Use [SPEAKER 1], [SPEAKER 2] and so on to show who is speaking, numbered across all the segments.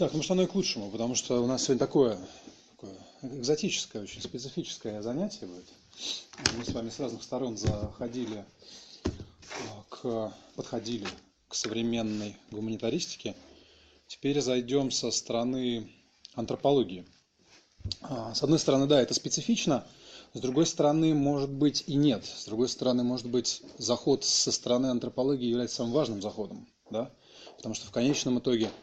[SPEAKER 1] Так, ну что оно и к лучшему, потому что у нас сегодня такое, такое экзотическое, очень специфическое занятие будет. Мы с вами с разных сторон заходили а, к, подходили к современной гуманитаристике. Теперь зайдем со стороны антропологии. А, с одной стороны, да, это специфично, с другой стороны, может быть и нет. С другой стороны, может быть, заход со стороны антропологии является самым важным заходом, да? Потому что в конечном итоге –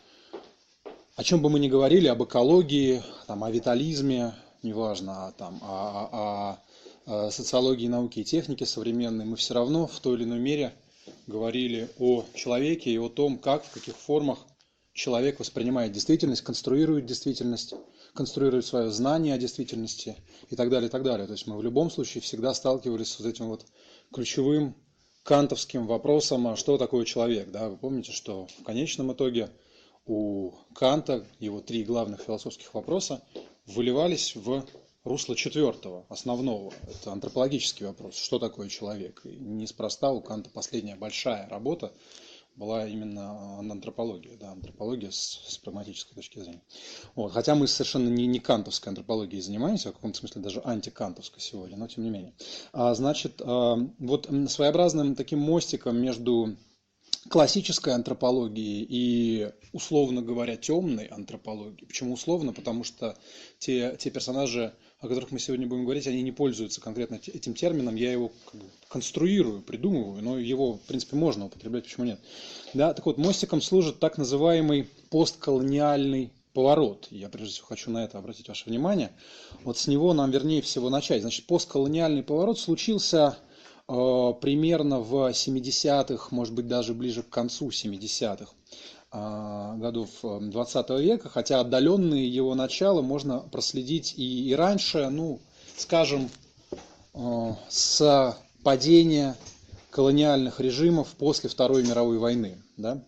[SPEAKER 1] о чем бы мы ни говорили, об экологии, там, о витализме, неважно, а, там, о, о, о социологии науки и технике современной, мы все равно в той или иной мере говорили о человеке и о том, как, в каких формах человек воспринимает действительность, конструирует действительность, конструирует свое знание о действительности и так далее, и так далее. То есть мы в любом случае всегда сталкивались с этим вот ключевым кантовским вопросом, а что такое человек. Да? Вы помните, что в конечном итоге – у Канта, его три главных философских вопроса, выливались в русло четвертого, основного. Это антропологический вопрос. Что такое человек? И неспроста у Канта последняя большая работа была именно антропология, да, антропология с, с прагматической точки зрения. Вот. Хотя мы совершенно не, не кантовской антропологией занимаемся, а в каком-то смысле даже антикантовской сегодня, но тем не менее. А, значит, а, вот своеобразным таким мостиком между классической антропологии и, условно говоря, темной антропологии. Почему условно? Потому что те, те персонажи, о которых мы сегодня будем говорить, они не пользуются конкретно этим термином. Я его как бы конструирую, придумываю, но его, в принципе, можно употреблять, почему нет. Да, так вот, мостиком служит так называемый постколониальный поворот. Я прежде всего хочу на это обратить ваше внимание. Вот с него нам вернее всего начать. Значит, постколониальный поворот случился примерно в 70-х, может быть даже ближе к концу 70-х э, годов 20 э, века, хотя отдаленные его начала можно проследить и, и раньше, ну, скажем, с падения колониальных режимов после Второй мировой войны, да,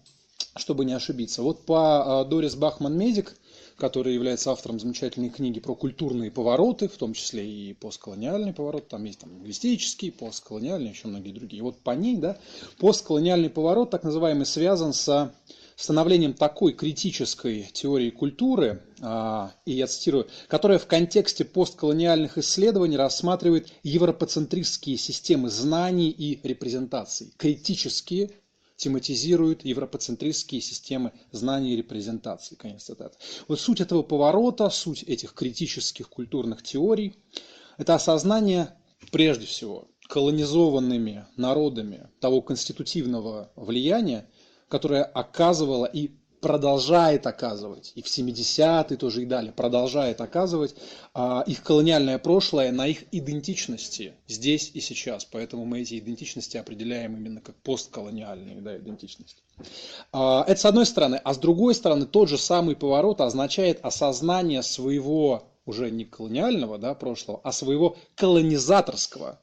[SPEAKER 1] чтобы не ошибиться. Вот по Дорис Бахман-Медик – который является автором замечательной книги про культурные повороты, в том числе и постколониальный поворот, там есть там лингвистический, постколониальный, еще многие другие. Вот по ней, да, постколониальный поворот, так называемый, связан с становлением такой критической теории культуры, а, и я цитирую, которая в контексте постколониальных исследований рассматривает европоцентристские системы знаний и репрезентаций, критические тематизирует европоцентристские системы знаний и репрезентации. Конец цитаты. Вот суть этого поворота, суть этих критических культурных теорий – это осознание, прежде всего, колонизованными народами того конститутивного влияния, которое оказывало и продолжает оказывать, и в 70-е тоже и далее, продолжает оказывать а, их колониальное прошлое на их идентичности здесь и сейчас. Поэтому мы эти идентичности определяем именно как постколониальные да, идентичности. А, это с одной стороны. А с другой стороны, тот же самый поворот означает осознание своего уже не колониального да, прошлого, а своего колонизаторского,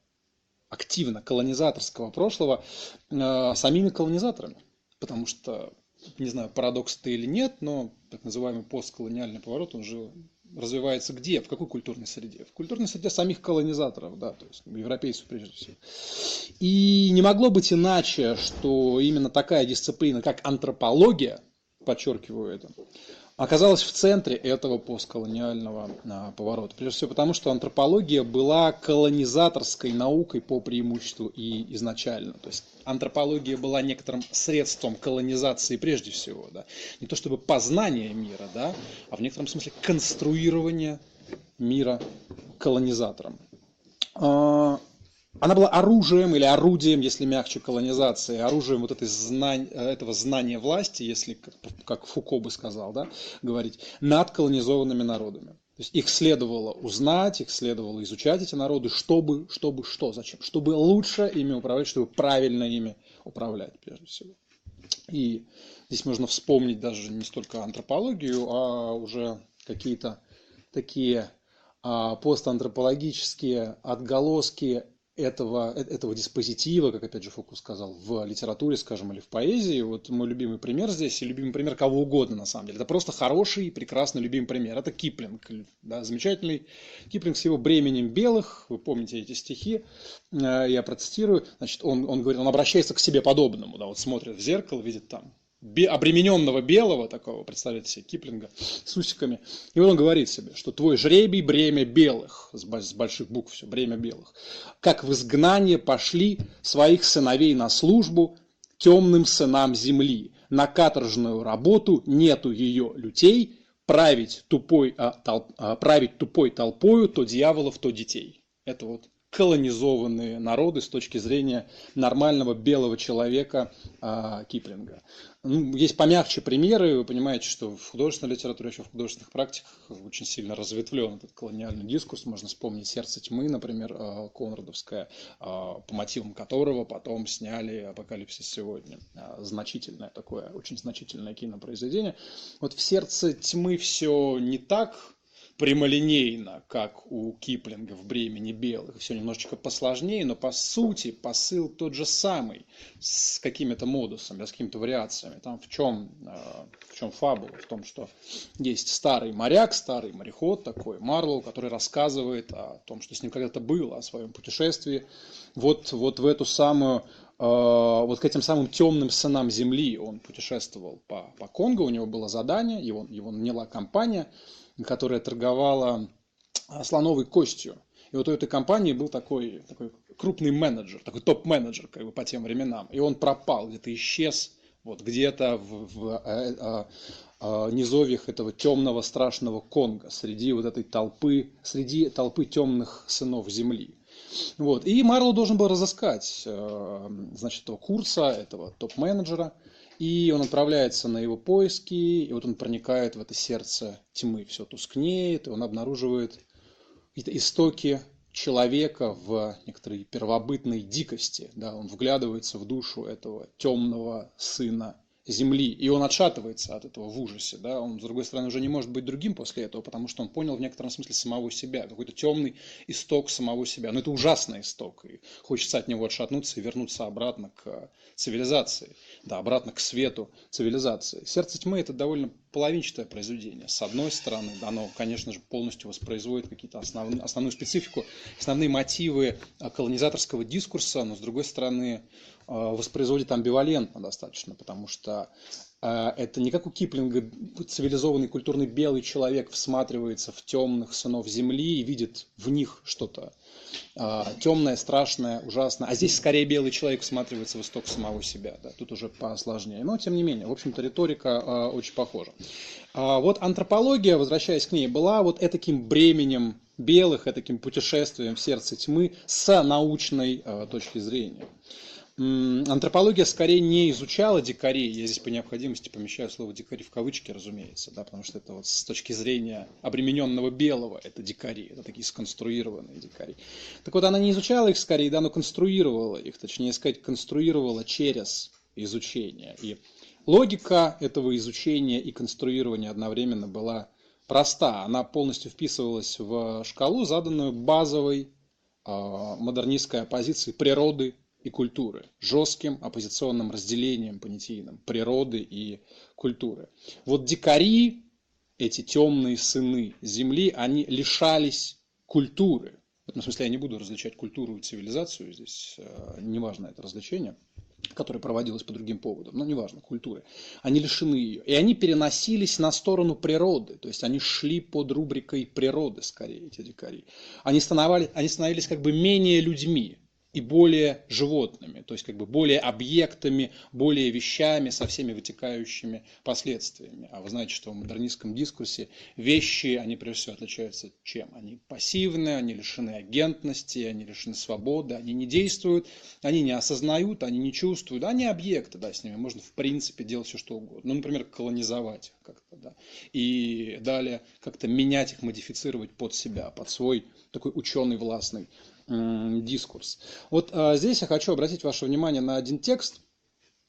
[SPEAKER 1] активно колонизаторского прошлого э, самими колонизаторами. Потому что не знаю, парадокс это или нет, но так называемый постколониальный поворот, он же развивается где? В какой культурной среде? В культурной среде самих колонизаторов, да, то есть европейцев прежде всего. И не могло быть иначе, что именно такая дисциплина, как антропология, подчеркиваю это, оказалась в центре этого постколониального а, поворота. Прежде всего потому, что антропология была колонизаторской наукой по преимуществу и изначально. То есть антропология была некоторым средством колонизации прежде всего. Да? Не то чтобы познание мира, да, а в некотором смысле конструирование мира колонизатором. А, она была оружием или орудием, если мягче колонизации, оружием вот этой знань, этого знания власти, если, как Фуко бы сказал, да, говорить, над колонизованными народами. То есть их следовало узнать, их следовало изучать эти народы, чтобы, чтобы что, зачем? Чтобы лучше ими управлять, чтобы правильно ими управлять, прежде всего. И здесь можно вспомнить даже не столько антропологию, а уже какие-то такие а, постантропологические отголоски этого, э, этого диспозитива, как опять же Фуку сказал, в литературе, скажем, или в поэзии. Вот мой любимый пример здесь, и любимый пример кого угодно, на самом деле. Это просто хороший, прекрасный, любимый пример. Это Киплинг, да, замечательный Киплинг с его бременем белых. Вы помните эти стихи, э, я процитирую. Значит, он, он говорит, он обращается к себе подобному, да, вот смотрит в зеркало, видит там обремененного белого, такого, представляете себе, Киплинга, с усиками. И он говорит себе, что твой жребий – бремя белых, с больших букв все, бремя белых. Как в изгнание пошли своих сыновей на службу темным сынам земли. На каторжную работу нету ее лютей, править тупой, а, толп, а, править тупой толпою то дьяволов, то детей. Это вот колонизованные народы с точки зрения нормального белого человека а, Киплинга. Ну, есть помягче примеры, вы понимаете, что в художественной литературе, еще в художественных практиках очень сильно разветвлен этот колониальный дискурс. Можно вспомнить «Сердце тьмы», например, а, Конрадовская, а, по мотивам которого потом сняли «Апокалипсис сегодня». А, значительное такое, очень значительное кинопроизведение. Вот в «Сердце тьмы» все не так прямолинейно, как у Киплинга в «Бремени белых». Все немножечко посложнее, но по сути посыл тот же самый, с какими-то модусами, с какими-то вариациями. Там в чем, э, в чем фабула? В том, что есть старый моряк, старый мореход такой, Марлоу, который рассказывает о том, что с ним когда-то было, о своем путешествии. Вот, вот в эту самую э, вот к этим самым темным сынам Земли он путешествовал по, по Конго, у него было задание, его, его наняла компания, которая торговала а, слоновой костью. И вот у этой компании был такой, такой крупный менеджер, такой топ-менеджер как бы по тем временам. И он пропал, где-то исчез, вот где-то в, в э, э, э, низовьях этого темного страшного Конга, среди вот этой толпы, среди толпы темных сынов Земли. Вот. И Марло должен был разыскать э, значит, этого курса, этого топ-менеджера, и он отправляется на его поиски, и вот он проникает в это сердце тьмы, все тускнеет, и он обнаруживает истоки человека в некоторой первобытной дикости. Да, он вглядывается в душу этого темного сына земли, и он отшатывается от этого в ужасе, да, он, с другой стороны, уже не может быть другим после этого, потому что он понял в некотором смысле самого себя, какой-то темный исток самого себя, но это ужасный исток, и хочется от него отшатнуться и вернуться обратно к цивилизации, да, обратно к свету цивилизации. «Сердце тьмы» — это довольно половинчатое произведение. С одной стороны, оно, конечно же, полностью воспроизводит какие-то основные, основную специфику, основные мотивы колонизаторского дискурса, но, с другой стороны, Э, воспроизводит амбивалентно достаточно, потому что э, это не как у Киплинга цивилизованный культурный белый человек всматривается в темных сынов земли и видит в них что-то э, темное, страшное, ужасное. А здесь скорее белый человек всматривается в исток самого себя. Да? Тут уже посложнее. Но тем не менее, в общем-то, риторика очень похожа. А вот антропология, возвращаясь к ней, была вот таким бременем белых, таким путешествием в сердце тьмы с научной точки зрения антропология скорее не изучала дикарей. Я здесь по необходимости помещаю слово дикари в кавычки, разумеется, да, потому что это вот с точки зрения обремененного белого, это дикари, это такие сконструированные дикари. Так вот, она не изучала их скорее, да, но конструировала их, точнее сказать, конструировала через изучение. И логика этого изучения и конструирования одновременно была проста. Она полностью вписывалась в шкалу, заданную базовой э, модернистской оппозицией природы и культуры, жестким оппозиционным разделением понятийным природы и культуры. Вот дикари, эти темные сыны земли, они лишались культуры. В этом смысле я не буду различать культуру и цивилизацию, здесь э, неважно это развлечение, которое проводилось по другим поводам, но неважно, культуры. Они лишены ее. И они переносились на сторону природы, то есть они шли под рубрикой природы скорее, эти дикари. Они, становались, они становились как бы менее людьми, и более животными, то есть как бы более объектами, более вещами со всеми вытекающими последствиями. А вы знаете, что в модернистском дискурсе вещи, они прежде всего отличаются чем? Они пассивны, они лишены агентности, они лишены свободы, они не действуют, они не осознают, они не чувствуют, они объекты, да, с ними можно в принципе делать все что угодно. Ну, например, колонизовать как-то, да, и далее как-то менять их, модифицировать под себя, под свой такой ученый властный дискурс. Вот а, здесь я хочу обратить ваше внимание на один текст,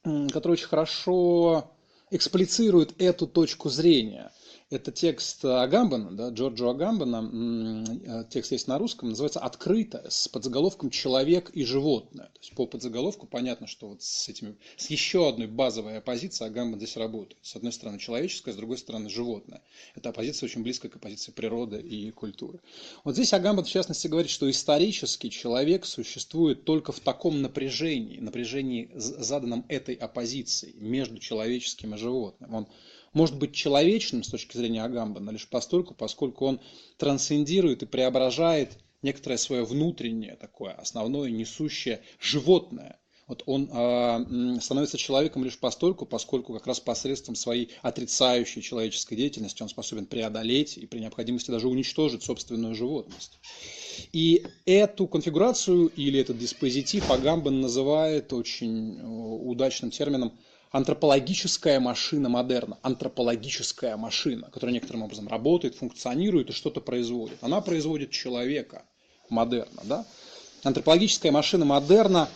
[SPEAKER 1] который очень хорошо эксплицирует эту точку зрения. Это текст Агамбана, да, Джорджо Агамбана, э, текст есть на русском, называется «Открыто» с подзаголовком «Человек и животное». То есть по подзаголовку понятно, что вот с, этими, с еще одной базовой оппозицией Агамбан здесь работает. С одной стороны человеческое, с другой стороны животное. Эта оппозиция очень близкая к оппозиции природы и культуры. Вот здесь Агамбан в частности говорит, что исторически человек существует только в таком напряжении, напряжении заданном этой оппозицией между человеческим и животным. Он может быть человечным с точки зрения Агамбана лишь постольку, поскольку он трансцендирует и преображает некоторое свое внутреннее такое основное несущее животное. Вот он э, становится человеком лишь постольку, поскольку как раз посредством своей отрицающей человеческой деятельности он способен преодолеть и при необходимости даже уничтожить собственную животность. И эту конфигурацию или этот диспозитив Агамбан называет очень удачным термином антропологическая машина модерна, антропологическая машина, которая некоторым образом работает, функционирует и что-то производит. Она производит человека модерна. Да? Антропологическая машина модерна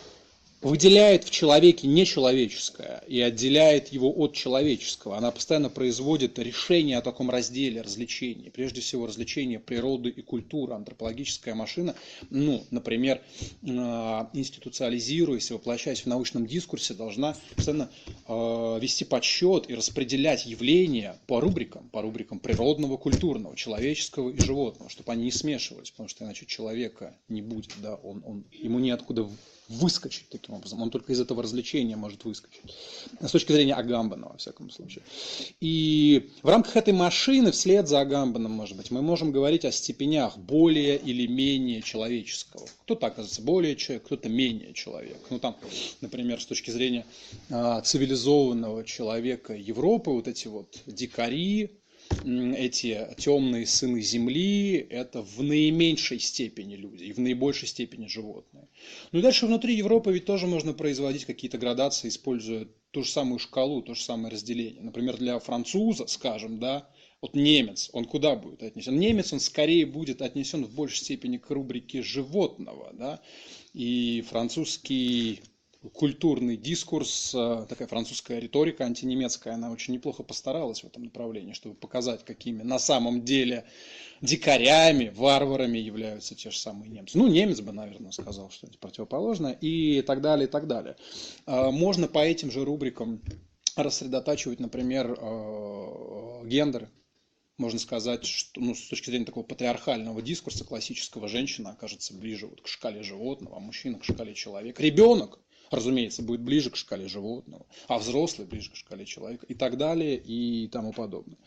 [SPEAKER 1] выделяет в человеке нечеловеческое и отделяет его от человеческого. Она постоянно производит решение о таком разделе развлечений. Прежде всего, развлечения природы и культуры. Антропологическая машина, ну, например, э, институциализируясь и воплощаясь в научном дискурсе, должна постоянно э, вести подсчет и распределять явления по рубрикам, по рубрикам природного, культурного, человеческого и животного, чтобы они не смешивались, потому что иначе человека не будет, да, он, он, ему неоткуда выскочить таким образом. Он только из этого развлечения может выскочить. С точки зрения Агамбана, во всяком случае. И в рамках этой машины, вслед за Агамбаном, может быть, мы можем говорить о степенях более или менее человеческого. Кто-то оказывается более человек, кто-то менее человек. Ну там, например, с точки зрения э, цивилизованного человека Европы, вот эти вот дикари, эти темные сыны Земли – это в наименьшей степени люди и в наибольшей степени животные. Ну и дальше внутри Европы ведь тоже можно производить какие-то градации, используя ту же самую шкалу, то же самое разделение. Например, для француза, скажем, да, вот немец, он куда будет отнесен? Немец, он скорее будет отнесен в большей степени к рубрике животного, да, и французский культурный дискурс, э, такая французская риторика антинемецкая, она очень неплохо постаралась в этом направлении, чтобы показать, какими на самом деле дикарями, варварами являются те же самые немцы. Ну, немец бы, наверное, сказал что-нибудь противоположное и так далее, и так далее. Э, можно по этим же рубрикам рассредотачивать, например, э, гендеры. Можно сказать, что ну, с точки зрения такого патриархального дискурса классического женщина окажется ближе вот к шкале животного, а мужчина к шкале человека. Ребенок разумеется, будет ближе к шкале животного, а взрослый ближе к шкале человека и так далее и тому подобное.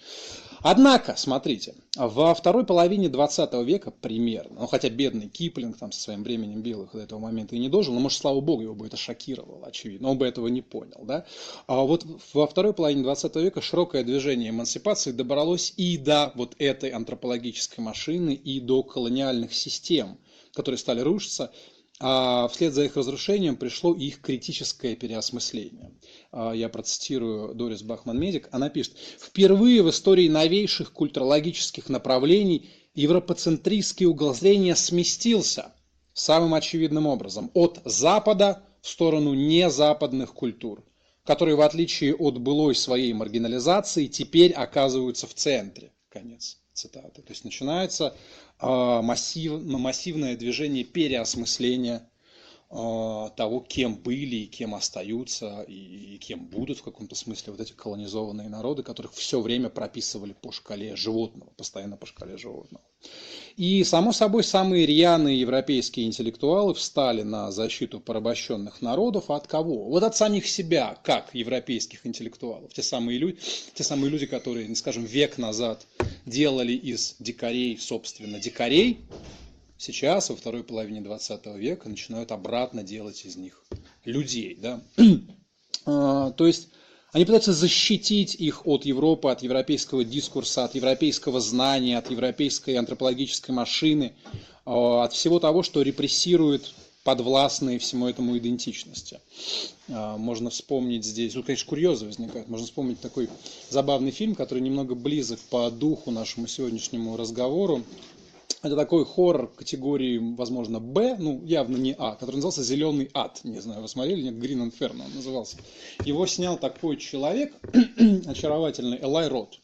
[SPEAKER 1] Однако, смотрите, во второй половине 20 века примерно, ну хотя бедный Киплинг там со своим временем белых до этого момента и не дожил, но может, слава богу, его бы это шокировало, очевидно, он бы этого не понял. Да? А вот во второй половине 20 века широкое движение эмансипации добралось и до вот этой антропологической машины, и до колониальных систем, которые стали рушиться, а вслед за их разрушением пришло их критическое переосмысление. А, я процитирую Дорис Бахман-Медик. Она пишет, «Впервые в истории новейших культурологических направлений европоцентристский угол зрения сместился самым очевидным образом от Запада в сторону незападных культур, которые, в отличие от былой своей маргинализации, теперь оказываются в центре». Конец цитаты. То есть начинается массив, массивное движение переосмысления. а, того, кем были и кем остаются, и кем будут в каком-то смысле вот эти колонизованные народы, которых все время прописывали по шкале животного, постоянно по шкале животного. И, само собой, самые рьяные европейские интеллектуалы встали на защиту порабощенных народов. А от кого? Вот от самих себя, как европейских интеллектуалов. Те самые люди, те самые люди которые, скажем, век назад делали из дикарей, собственно, дикарей, сейчас, во второй половине 20 века, начинают обратно делать из них людей. Да? А, то есть они пытаются защитить их от Европы, от европейского дискурса, от европейского знания, от европейской антропологической машины, а, от всего того, что репрессирует подвластные всему этому идентичности. А, можно вспомнить здесь, тут, конечно, курьезы возникают, можно вспомнить такой забавный фильм, который немного близок по духу нашему сегодняшнему разговору. Это такой хоррор категории, возможно, Б, ну, явно не А, который назывался «Зеленый ад». Не знаю, вы смотрели, нет, Green Inferno он назывался. Его снял такой человек, очаровательный, Элай Рот.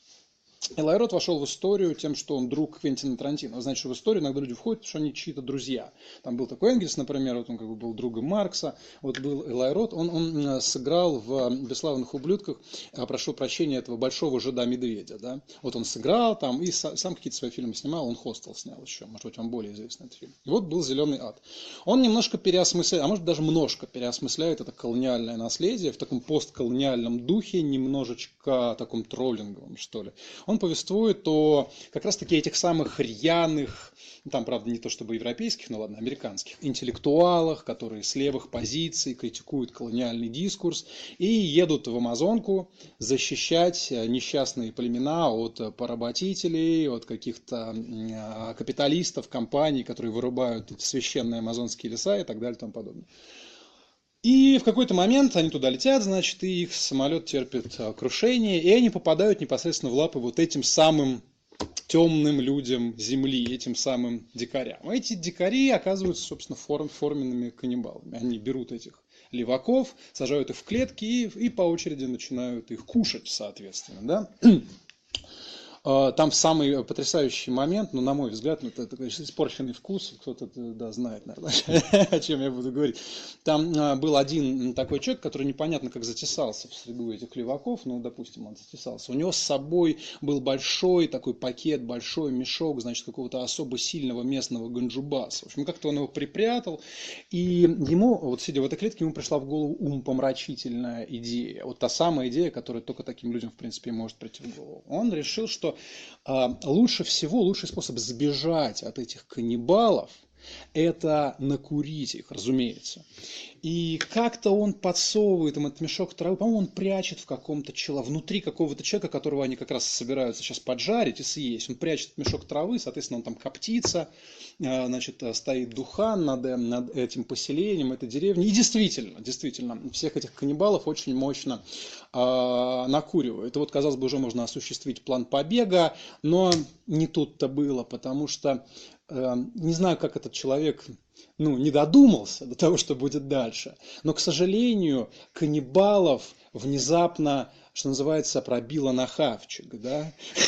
[SPEAKER 1] Элай Рот вошел в историю тем, что он друг Квентина Тарантино. Что в историю иногда люди входят, потому что они чьи-то друзья. Там был такой Энгельс, например, вот он как бы был другом Маркса. Вот был Элай он, он сыграл в «Бесславных ублюдках», а, прошу прощения, этого большого жида-медведя. Да? Вот он сыграл там и сам какие-то свои фильмы снимал, он «Хостел» снял еще, может быть, вам более известный этот фильм. И вот был «Зеленый ад». Он немножко переосмысляет, а может даже немножко переосмысляет это колониальное наследие в таком постколониальном духе, немножечко таком троллинговом, что ли. Он повествует о как раз-таки этих самых рьяных, там, правда, не то чтобы европейских, но ладно, американских, интеллектуалах, которые с левых позиций критикуют колониальный дискурс и едут в Амазонку защищать несчастные племена от поработителей, от каких-то а, капиталистов, компаний, которые вырубают священные амазонские леса и так далее и тому подобное. И в какой-то момент они туда летят, значит, и их самолет терпит а, крушение, и они попадают непосредственно в лапы вот этим самым темным людям Земли, этим самым дикарям. Эти дикари оказываются, собственно, форм, форменными каннибалами. Они берут этих леваков, сажают их в клетки и, и по очереди начинают их кушать, соответственно. Да? А, там самый потрясающий момент, ну, на мой взгляд, ну, это такой испорченный вкус, кто-то да, знает, наверное, о чем я буду говорить. Там а, был один такой человек, который непонятно как затесался в среду этих леваков, ну, допустим, он затесался. У него с собой был большой такой пакет, большой мешок, значит, какого-то особо сильного местного ганджубаса. В общем, как-то он его припрятал, и ему, вот сидя в этой клетке, ему пришла в голову умопомрачительная идея. Вот та самая идея, которая только таким людям, в принципе, может прийти в голову. Он решил, что а, лучше всего, лучший способ сбежать от этих каннибалов – это накурить их, разумеется. И как-то он подсовывает им этот мешок травы, по-моему, он прячет в каком-то человеке, внутри какого-то человека, которого они как раз собираются сейчас поджарить и съесть. Он прячет мешок травы, соответственно, он там коптится, а, значит, стоит духан над, над этим поселением, этой деревней. И действительно, действительно, всех этих каннибалов очень мощно э, накуривают. И вот, казалось бы, уже можно осуществить план побега, но не тут-то было, потому что э, не знаю, как этот человек ну, не додумался до того, что будет дальше. Но, к сожалению, каннибалов внезапно, что называется, пробило на хавчик. Да?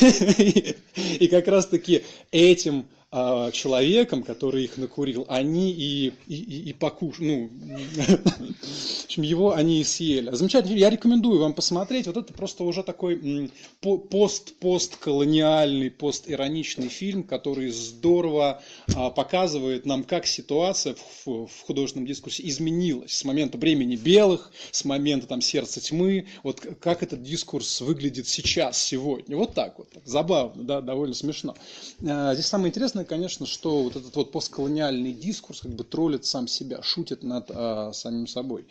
[SPEAKER 1] И как раз-таки этим а, человеком, который их накурил, они и, и, и, и покушали, ну, в общем, его они и съели. Замечательно, я рекомендую вам посмотреть, вот это просто уже такой пост, постколониальный, постироничный фильм, который здорово а, показывает нам, как ситуация в, в художественном дискурсе изменилась. С момента времени белых, с момента там сердца тьмы, вот как этот дискурс выглядит сейчас, сегодня, вот так вот, забавно, да, довольно смешно. А, здесь самое интересное, Главное, конечно, что вот этот вот постколониальный дискурс как бы троллит сам себя, шутит над а, самим собой.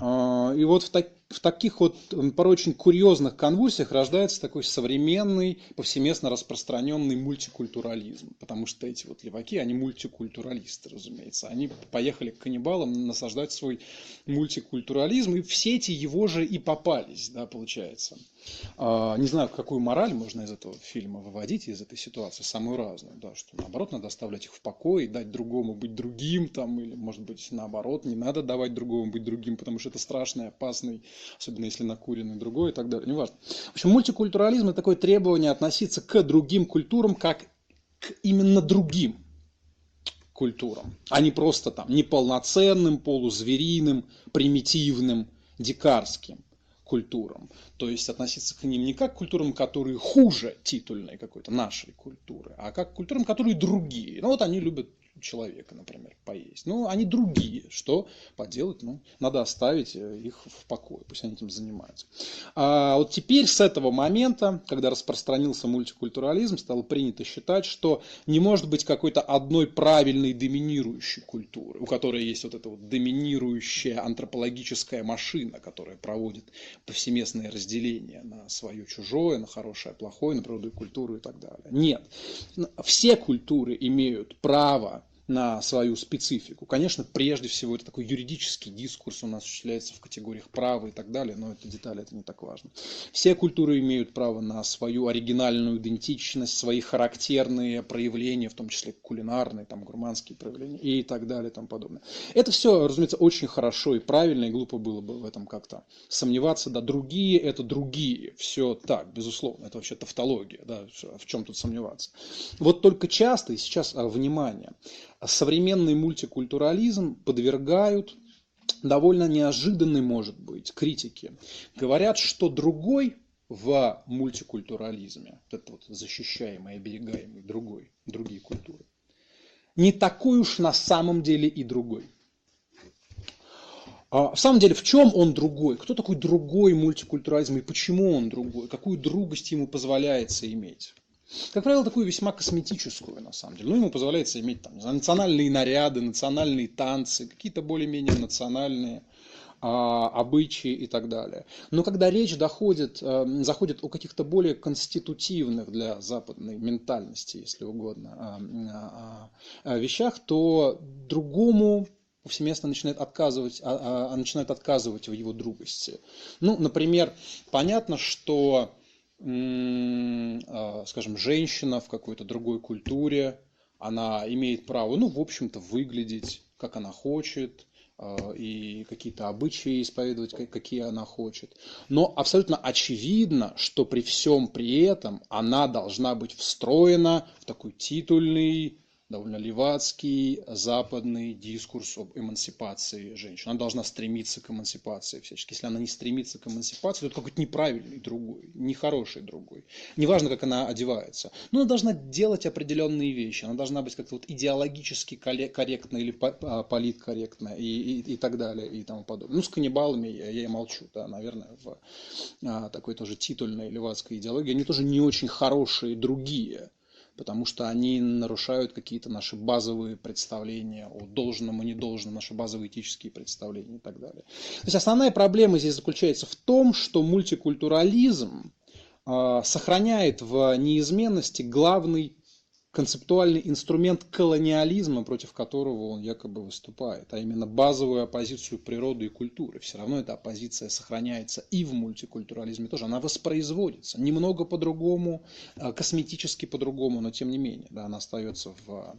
[SPEAKER 1] А, и вот в, так, в таких вот порой очень курьезных конвульсиях рождается такой современный, повсеместно распространенный мультикультурализм. Потому что эти вот леваки, они мультикультуралисты, разумеется. Они поехали к каннибалам насаждать свой мультикультурализм, и все эти его же и попались, да, получается. А, не знаю, какую мораль можно из этого фильма выводить, из этой ситуации, самую разную, да, что наоборот надо оставлять их в покое, дать другому быть другим, там, или, может быть, наоборот, не надо давать другому быть другим, потому что это страшный, опасный, особенно если накуренный другой и так далее, неважно. В общем, мультикультурализм – это такое требование относиться к другим культурам как к именно другим культурам, а не просто там неполноценным, полузвериным, примитивным, дикарским культурам. То есть относиться к ним не как к культурам, которые хуже титульной какой-то нашей культуры, а как к культурам, которые другие. Ну вот они любят человека, например, поесть. Ну, они другие. Что поделать? Ну, надо оставить э, их в покое, пусть они этим занимаются. А вот теперь с этого момента, когда распространился мультикультурализм, стало принято считать, что не может быть какой-то одной правильной доминирующей культуры, у которой есть вот эта вот доминирующая антропологическая машина, которая проводит повсеместное разделение на свое чужое, на хорошее, плохое, на природу и культуру и так далее. Нет. Все культуры имеют право на свою специфику. Конечно, прежде всего это такой юридический дискурс у нас осуществляется в категориях права и так далее, но это детали, это не так важно. Все культуры имеют право на свою оригинальную идентичность, свои характерные проявления, в том числе кулинарные, там, гурманские проявления и так далее и тому подобное. Это все, разумеется, очень хорошо и правильно, и глупо было бы в этом как-то сомневаться. Да, другие – это другие, все так, безусловно, это вообще тавтология, да, в чем тут сомневаться. Вот только часто, и сейчас, а, внимание, современный мультикультурализм подвергают довольно неожиданной, может быть, критике. Говорят, что другой в мультикультурализме, вот это вот защищаемый, оберегаемый другой, другие культуры, не такой уж на самом деле и другой. А в самом деле, в чем он другой? Кто такой другой мультикультурализм и почему он другой? Какую другость ему позволяется иметь? Как правило, такую весьма косметическую, на самом деле. Ну, ему позволяется иметь там, национальные наряды, национальные танцы, какие-то более-менее национальные а, обычаи и так далее. Но когда речь доходит, а, заходит о каких-то более конститутивных для западной ментальности, если угодно, а, а, вещах, то другому повсеместно начинает отказывать, а, а, начинает отказывать в его другости. Ну, например, понятно, что скажем, женщина в какой-то другой культуре, она имеет право, ну, в общем-то, выглядеть, как она хочет, а, и какие-то обычаи исповедовать, какие она хочет. Но абсолютно очевидно, что при всем при этом она должна быть встроена в такой титульный, довольно левацкий западный дискурс об эмансипации женщин. Она должна стремиться к эмансипации всячески. Если она не стремится к эмансипации, то это какой-то неправильный другой, нехороший другой. Неважно, как она одевается. Но она должна делать определенные вещи. Она должна быть как-то вот идеологически корректна или а, политкорректна и, и, и так далее и тому подобное. Ну, с каннибалами я, я и молчу, да, наверное, в а, такой тоже титульной левацкой идеологии. Они тоже не очень хорошие другие потому что они нарушают какие-то наши базовые представления о должном и недолжном, наши базовые этические представления и так далее. То есть основная проблема здесь заключается в том, что мультикультурализм а, сохраняет в неизменности главный концептуальный инструмент колониализма, против которого он якобы выступает, а именно базовую оппозицию природы и культуры. Все равно эта оппозиция сохраняется и в мультикультурализме тоже. Она воспроизводится немного по-другому, э, косметически по-другому, но тем не менее, да, она остается в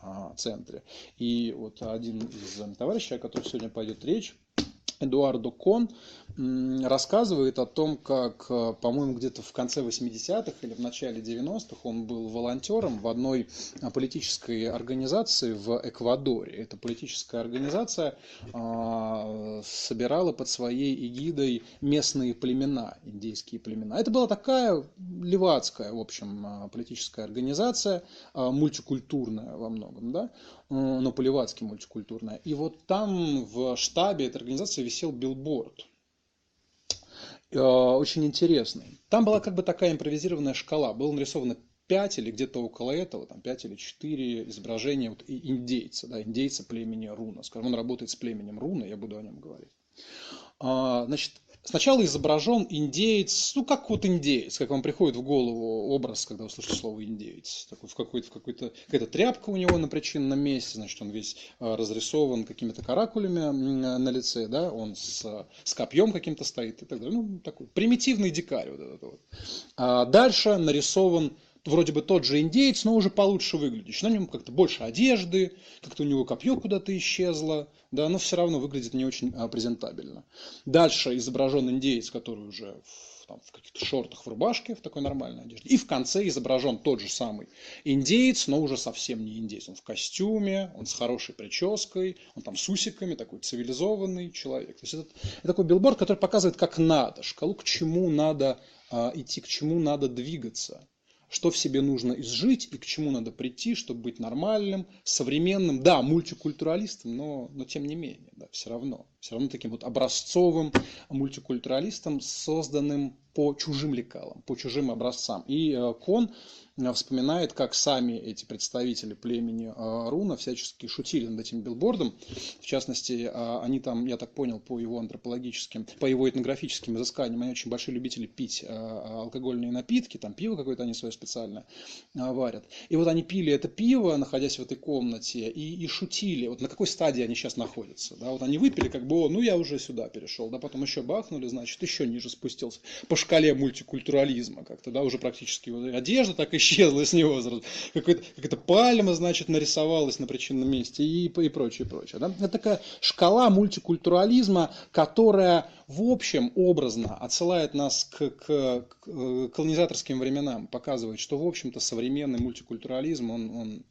[SPEAKER 1] а, центре. И вот один из товарищей, о котором сегодня пойдет речь, Эдуардо Кон рассказывает о том, как, э, по-моему, где-то в конце 80-х или в начале 90-х он был волонтером в одной э, политической организации в Эквадоре. Эта политическая организация а, собирала под своей эгидой местные племена, индейские племена. Это была такая левацкая, в общем, э, политическая организация, мультикультурная во многом, да, но по-левацки мультикультурная. И вот там в штабе этой организации висел билборд – Э, очень интересный. Там была как бы такая импровизированная шкала. Было нарисовано 5 или где-то около этого, там 5 или 4 изображения вот индейца, да, индейца племени Руна. Скажем, он работает с племенем Руна, я буду о нем говорить. А, значит, Сначала изображен индеец, ну как вот индеец, как вам приходит в голову образ, когда вы слышите слово индеец. Такой, в какой-то, в какой-то, какая-то тряпка у него на причинном месте, значит, он весь а, разрисован какими-то каракулями на лице, да, он с, с копьем каким-то стоит и так далее. Ну, такой примитивный дикарь вот этот вот. А дальше нарисован вроде бы тот же индеец, но уже получше выглядящий. На нем как-то больше одежды, как-то у него копье куда-то исчезло, да, но все равно выглядит не очень а, презентабельно. Дальше изображен индеец, который уже в, там, в каких-то шортах, в рубашке, в такой нормальной одежде. И в конце изображен тот же самый индеец, но уже совсем не индеец. Он в костюме, он с хорошей прической, он там с усиками, такой цивилизованный человек. То есть это, это такой билборд, который показывает, как надо, шкалу, к чему надо а, идти, к чему надо двигаться что в себе нужно изжить и к чему надо прийти, чтобы быть нормальным, современным, да, мультикультуралистом, но, но тем не менее, да, все равно. Все равно таким вот образцовым мультикультуралистом, созданным по чужим лекалам, по чужим образцам. И э, Кон э, вспоминает, как сами эти представители племени э, Руна всячески шутили над этим билбордом. В частности, они там, я так понял, по его антропологическим, по его этнографическим изысканиям, они очень большие любители пить алкогольные напитки, там пиво какое-то они свое специальное варят. И вот они пили это пиво, находясь в этой комнате, и, и шутили, вот на какой стадии они сейчас находятся. Да? Вот они выпили, как бы, о, ну я уже сюда перешел, да, потом еще бахнули, значит, еще ниже спустился шкале мультикультурализма как-то, да, уже практически вот одежда так исчезла с него какая-то пальма, значит, нарисовалась на причинном месте и, и прочее, прочее. Да? Это такая шкала мультикультурализма, которая в общем образно отсылает нас к, к, к колонизаторским временам, показывает, что в общем-то современный мультикультурализм, он, он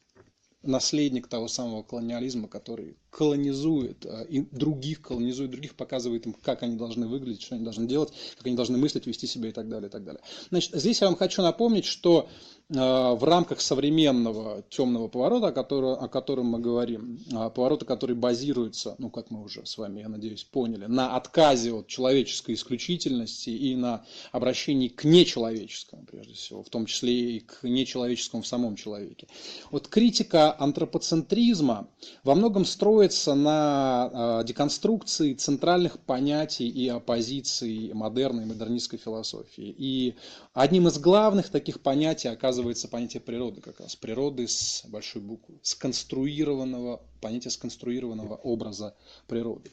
[SPEAKER 1] наследник того самого колониализма, который колонизует а, и других, колонизует других, показывает им, как они должны выглядеть, что они должны делать, как они должны мыслить, вести себя и так далее, и так далее. Значит, здесь я вам хочу напомнить, что в рамках современного темного поворота, о котором, о котором мы говорим, а, поворота, который базируется, ну, как мы уже с вами, я надеюсь, поняли, на отказе от человеческой исключительности и на обращении к нечеловеческому, прежде всего, в том числе и к нечеловеческому в самом человеке. Вот критика антропоцентризма во многом строится на а, деконструкции центральных понятий и оппозиций модерной и модернистской философии. И одним из главных таких понятий оказывается оказывается понятие природы как раз. Природы с большой буквы. Сконструированного, понятие сконструированного образа природы.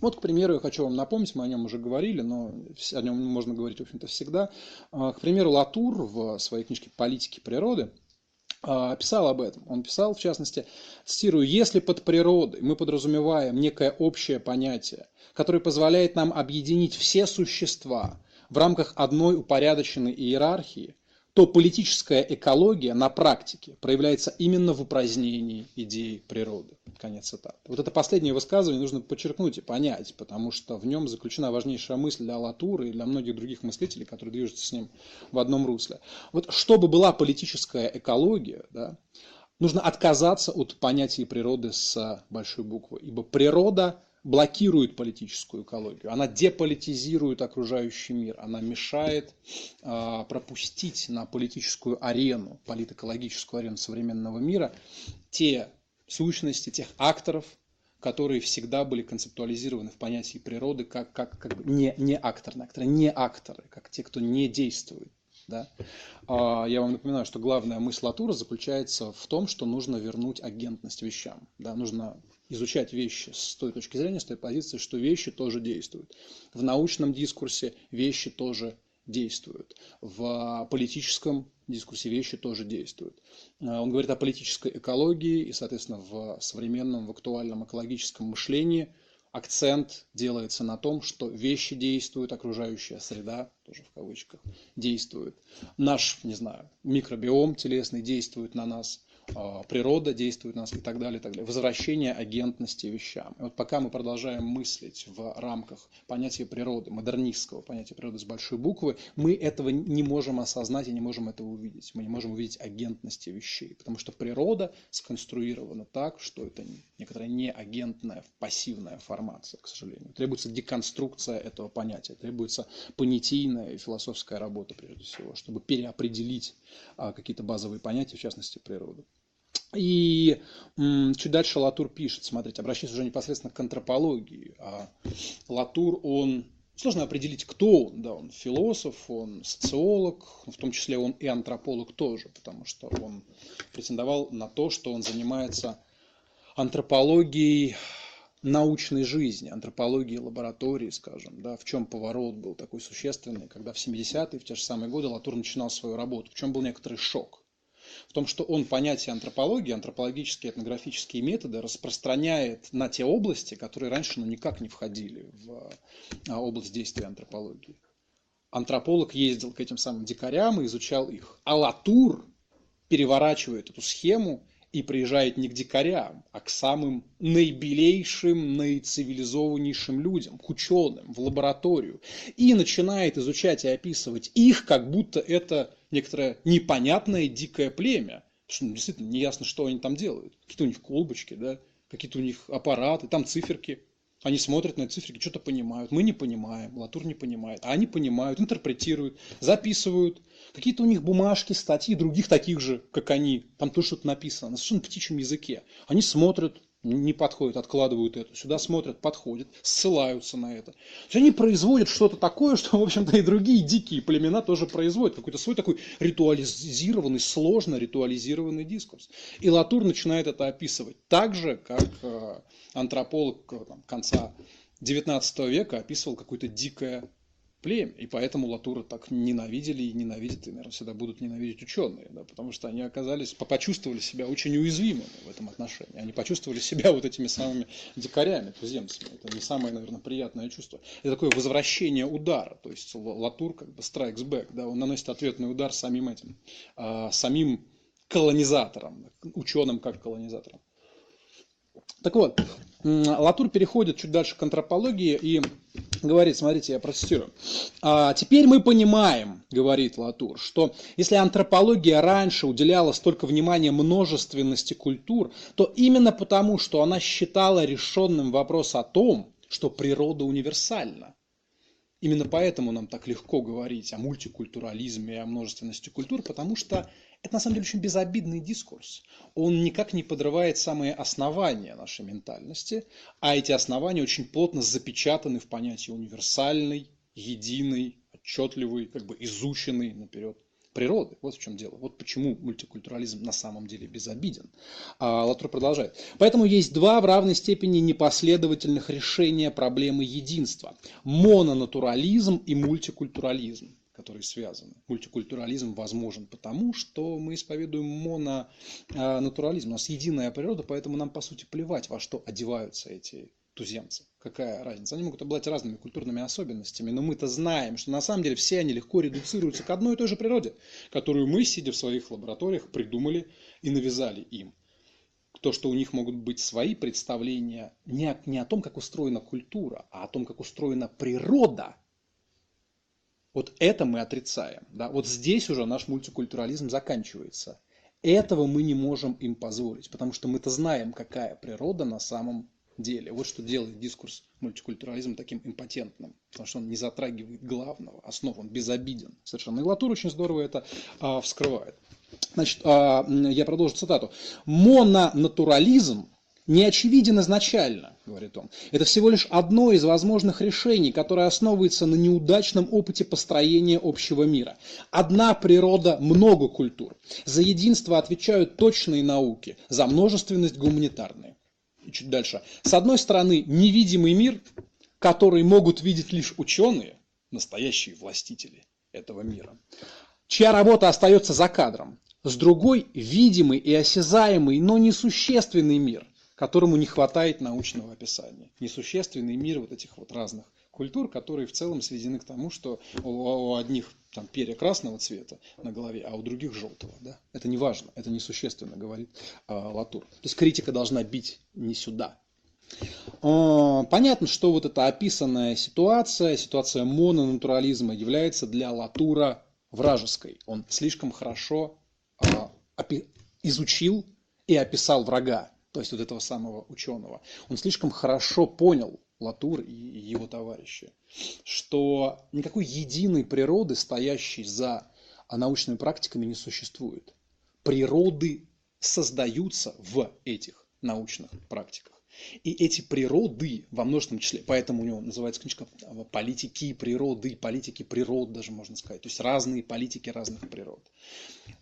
[SPEAKER 1] Вот, к примеру, я хочу вам напомнить, мы о нем уже говорили, но о нем можно говорить, в общем-то, всегда. А, к примеру, Латур в своей книжке «Политики природы» а, писал об этом. Он писал, в частности, цитирую, «Если под природой мы подразумеваем некое общее понятие, которое позволяет нам объединить все существа в рамках одной упорядоченной иерархии, то политическая экология на практике проявляется именно в упразднении идеи природы. Конец цитаты. Вот это последнее высказывание нужно подчеркнуть и понять, потому что в нем заключена важнейшая мысль для Латуры и для многих других мыслителей, которые движутся с ним в одном русле. Вот чтобы была политическая экология, да, нужно отказаться от понятия природы с большой буквы, ибо природа блокирует политическую экологию, она деполитизирует окружающий мир, она мешает э, пропустить на политическую арену, политэкологическую арену современного мира те сущности, тех акторов, которые всегда были концептуализированы в понятии природы как, как, как не, не акторные акторы, не акторы, как те, кто не действует. Да? А, я вам напоминаю, что главная мысль Латура заключается в том, что нужно вернуть агентность вещам. Да? Нужно изучать вещи с той точки зрения, с той позиции, что вещи тоже действуют. В научном дискурсе вещи тоже действуют. В политическом дискурсе вещи тоже действуют. А, он говорит о политической экологии и, соответственно, в современном, в актуальном экологическом мышлении акцент делается на том, что вещи действуют, окружающая среда, тоже в кавычках, действует. Наш, не знаю, микробиом телесный действует на нас, природа действует на нас и так далее, и так далее. Возвращение агентности вещам. И вот пока мы продолжаем мыслить в рамках понятия природы, модернистского понятия природы с большой буквы, мы этого не можем осознать и не можем этого увидеть. Мы не можем увидеть агентности вещей, потому что природа сконструирована так, что это некоторая неагентная, пассивная формация, к сожалению. Требуется деконструкция этого понятия, требуется понятийная и философская работа, прежде всего, чтобы переопределить а, какие-то базовые понятия, в частности, природу. И чуть дальше Латур пишет, смотрите, обращаясь уже непосредственно к антропологии. А Латур, он Сложно определить, кто он. Да, он философ, он социолог, в том числе он и антрополог тоже, потому что он претендовал на то, что он занимается антропологией научной жизни, антропологии лаборатории, скажем, да, в чем поворот был такой существенный, когда в 70-е, в те же самые годы Латур начинал свою работу, в чем был некоторый шок в том, что он понятие антропологии, антропологические этнографические методы распространяет на те области, которые раньше ну, никак не входили в а, область действия антропологии. Антрополог ездил к этим самым дикарям и изучал их. А Латур переворачивает эту схему и приезжает не к дикарям, а к самым наибелейшим, наицивилизованнейшим людям, к ученым, в лабораторию. И начинает изучать и описывать их, как будто это некоторое непонятное дикое племя. Что ну, действительно неясно, что они там делают. Какие-то у них колбочки, да, какие-то у них аппараты, там циферки. Они смотрят на цифрики, что-то понимают. Мы не понимаем, Латур не понимает. А они понимают, интерпретируют, записывают. Какие-то у них бумажки, статьи других таких же, как они. Там тоже что-то написано на совершенно птичьем языке. Они смотрят, не подходит, откладывают это. Сюда смотрят, подходят, ссылаются на это. То есть они производят что-то такое, что, в общем-то, и другие дикие племена тоже производят. Какой-то свой такой ритуализированный, сложно ритуализированный дискурс. И Латур начинает это описывать так же, как э, антрополог э, там, конца XIX века описывал какое-то дикое племя. И поэтому Латура так ненавидели и ненавидят, и, наверное, всегда будут ненавидеть ученые, да, потому что они оказались, почувствовали себя очень уязвимыми в этом отношении. Они почувствовали себя вот этими самыми дикарями, туземцами. Это не самое, наверное, приятное чувство. Это такое возвращение удара. То есть Латур как бы strikes back, да, он наносит ответный удар самим этим, а, самим колонизаторам, ученым как колонизаторам. Так вот, Латур переходит чуть дальше к антропологии и говорит, смотрите, я процитирую. «А, «Теперь мы понимаем, — говорит Латур, — что если антропология раньше уделяла столько внимания множественности культур, то именно потому, что она считала решенным вопрос о том, что природа универсальна. Именно поэтому нам так легко говорить о мультикультурализме и о множественности культур, потому что это на самом деле очень безобидный дискурс. Он никак не подрывает самые основания нашей ментальности, а эти основания очень плотно запечатаны в понятии универсальный, единый, отчетливый, как бы изученный наперед природы. Вот в чем дело. Вот почему мультикультурализм на самом деле безобиден. А Латур продолжает. Поэтому есть два в равной степени непоследовательных решения проблемы единства. Мононатурализм и мультикультурализм которые связаны. Мультикультурализм возможен потому, что мы исповедуем мононатурализм. У нас единая природа, поэтому нам, по сути, плевать, во что одеваются эти туземцы. Какая разница? Они могут обладать разными культурными особенностями, но мы-то знаем, что на самом деле все они легко редуцируются к одной и той же природе, которую мы, сидя в своих лабораториях, придумали и навязали им. То, что у них могут быть свои представления не о, не о том, как устроена культура, а о том, как устроена природа – вот это мы отрицаем. Да? Вот здесь уже наш мультикультурализм заканчивается. Этого мы не можем им позволить, потому что мы-то знаем, какая природа на самом деле. Вот что делает дискурс мультикультурализма таким импотентным, потому что он не затрагивает главного, основ, он безобиден совершенно. И Латур очень здорово это а, вскрывает. Значит, а, я продолжу цитату. Мононатурализм не очевиден изначально, говорит он. Это всего лишь одно из возможных решений, которое основывается на неудачном опыте построения общего мира. Одна природа – много культур. За единство отвечают точные науки, за множественность – гуманитарные. И чуть дальше. С одной стороны, невидимый мир, который могут видеть лишь ученые, настоящие властители этого мира, чья работа остается за кадром. С другой – видимый и осязаемый, но несущественный мир, которому не хватает научного описания. Несущественный мир вот этих вот разных культур, которые в целом сведены к тому, что у, одних там перья красного цвета на голове, а у других желтого. Да? Это не важно, это несущественно, говорит э, Латур. То есть критика должна бить не сюда. Э, понятно, что вот эта описанная ситуация, ситуация мононатурализма является для Латура вражеской. Он слишком хорошо э, изучил и описал врага то есть вот этого самого ученого, он слишком хорошо понял Латур и его товарищи, что никакой единой природы, стоящей за научными практиками, не существует. Природы создаются в этих научных практиках. И эти природы во множественном числе, поэтому у него называется книжка «Политики природы», «Политики природ» даже можно сказать, то есть разные политики разных природ.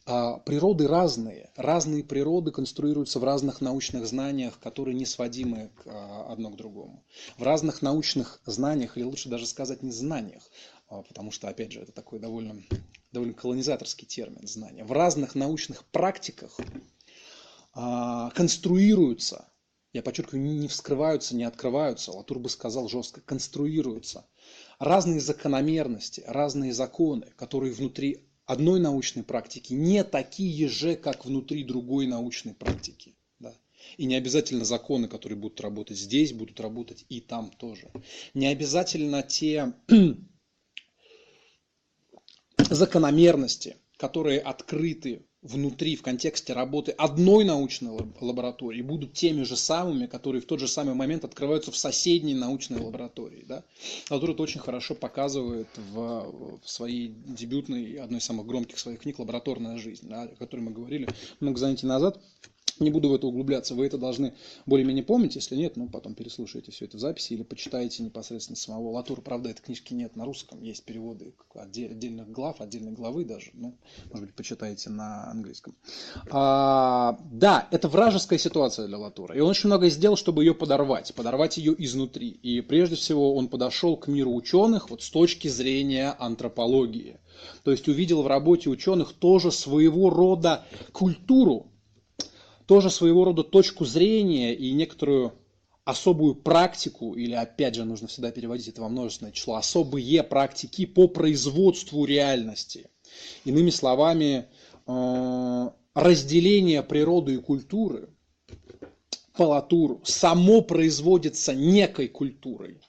[SPEAKER 1] А, природы разные, разные природы конструируются в разных научных знаниях, которые не сводимы а, одно к другому. В разных научных знаниях, или лучше даже сказать не знаниях, а, потому что, опять же, это такой довольно, довольно колонизаторский термин знания. В разных научных практиках конструируются я подчеркиваю, не вскрываются, не открываются, Латур бы сказал жестко, конструируются. Разные закономерности, разные законы, которые внутри одной научной практики не такие же, как внутри другой научной практики. Да? И не обязательно законы, которые будут работать здесь, будут работать и там тоже. Не обязательно те закономерности, которые открыты внутри, в контексте работы одной научной лаборатории будут теми же самыми, которые в тот же самый момент открываются в соседней научной лаборатории. Да? Латур это очень хорошо показывает в, в своей дебютной, одной из самых громких своих книг «Лабораторная жизнь», да, о которой мы говорили много занятий назад. Не буду в это углубляться, вы это должны более-менее помнить, если нет, ну потом переслушайте все это в записи или почитайте непосредственно самого Латура. Правда, этой книжки нет на русском, есть переводы отдельных глав, отдельной главы даже, ну, может быть, почитайте на английском. А, да, это вражеская ситуация для Латура, и он очень многое сделал, чтобы ее подорвать, подорвать ее изнутри. И прежде всего он подошел к миру ученых вот с точки зрения антропологии. То есть увидел в работе ученых тоже своего рода культуру, тоже своего рода точку зрения и некоторую особую практику, или опять же нужно всегда переводить это во множественное число, особые практики по производству реальности. Иными словами, э, разделение природы и культуры по само производится некой культурой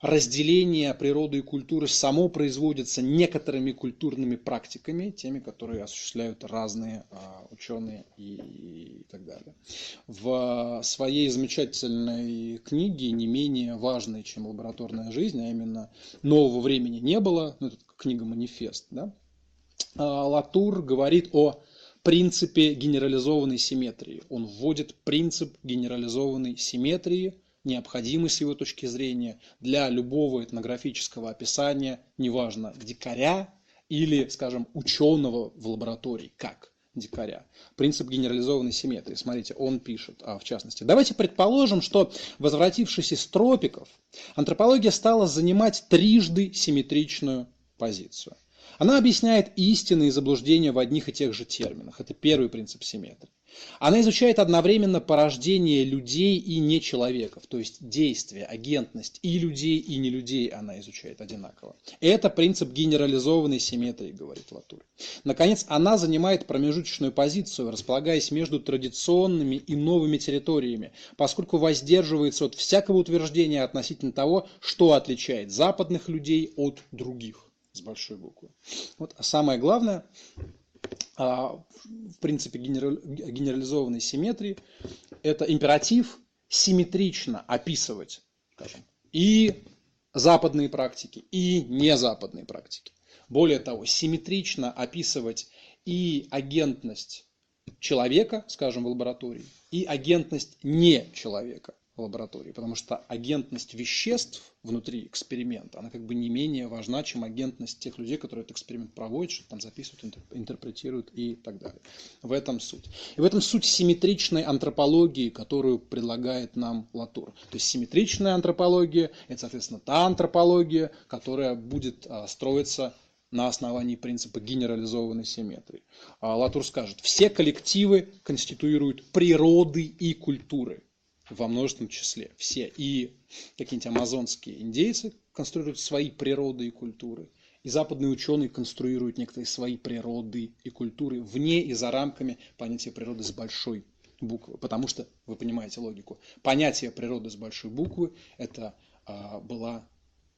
[SPEAKER 1] разделение природы и культуры само производится некоторыми культурными практиками, теми, которые осуществляют разные а, ученые и, так далее. В своей замечательной книге, не менее важной, чем лабораторная жизнь, а именно «Нового времени не было», ну, это книга «Манифест», да, а, Латур говорит о принципе генерализованной симметрии. Он вводит принцип генерализованной симметрии – необходимы с его точки зрения для любого этнографического описания, неважно, дикаря или, скажем, ученого в лаборатории, как дикаря. Принцип генерализованной симметрии. Смотрите, он пишет, а в частности. Давайте предположим, что, возвратившись из тропиков, антропология стала занимать трижды симметричную позицию. Она объясняет истины и заблуждения в одних и тех же терминах. Это первый принцип симметрии. Она изучает одновременно порождение людей и нечеловеков, то есть действие, агентность и людей, и не людей она изучает одинаково. Это принцип генерализованной симметрии, говорит Латур. Наконец, она занимает промежуточную позицию, располагаясь между традиционными и новыми территориями, поскольку воздерживается от всякого утверждения относительно того, что отличает западных людей от других с большой буквы. Вот а самое главное, а, в принципе генерализованной симметрии, это императив симметрично описывать, скажем, и западные практики, и незападные практики. Более того, симметрично описывать и агентность человека, скажем, в лаборатории, и агентность не человека лаборатории, потому что агентность веществ внутри эксперимента, она как бы не менее важна, чем агентность тех людей, которые этот эксперимент проводят, что там записывают, интерпретируют и так далее. В этом суть. И в этом суть симметричной антропологии, которую предлагает нам Латур. То есть симметричная антропология – это, соответственно, та антропология, которая будет а, строиться на основании принципа генерализованной симметрии. А Латур скажет, все коллективы конституируют природы и культуры во множественном числе. Все. И какие-нибудь амазонские индейцы конструируют свои природы и культуры. И западные ученые конструируют некоторые свои природы и культуры вне и за рамками понятия природы с большой буквы. Потому что, вы понимаете логику, понятие природы с большой буквы – это а, была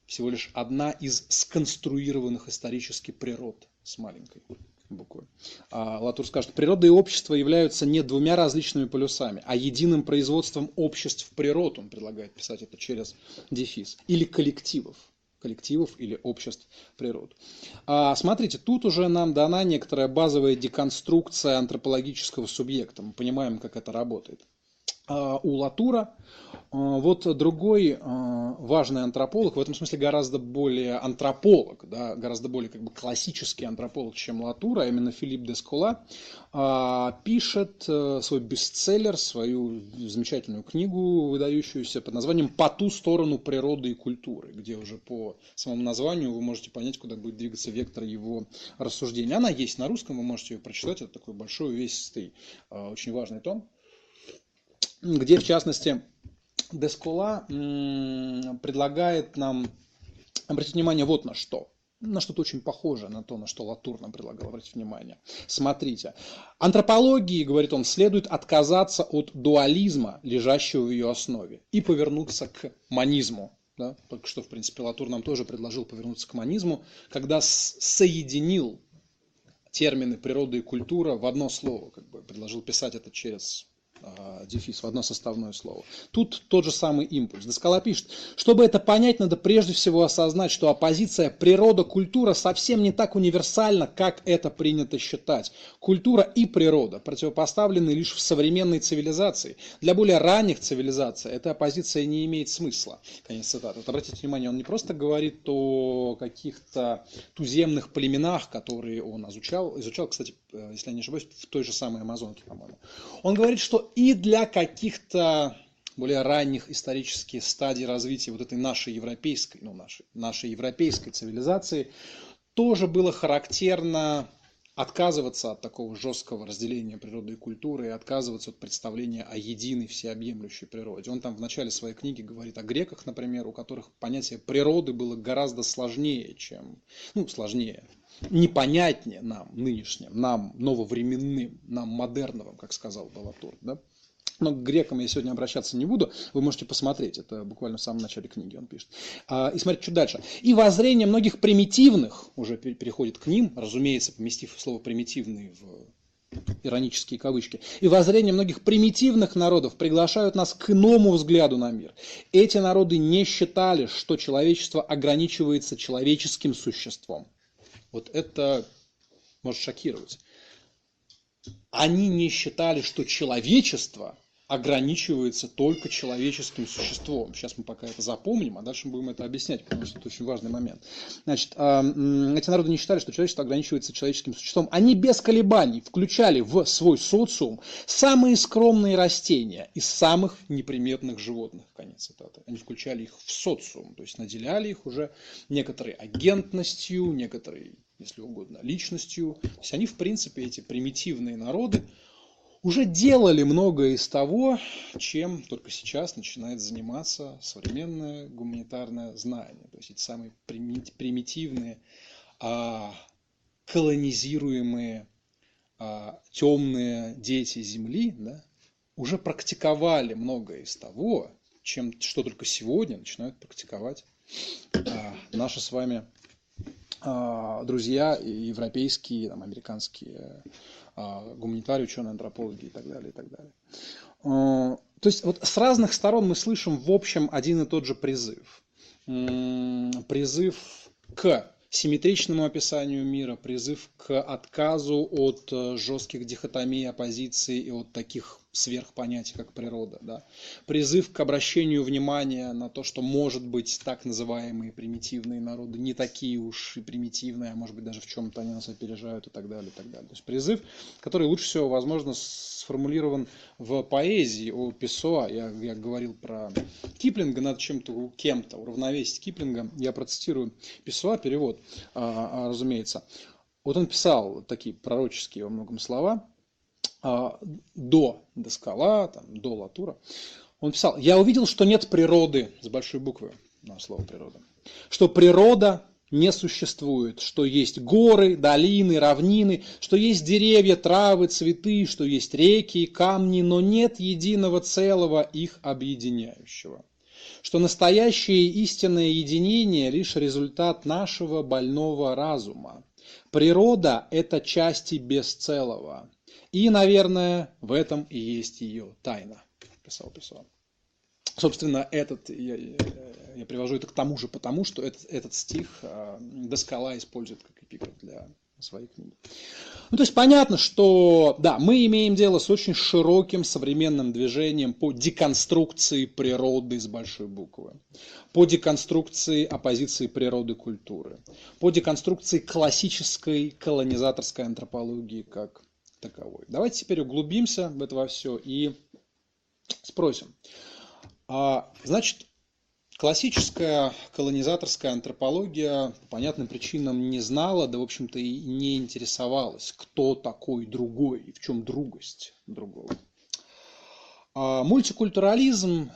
[SPEAKER 1] всего лишь одна из сконструированных исторически природ с маленькой буквы. А Латур скажет, природа и общество являются не двумя различными полюсами, а единым производством обществ природ. Он предлагает писать это через дефис. Или коллективов коллективов или обществ природ. А, смотрите, тут уже нам дана некоторая базовая деконструкция антропологического субъекта. Мы понимаем, как это работает. А, у Латура а, вот другой а, важный антрополог, в этом смысле гораздо более антрополог, да, гораздо более как бы классический антрополог, чем Латура, именно Филипп де Скола, пишет э, свой бестселлер, свою замечательную книгу, выдающуюся под названием «По ту сторону природы и культуры», где уже по самому названию вы можете понять, куда будет двигаться вектор его рассуждения. Она есть на русском, вы можете ее прочитать, это такой большой, увесистый, очень важный том где, в частности, Дескола предлагает нам обратить внимание вот на что на что-то очень похожее на то, на что Латур нам предлагал обратить внимание. Смотрите, антропологии, говорит он, следует отказаться от дуализма, лежащего в ее основе, и повернуться к манизму. Да? Только что, в принципе, Латур нам тоже предложил повернуться к манизму, когда соединил термины природа и культура в одно слово, как бы предложил писать это через дефис в одно составное слово. Тут тот же самый импульс. Доскала пишет, чтобы это понять, надо прежде всего осознать, что оппозиция природа-культура совсем не так универсальна, как это принято считать. Культура и природа противопоставлены лишь в современной цивилизации. Для более ранних цивилизаций эта оппозиция не имеет смысла. Конец цитаты. Вот обратите внимание, он не просто говорит о каких-то туземных племенах, которые он изучал, изучал, кстати, э, если я не ошибаюсь, в той же самой Амазонке, по-моему. Он говорит, что и для каких-то более ранних исторических стадий развития вот этой нашей европейской, ну, нашей, нашей европейской цивилизации тоже было характерно отказываться от такого жесткого разделения природы и культуры и отказываться от представления о единой всеобъемлющей природе. Он там в начале своей книги говорит о греках, например, у которых понятие природы было гораздо сложнее, чем, ну, сложнее, непонятнее нам нынешним, нам нововременным, нам модерновым, как сказал Балатур. Да? Но к грекам я сегодня обращаться не буду, вы можете посмотреть, это буквально в самом начале книги он пишет. А, и смотрите, что дальше. И воззрение многих примитивных, уже переходит к ним, разумеется, поместив слово примитивный в иронические кавычки, и воззрение многих примитивных народов приглашают нас к иному взгляду на мир. Эти народы не считали, что человечество ограничивается человеческим существом. Вот это может шокировать. Они не считали, что человечество ограничивается только человеческим существом. Сейчас мы пока это запомним, а дальше мы будем это объяснять, потому что это очень важный момент. Значит, эти народы не считали, что человечество ограничивается человеческим существом. Они без колебаний включали в свой социум самые скромные растения из самых неприметных животных. Конец цитаты. Они включали их в социум, то есть наделяли их уже некоторой агентностью, некоторой, если угодно, личностью. То есть они, в принципе, эти примитивные народы, уже делали многое из того, чем только сейчас начинает заниматься современное гуманитарное знание. То есть эти самые примитивные, а, колонизируемые, а, темные дети Земли да, уже практиковали многое из того, чем, что только сегодня начинают практиковать а, наши с вами друзья европейские, там, американские гуманитарии, ученые, антропологи и так далее, и так далее. А, то есть вот с разных сторон мы слышим в общем один и тот же призыв. Призыв к симметричному описанию мира, призыв к отказу от э, жестких дихотомий оппозиции и от таких сверхпонятий, как природа. Да? Призыв к обращению внимания на то, что, может быть, так называемые примитивные народы не такие уж и примитивные, а может быть, даже в чем-то они нас опережают и так далее. И так далее. То есть призыв, который лучше всего, возможно, сформулирован в поэзии о Песоа. Я, я говорил про Киплинга, надо чем-то, кем-то уравновесить Киплинга. Я процитирую Песоа, перевод, а, а, разумеется. Вот он писал такие пророческие во многом слова – до Доскала, там, до Латура, он писал, я увидел, что нет природы, с большой буквы, на слово природа, что природа не существует, что есть горы, долины, равнины, что есть деревья, травы, цветы, что есть реки, камни, но нет единого целого их объединяющего. Что настоящее истинное единение лишь результат нашего больного разума. Природа – это части бесцелого. И, наверное, в этом и есть ее тайна, писал Песо. Собственно, этот, я, я привожу это к тому же, потому что этот, этот стих э, Доскала использует как эпиграф для своей книги. Ну, то есть понятно, что да, мы имеем дело с очень широким современным движением по деконструкции природы с большой буквы, по деконструкции оппозиции природы культуры, по деконструкции классической колонизаторской антропологии как таковой. Давайте теперь углубимся в это во все и спросим. А, значит, классическая колонизаторская антропология по понятным причинам не знала, да, в общем-то, и не интересовалась, кто такой другой и в чем другость другого. А мультикультурализм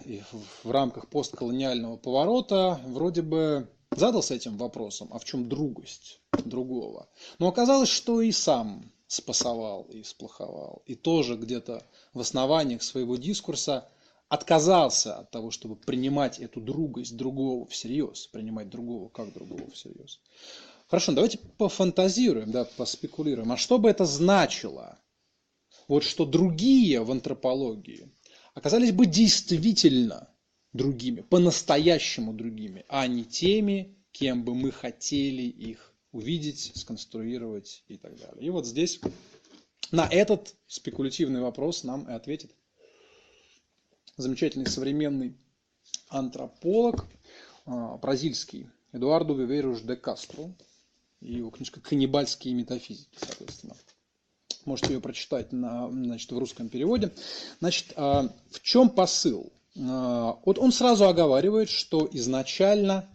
[SPEAKER 1] в рамках постколониального поворота вроде бы задался этим вопросом, а в чем другость другого. Но оказалось, что и сам спасовал и сплоховал. И тоже где-то в основаниях своего дискурса отказался от того, чтобы принимать эту другость другого всерьез, принимать другого как другого всерьез. Хорошо, давайте пофантазируем, да, поспекулируем. А что бы это значило? Вот что другие в антропологии оказались бы действительно другими, по-настоящему другими, а не теми, кем бы мы хотели их увидеть, сконструировать и так далее. И вот здесь на этот спекулятивный вопрос нам и ответит замечательный современный антрополог, а, бразильский, Эдуардо Виверуш де Кастро, его книжка «Каннибальские метафизики», соответственно. Можете ее прочитать на, значит, в русском переводе. Значит, а, в чем посыл? А, вот он сразу оговаривает, что изначально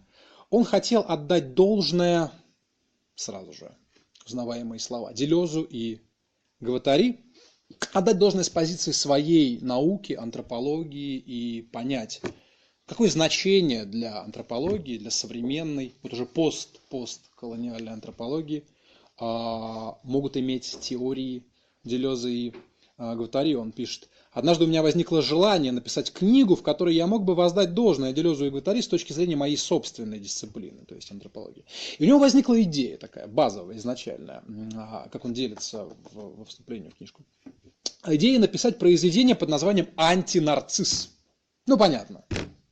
[SPEAKER 1] он хотел отдать должное сразу же, узнаваемые слова, Делезу и Гватари, отдать должное с позиции своей науки, антропологии и понять, какое значение для антропологии, для современной, вот уже пост, постколониальной антропологии а, могут иметь теории Делеза и а, Гватари. Он пишет, Однажды у меня возникло желание написать книгу, в которой я мог бы воздать должное Делезу и Гватари с точки зрения моей собственной дисциплины, то есть антропологии. И у него возникла идея такая, базовая, изначальная, а, как он делится во вступлении в книжку. Идея написать произведение под названием «Антинарцисс». Ну, понятно.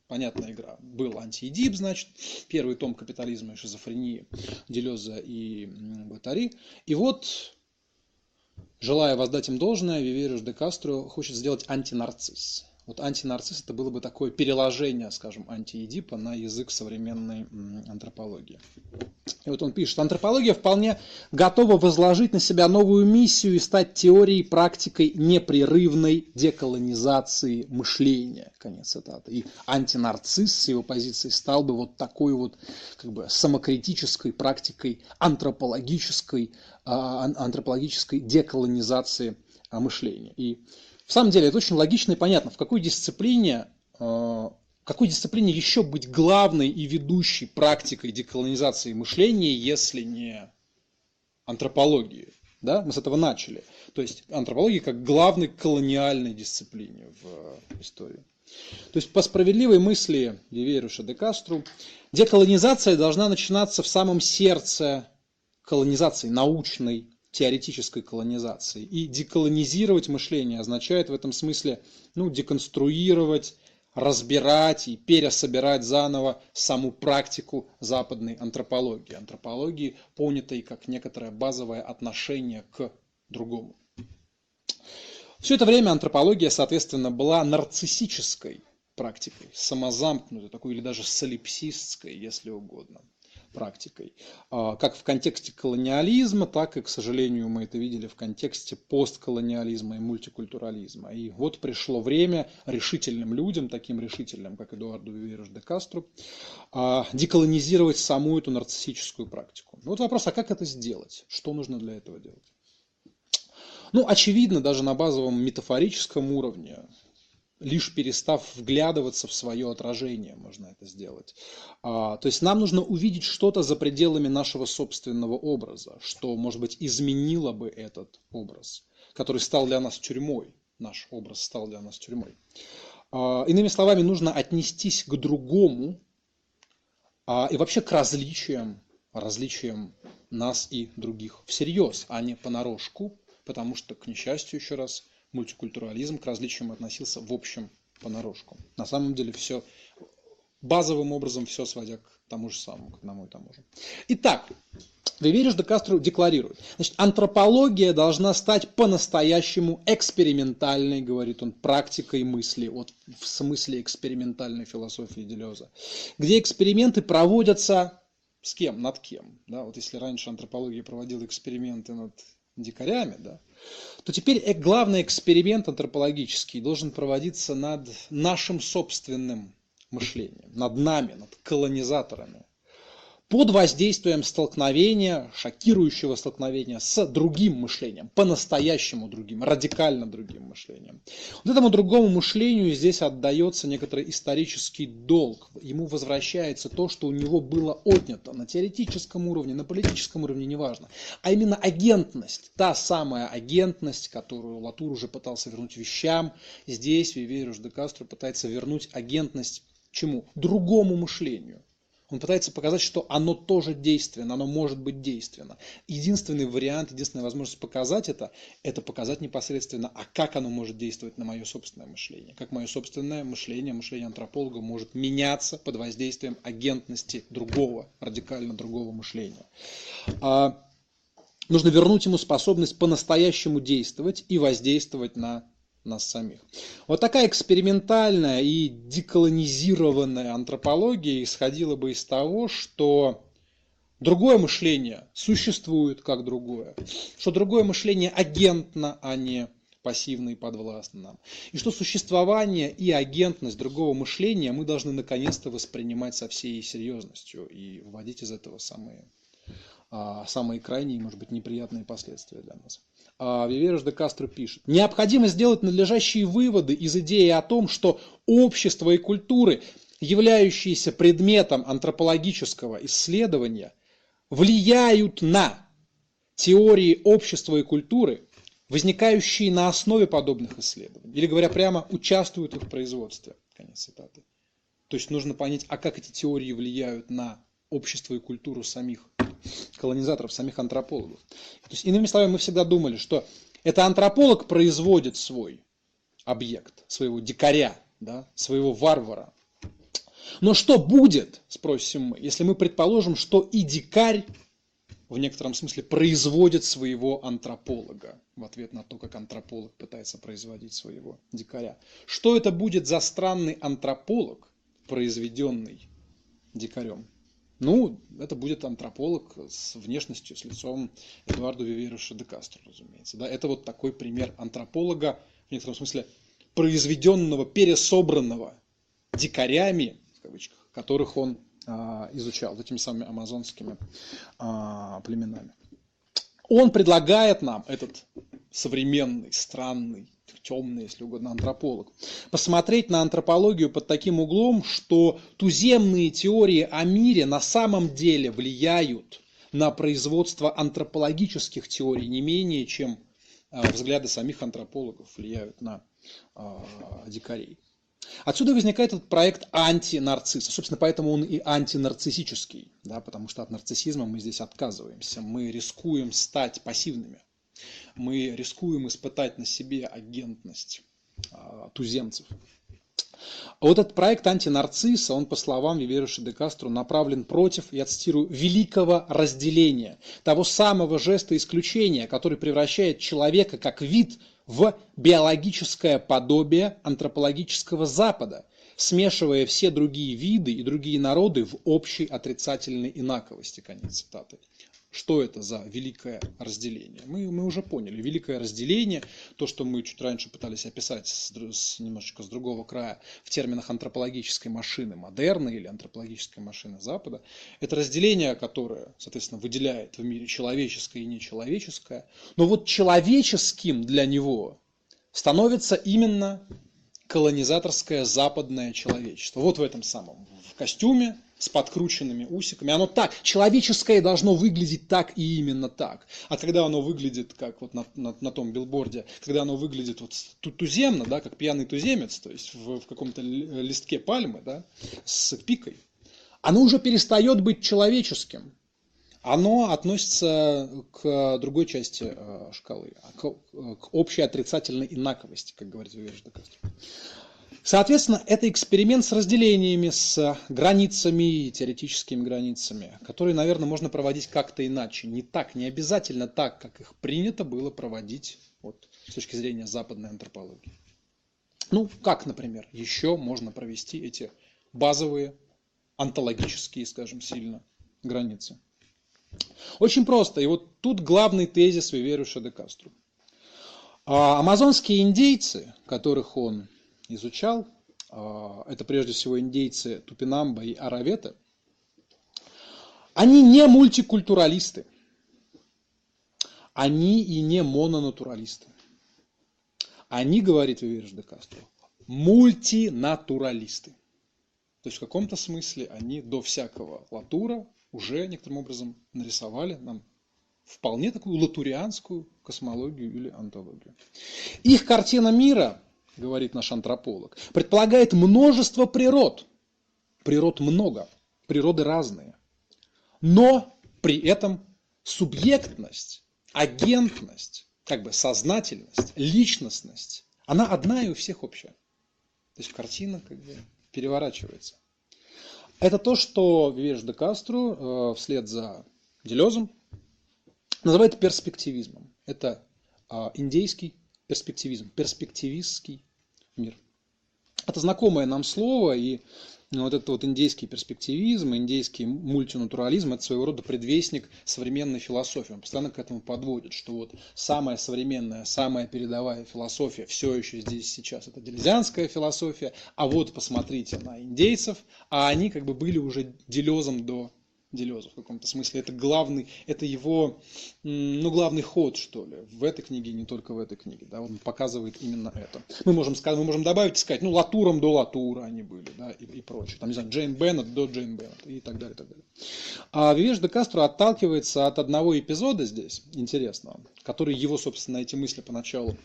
[SPEAKER 1] Понятная игра. Был антиэдип, значит, первый том капитализма и шизофрении Делеза и Гватари. И вот Желая воздать им должное, Вивериш де Кастро хочет сделать антинарцисс. Вот антинарцисс это было бы такое переложение, скажем, антиэдипа на язык современной антропологии. И вот он пишет, антропология вполне готова возложить на себя новую миссию и стать теорией, практикой непрерывной деколонизации мышления. Конец цитаты. И антинарцисс с его позиции стал бы вот такой вот как бы самокритической практикой антропологической, а, антропологической деколонизации а, мышления. И в самом деле это очень логично и понятно, в какой дисциплине, э, какой дисциплине еще быть главной и ведущей практикой деколонизации мышления, если не антропологии. Да? Мы с этого начали. То есть антропология как главной колониальной дисциплине в истории. То есть по справедливой мысли Виверуша де Кастру, деколонизация должна начинаться в самом сердце колонизации научной, теоретической колонизации. И деколонизировать мышление означает в этом смысле ну, деконструировать, разбирать и пересобирать заново саму практику западной антропологии. Антропологии, понятой как некоторое базовое отношение к другому. Все это время антропология, соответственно, была нарциссической практикой, самозамкнутой, такой или даже солипсистской, если угодно практикой. А, как в контексте колониализма, так и, к сожалению, мы это видели в контексте постколониализма и мультикультурализма. И вот пришло время решительным людям, таким решительным, как Эдуарду Виверш де Кастро, а, деколонизировать саму эту нарциссическую практику. Вот вопрос, а как это сделать? Что нужно для этого делать? Ну, очевидно, даже на базовом метафорическом уровне лишь перестав вглядываться в свое отражение, можно это сделать. А, то есть нам нужно увидеть что-то за пределами нашего собственного образа, что, может быть, изменило бы этот образ, который стал для нас тюрьмой. Наш образ стал для нас тюрьмой. А, иными словами, нужно отнестись к другому а, и вообще к различиям, различиям нас и других всерьез, а не понарошку, потому что, к несчастью, еще раз, мультикультурализм к различиям относился в общем понарошку. На самом деле все базовым образом все сводя к тому же самому, к одному и тому же. Итак, Вивериш де Кастро декларирует, значит, антропология должна стать по-настоящему экспериментальной, говорит он, практикой мысли, вот в смысле экспериментальной философии Делеза, где эксперименты проводятся с кем, над кем. Да? Вот если раньше антропология проводила эксперименты над дикарями, да, то теперь э, главный эксперимент антропологический должен проводиться над нашим собственным мышлением, над нами, над колонизаторами под воздействием столкновения, шокирующего столкновения с другим мышлением, по-настоящему другим, радикально другим мышлением. Вот этому другому мышлению здесь отдается некоторый исторический долг. Ему возвращается то, что у него было отнято на теоретическом уровне, на политическом уровне, неважно. А именно агентность, та самая агентность, которую Латур уже пытался вернуть вещам. Здесь Вивериус де Кастро пытается вернуть агентность чему? Другому мышлению Он пытается показать, что оно тоже действенно, оно может быть действенно. Единственный вариант, единственная возможность показать это, это показать непосредственно, а как оно может действовать на мое собственное мышление. Как мое собственное мышление, мышление антрополога может меняться под воздействием агентности другого, радикально другого мышления. А, нужно вернуть ему способность по-настоящему действовать и воздействовать на нас самих. Вот такая экспериментальная и деколонизированная антропология исходила бы из того, что другое мышление существует как другое, что другое мышление агентно, а не пассивно и подвластно нам. И что существование и агентность другого мышления мы должны наконец-то воспринимать со всей серьезностью и вводить из этого самые, а, самые крайние, может быть, неприятные последствия для нас. А, Виверш де Кастро пишет. Необходимо сделать надлежащие выводы из идеи о том, что общество и культуры, являющиеся предметом антропологического исследования, влияют на теории общества и культуры, возникающие на основе подобных исследований. Или говоря прямо, участвуют в их производстве. Конец цитаты. То есть нужно понять, а как эти теории влияют на общество и культуру самих колонизаторов, самих антропологов. То есть, иными словами, мы всегда думали, что это антрополог производит свой объект, своего дикаря, да, своего варвара. Но что будет, спросим мы, если мы предположим, что и дикарь в некотором смысле производит своего антрополога в ответ на то, как антрополог пытается производить своего дикаря. Что это будет за странный антрополог, произведенный дикарем? Ну, это будет антрополог с внешностью, с лицом Эдуарда Виверуша де Кастро, разумеется. Да? Это вот такой пример антрополога, в некотором смысле, произведенного, пересобранного дикарями, в кавычках, которых он а, изучал, этими самыми амазонскими а, племенами. Он предлагает нам этот современный, странный, темный, если угодно, антрополог, посмотреть на антропологию под таким углом, что туземные теории о мире на самом деле влияют на производство антропологических теорий не менее, чем а, взгляды самих антропологов влияют на а, дикарей. Отсюда возникает этот проект антинарцисса. Собственно, поэтому он и антинарциссический, да, потому что от нарциссизма мы здесь отказываемся. Мы рискуем стать пассивными мы рискуем испытать на себе агентность а, туземцев. Вот этот проект антинарцисса, он, по словам Виверуша де Кастро, направлен против, я цитирую, великого разделения, того самого жеста исключения, который превращает человека как вид в биологическое подобие антропологического Запада, смешивая все другие виды и другие народы в общей отрицательной инаковости. Конец цитаты. Что это за великое разделение? Мы, мы уже поняли. Великое разделение, то, что мы чуть раньше пытались описать с, с, немножечко с другого края в терминах антропологической машины модерна или антропологической машины Запада, это разделение, которое, соответственно, выделяет в мире человеческое и нечеловеческое. Но вот человеческим для него становится именно колонизаторское западное человечество. Вот в этом самом, в костюме, с подкрученными усиками. Оно так, человеческое должно выглядеть так и именно так. А когда оно выглядит, как вот на, на, на том билборде, когда оно выглядит вот туземно, да, как пьяный туземец, то есть в, в каком-то листке пальмы, да, с пикой, оно уже перестает быть человеческим. Оно относится к другой части э, шкалы, к, к общей отрицательной инаковости, как говорит Вежда Кастро. Соответственно, это эксперимент с разделениями, с границами, теоретическими границами, которые, наверное, можно проводить как-то иначе. Не так, не обязательно так, как их принято было проводить вот, с точки зрения западной антропологии. Ну, как, например, еще можно провести эти базовые, антологические, скажем, сильно границы. Очень просто. И вот тут главный тезис Виверуша де Кастро. А амазонские индейцы, которых он изучал, а, это прежде всего индейцы Тупинамба и Аравета, они не мультикультуралисты, они и не мононатуралисты. Они, говорит Виверш де Кастро, мультинатуралисты. То есть в каком-то смысле они до всякого латура уже некоторым образом нарисовали нам вполне такую латурианскую космологию или антологию. Их картина мира говорит наш антрополог, предполагает множество природ. Природ много. природы разные. Но при этом субъектность, агентность, как бы сознательность, личностность, она одна и у всех общая. То есть картина как бы переворачивается. Это то, что Вивеш де Кастро э, вслед за Делезом называет перспективизмом. Это э, индейский перспективизм, перспективистский мир. Это знакомое нам слово, и ну, вот этот вот индейский перспективизм, индейский мультинатурализм – это своего рода предвестник современной философии. Он постоянно к этому подводит, что вот самая современная, самая передовая философия все еще здесь сейчас – это делезианская философия, а вот посмотрите на индейцев, а они как бы были уже делезом до Делеза в каком-то смысле. Это главный, это его, ну, главный ход, что ли, в этой книге, не только в этой книге. Да, он показывает именно это. Мы можем, сказать, мы можем добавить и сказать, ну, Латуром до Латура они были, да, и, и прочее. Там, не знаю, Джейн Беннет до Джейн Беннет и так далее, и так далее. А Вивеш де Кастро отталкивается от одного эпизода здесь, интересного, который его, собственно, эти мысли поначалу,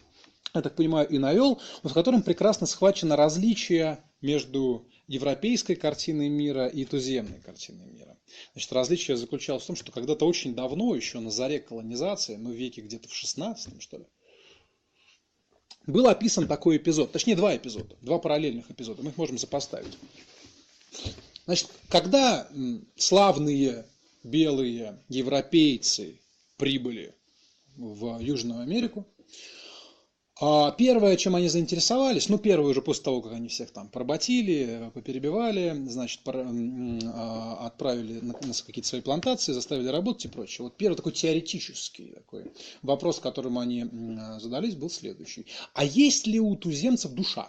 [SPEAKER 1] я так понимаю, и навел, но в котором прекрасно схвачено различие между европейской картиной мира и туземной картиной мира. Значит, различие заключалось в том, что когда-то очень давно, еще на заре колонизации, ну, веке где-то в 16 что ли, был описан такой эпизод, точнее два эпизода, два параллельных эпизода, мы их можем сопоставить. Значит, когда славные белые европейцы прибыли в Южную Америку, первое, чем они заинтересовались, ну, первое уже после того, как они всех там поработили, поперебивали, значит, а, отправили на какие-то свои плантации, заставили работать и прочее. Вот первый такой теоретический такой вопрос, которым они задались, был следующий. А есть ли у туземцев душа?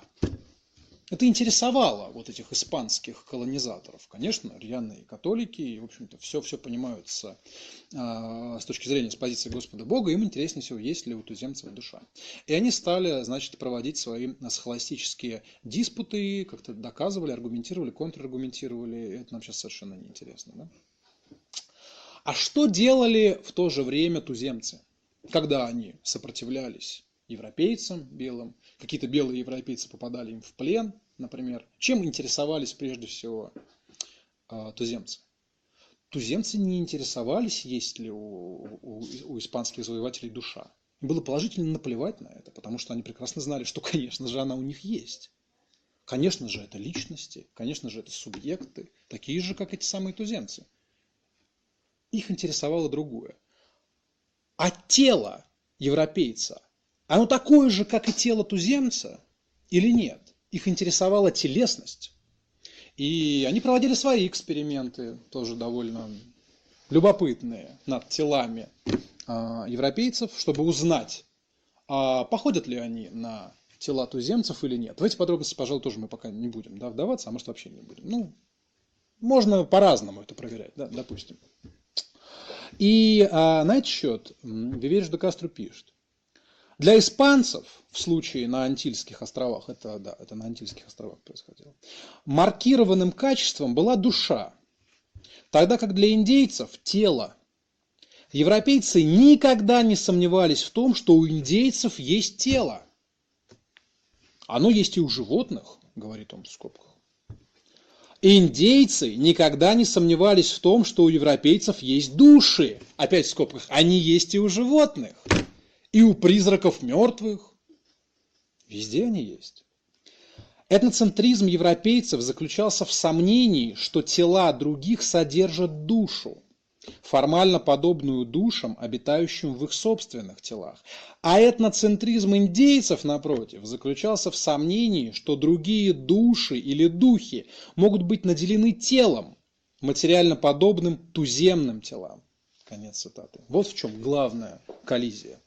[SPEAKER 1] Это интересовало вот этих испанских колонизаторов. Конечно, рьяные католики, и, в общем-то, все-все понимают с, э, с точки зрения, с позиции Господа Бога, им интереснее всего, есть ли у туземцев душа. И они стали, значит, проводить свои схоластические диспуты, как-то доказывали, аргументировали, контраргументировали. Это нам сейчас совершенно неинтересно. Да? А что делали в то же время туземцы, когда они сопротивлялись европейцам белым, какие-то белые европейцы попадали им в плен, например, чем интересовались прежде всего а, туземцы? Туземцы не интересовались, есть ли у, у, у испанских завоевателей душа. Им было положительно наплевать на это, потому что они прекрасно знали, что, конечно же, она у них есть. Конечно же, это личности, конечно же, это субъекты, такие же, как эти самые туземцы. Их интересовало другое. А тело европейца, оно такое же, как и тело туземца или нет? их интересовала телесность. И они проводили свои эксперименты, тоже довольно любопытные, над телами а, европейцев, чтобы узнать, а походят ли они на тела туземцев или нет. В эти подробности, пожалуй, тоже мы пока не будем да, вдаваться, а может вообще не будем. Ну, можно по-разному это проверять, да, допустим. И а, на этот счет Вивериш де Кастро пишет. Для испанцев, в случае на Антильских островах, это, да, это на Антильских островах происходило, маркированным качеством была душа, тогда как для индейцев – тело. Европейцы никогда не сомневались в том, что у индейцев есть тело. Оно есть и у животных, говорит он в скобках. Индейцы никогда не сомневались в том, что у европейцев есть души. Опять в скобках. Они есть и у животных и у призраков мертвых. Везде они есть. Этноцентризм европейцев заключался в сомнении, что тела других содержат душу, формально подобную душам, обитающим в их собственных телах. А этноцентризм индейцев, напротив, заключался в сомнении, что другие души или духи могут быть наделены телом, материально подобным туземным телам. Конец цитаты. Вот в чем главная коллизия.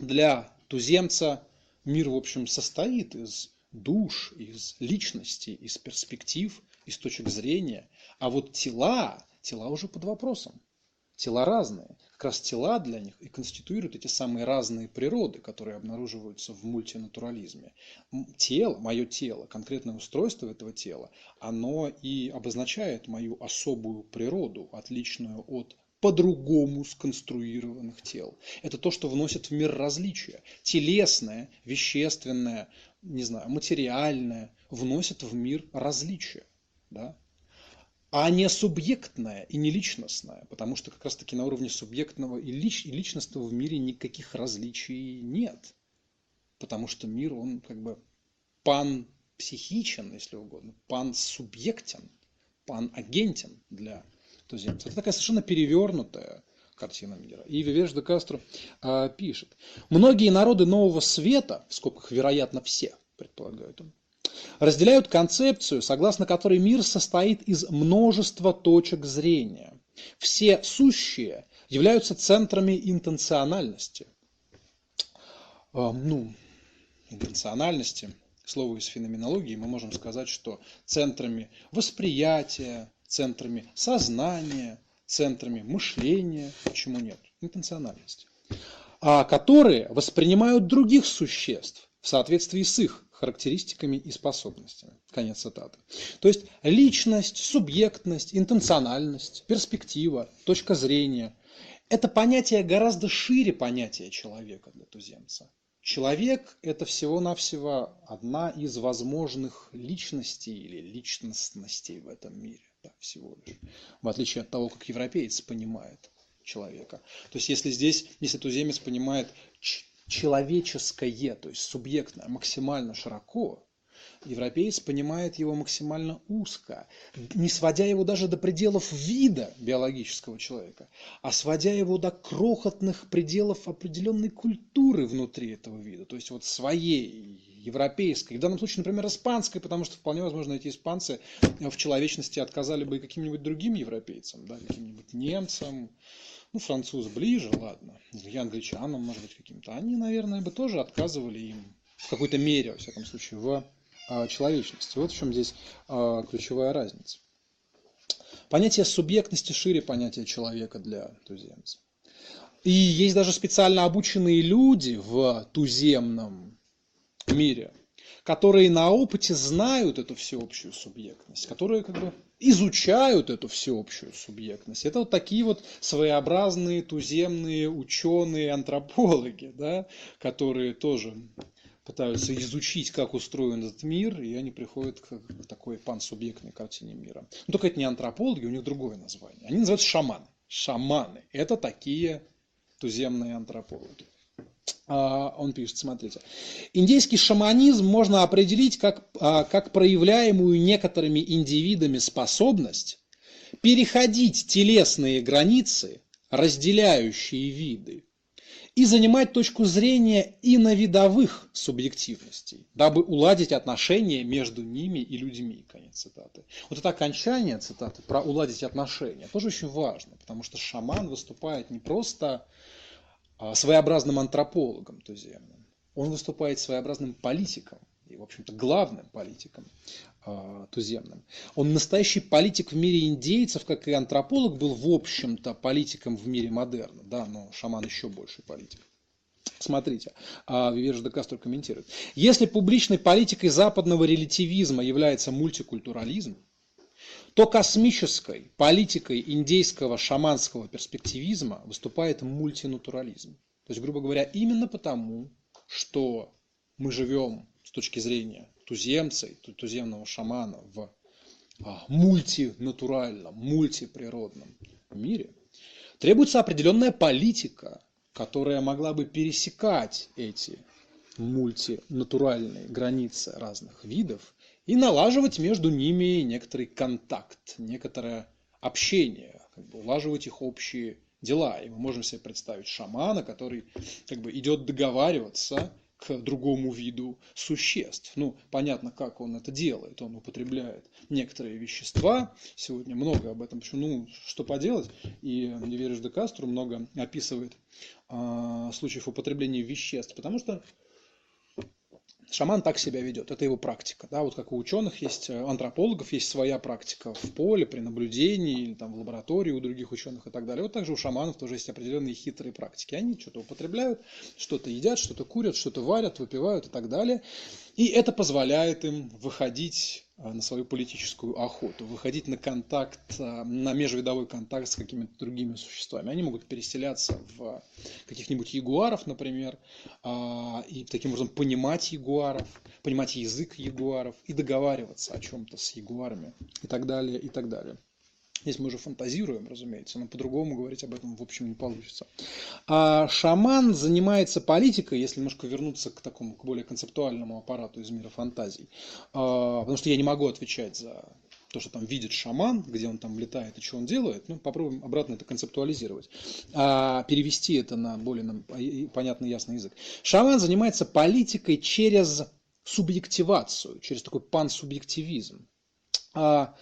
[SPEAKER 1] Для туземца мир, в общем, состоит из душ, из личностей, из перспектив, из точек зрения. А вот тела, тела уже под вопросом. Тела разные. Как раз тела для них и конституируют эти самые разные природы, которые обнаруживаются в мультинатурализме. Тело, мое тело, конкретное устройство этого тела, оно и обозначает мою особую природу, отличную от по-другому сконструированных тел. Это то, что вносит в мир различия. Телесное, вещественное, не знаю, материальное вносит в мир различия. Да? а не субъектное и не личностное, потому что как раз-таки на уровне субъектного и, лич, и личностного в мире никаких различий нет, потому что мир, он как бы панпсихичен, если угодно, пансубъектен, панагентен для туземцев. Это такая совершенно перевернутая картина мира. И Вивеш Кастро а, пишет. Многие народы Нового Света, в скобках вероятно все, предполагает он, разделяют концепцию, согласно которой мир состоит из множества точек зрения. Все сущие являются центрами интенциональности. А, ну, интенциональности, слово из феноменологии, мы можем сказать, что центрами восприятия, центрами сознания, центрами мышления, почему нет, интенциональности, а которые воспринимают других существ в соответствии с их характеристиками и способностями. Конец цитаты. То есть личность, субъектность, интенциональность, перспектива, точка зрения – это понятие гораздо шире понятия человека для туземца. Человек – это всего-навсего одна из возможных личностей или личностностей в этом мире. Да, всего лишь. В отличие от того, как европеец понимает человека. То есть, если здесь, если туземец понимает человеческое, то есть субъектное, максимально широко, европеец понимает его максимально узко, не сводя его даже до пределов вида биологического человека, а сводя его до крохотных пределов определенной культуры внутри этого вида, то есть вот своей европейской, в данном случае, например, испанской, потому что вполне возможно эти испанцы в человечности отказали бы и каким-нибудь другим европейцам, да, каким-нибудь немцам, ну, француз ближе, ладно, или англичанам, может быть, каким-то, они, наверное, бы тоже отказывали им в какой-то мере, во всяком случае, в а, человечности. Вот в чем здесь а, ключевая разница. Понятие субъектности шире понятия человека для туземца. И есть даже специально обученные люди в туземном мире, которые на опыте знают эту всеобщую субъектность, которые как бы изучают эту всеобщую субъектность. Это вот такие вот своеобразные туземные ученые, антропологи, да, которые тоже пытаются изучить, как устроен этот мир, и они приходят к такой пансубъектной картине мира. Но только это не антропологи, у них другое название. Они называются шаманы. Шаманы – это такие туземные антропологи. А, он пишет, смотрите. Индейский шаманизм можно определить как, а, как проявляемую некоторыми индивидами способность переходить телесные границы, разделяющие виды, и занимать точку зрения иновидовых субъективностей, дабы уладить отношения между ними и людьми. Конец цитаты. Вот это окончание цитаты про уладить отношения тоже очень важно, потому что шаман выступает не просто своеобразным антропологом туземным. Он выступает своеобразным политиком, и, в общем-то, главным политиком э, туземным. Он настоящий политик в мире индейцев, как и антрополог был, в общем-то, политиком в мире модерна, да, но шаман еще больше политик. Смотрите, а Виверж де Кастро комментирует. Если публичной политикой западного релятивизма является мультикультурализм, то космической политикой индейского шаманского перспективизма выступает мультинатурализм. То есть, грубо говоря, именно потому, что мы живем с точки зрения туземца и туземного шамана в а, мультинатуральном, мультиприродном мире, требуется определенная политика, которая могла бы пересекать эти мультинатуральные границы разных видов и налаживать между ними некоторый контакт, некоторое общение, как бы улаживать их общие дела. И мы можем себе представить шамана, который как бы идет договариваться к другому виду существ. Ну, понятно, как он это делает. Он употребляет некоторые вещества. Сегодня много об этом. Почему? Ну, что поделать? И Невериш де Кастро много описывает э, случаев употребления веществ. Потому что Шаман так себя ведет, это его практика. Да? Вот как у ученых есть, э, антропологов есть своя практика в поле, при наблюдении, или там в лаборатории у других ученых и так далее. Вот также у шаманов тоже есть определенные хитрые практики. Они что-то употребляют, что-то едят, что-то курят, что-то варят, выпивают и так далее. И это позволяет им выходить на свою политическую охоту, выходить на контакт, а, на межвидовой контакт с какими-то другими существами. Они могут переселяться в каких-нибудь ягуаров, например, а, и таким образом понимать ягуаров, понимать язык ягуаров и договариваться о чем-то с ягуарами и так далее, и так далее. Здесь мы уже фантазируем, разумеется, но по-другому говорить об этом, в общем, не получится. А шаман занимается политикой, если немножко вернуться к такому, к более концептуальному аппарату из мира фантазий. А, потому что я не могу отвечать за то, что там видит шаман, где он там летает и что он делает, ну, попробуем обратно это концептуализировать, а перевести это на более нам понятный ясный язык. Шаман занимается политикой через субъективацию, через такой пансубъективизм. А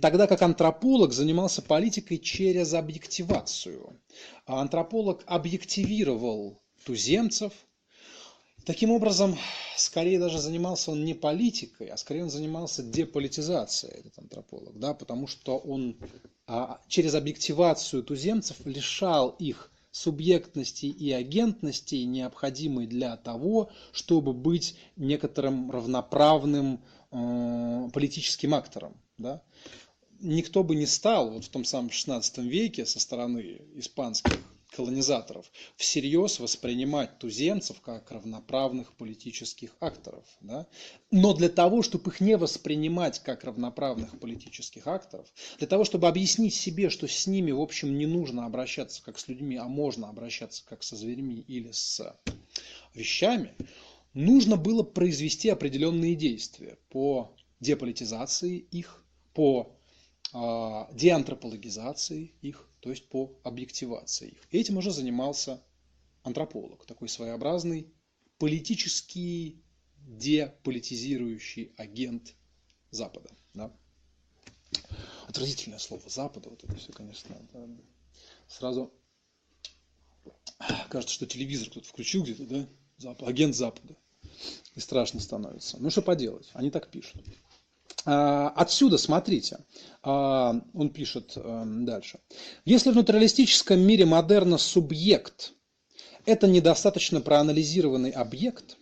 [SPEAKER 1] Тогда как антрополог занимался политикой через объективацию. А антрополог объективировал туземцев. Таким образом, скорее даже занимался он не политикой, а скорее он занимался деполитизацией, этот антрополог, да, потому что он а, через объективацию туземцев лишал их субъектности и агентности, необходимой для того, чтобы быть некоторым равноправным э, политическим актором. Да? никто бы не стал вот в том самом 16 веке со стороны испанских колонизаторов всерьез воспринимать туземцев как равноправных политических акторов. Да? Но для того, чтобы их не воспринимать как равноправных политических акторов, для того, чтобы объяснить себе, что с ними, в общем, не нужно обращаться как с людьми, а можно обращаться как со зверьми или с вещами, нужно было произвести определенные действия по деполитизации их, по а, деантропологизации их, то есть по объективации их. Этим уже занимался антрополог, такой своеобразный политический деполитизирующий агент Запада. Да? Отвратительное слово Запада, вот это все, конечно, да, сразу кажется, что телевизор кто-то включил где-то, да, Запад, агент Запада. И страшно становится. Ну что поделать, они так пишут. А, отсюда, смотрите, а, он пишет э, дальше. Если в натуралистическом мире модерна субъект – это недостаточно проанализированный объект,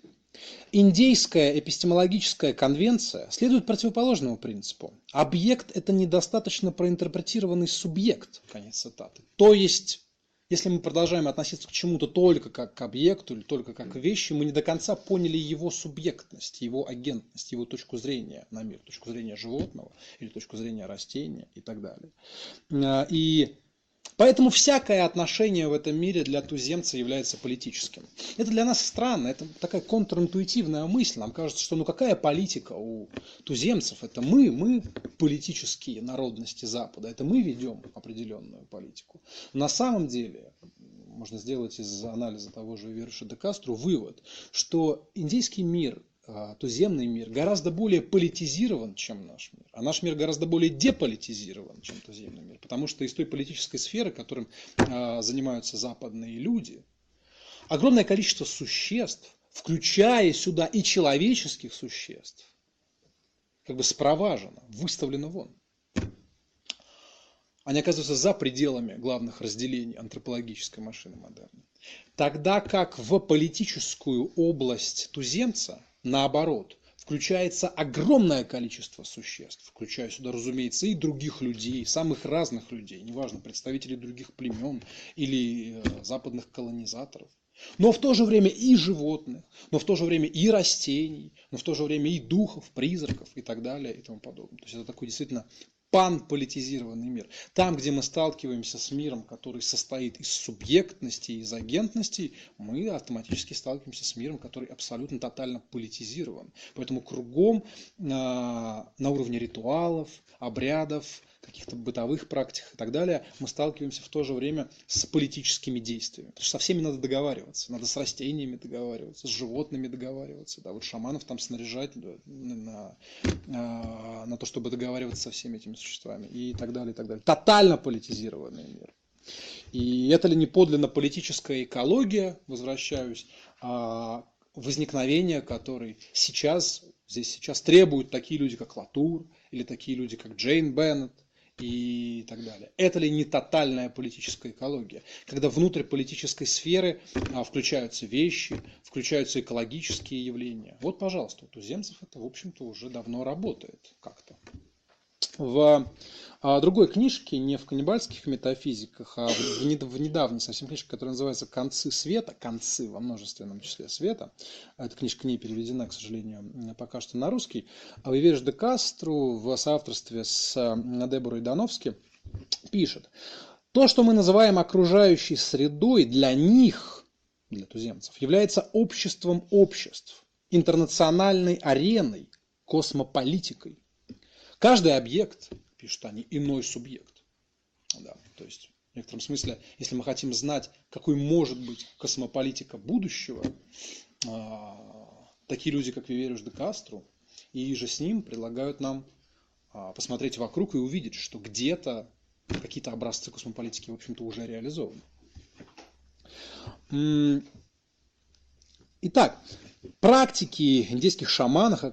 [SPEAKER 1] индейская эпистемологическая конвенция следует противоположному принципу. Объект – это недостаточно проинтерпретированный субъект, конец цитаты. То есть если мы продолжаем относиться к чему-то только как к объекту или только как к вещи, мы не до конца поняли его субъектность, его агентность, его точку зрения на мир, точку зрения животного или точку зрения растения и так далее. А, и Поэтому всякое отношение в этом мире для туземца является политическим. Это для нас странно, это такая контринтуитивная мысль. Нам кажется, что ну какая политика у туземцев? Это мы, мы политические народности Запада, это мы ведем определенную политику. На самом деле, можно сделать из анализа того же Верша де Кастро вывод, что индийский мир туземный мир гораздо более политизирован, чем наш мир. А наш мир гораздо более деполитизирован, чем туземный мир. Потому что из той политической сферы, которым а, занимаются западные люди, огромное количество существ, включая сюда и человеческих существ, как бы спроважено, выставлено вон. Они оказываются за пределами главных разделений антропологической машины модерна. Тогда как в политическую область туземца Наоборот, включается огромное количество существ, включая сюда, разумеется, и других людей, самых разных людей, неважно, представителей других племен или э, западных колонизаторов. Но в то же время и животных, но в то же время и растений, но в то же время и духов, призраков и так далее и тому подобное. То есть это такой действительно панполитизированный мир. Там, где мы сталкиваемся с миром, который состоит из субъектности, из агентности, мы автоматически сталкиваемся с миром, который абсолютно тотально политизирован. Поэтому кругом на, на уровне ритуалов, обрядов, каких-то бытовых практиках и так далее, мы сталкиваемся в то же время с политическими действиями. Потому что со всеми надо договариваться. Надо с растениями договариваться, с животными договариваться. Да, вот шаманов там снаряжать на, на, на то, чтобы договариваться со всеми этими существами и так далее, и так далее. Тотально политизированный мир. И это ли не подлинно политическая экология, возвращаюсь, а возникновение которой сейчас, здесь сейчас требуют такие люди, как Латур, или такие люди, как Джейн Беннет, и так далее. Это ли не тотальная политическая экология, когда внутрь политической сферы а, включаются вещи, включаются экологические явления. Вот, пожалуйста, у туземцев это, в общем-то, уже давно работает как-то. В а, другой книжке, не в каннибальских метафизиках, а в, недавней совсем книжке, которая называется «Концы света», «Концы» во множественном числе света, эта книжка не переведена, к сожалению, пока что на русский, а Виверш де Кастру в соавторстве с Деборой Дановски пишет, то, что мы называем окружающей средой, для них, для туземцев, является обществом обществ, интернациональной ареной, космополитикой. Каждый объект, пишут они, иной субъект. Да, то есть в некотором смысле, если мы хотим знать, какой может быть космополитика будущего, а, такие люди, как Вивериус де Кастро и же с ним предлагают нам а, посмотреть вокруг и увидеть, что где-то какие-то образцы космополитики, в общем-то, уже реализованы. Итак, практики индейских шаманов,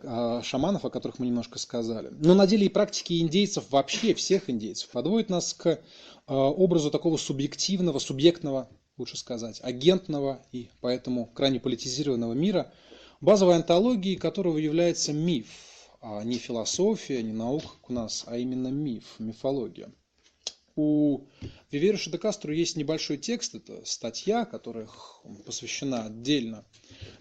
[SPEAKER 1] шаманов, о которых мы немножко сказали, но на деле и практики индейцев вообще, всех индейцев, подводят нас к а, образу такого субъективного, субъектного, лучше сказать, агентного и поэтому крайне политизированного мира, базовой антологией которого является миф, а не философия, не наука как у нас, а именно миф, мифология. У Вивериша де Кастро есть небольшой текст, это статья, которая посвящена отдельно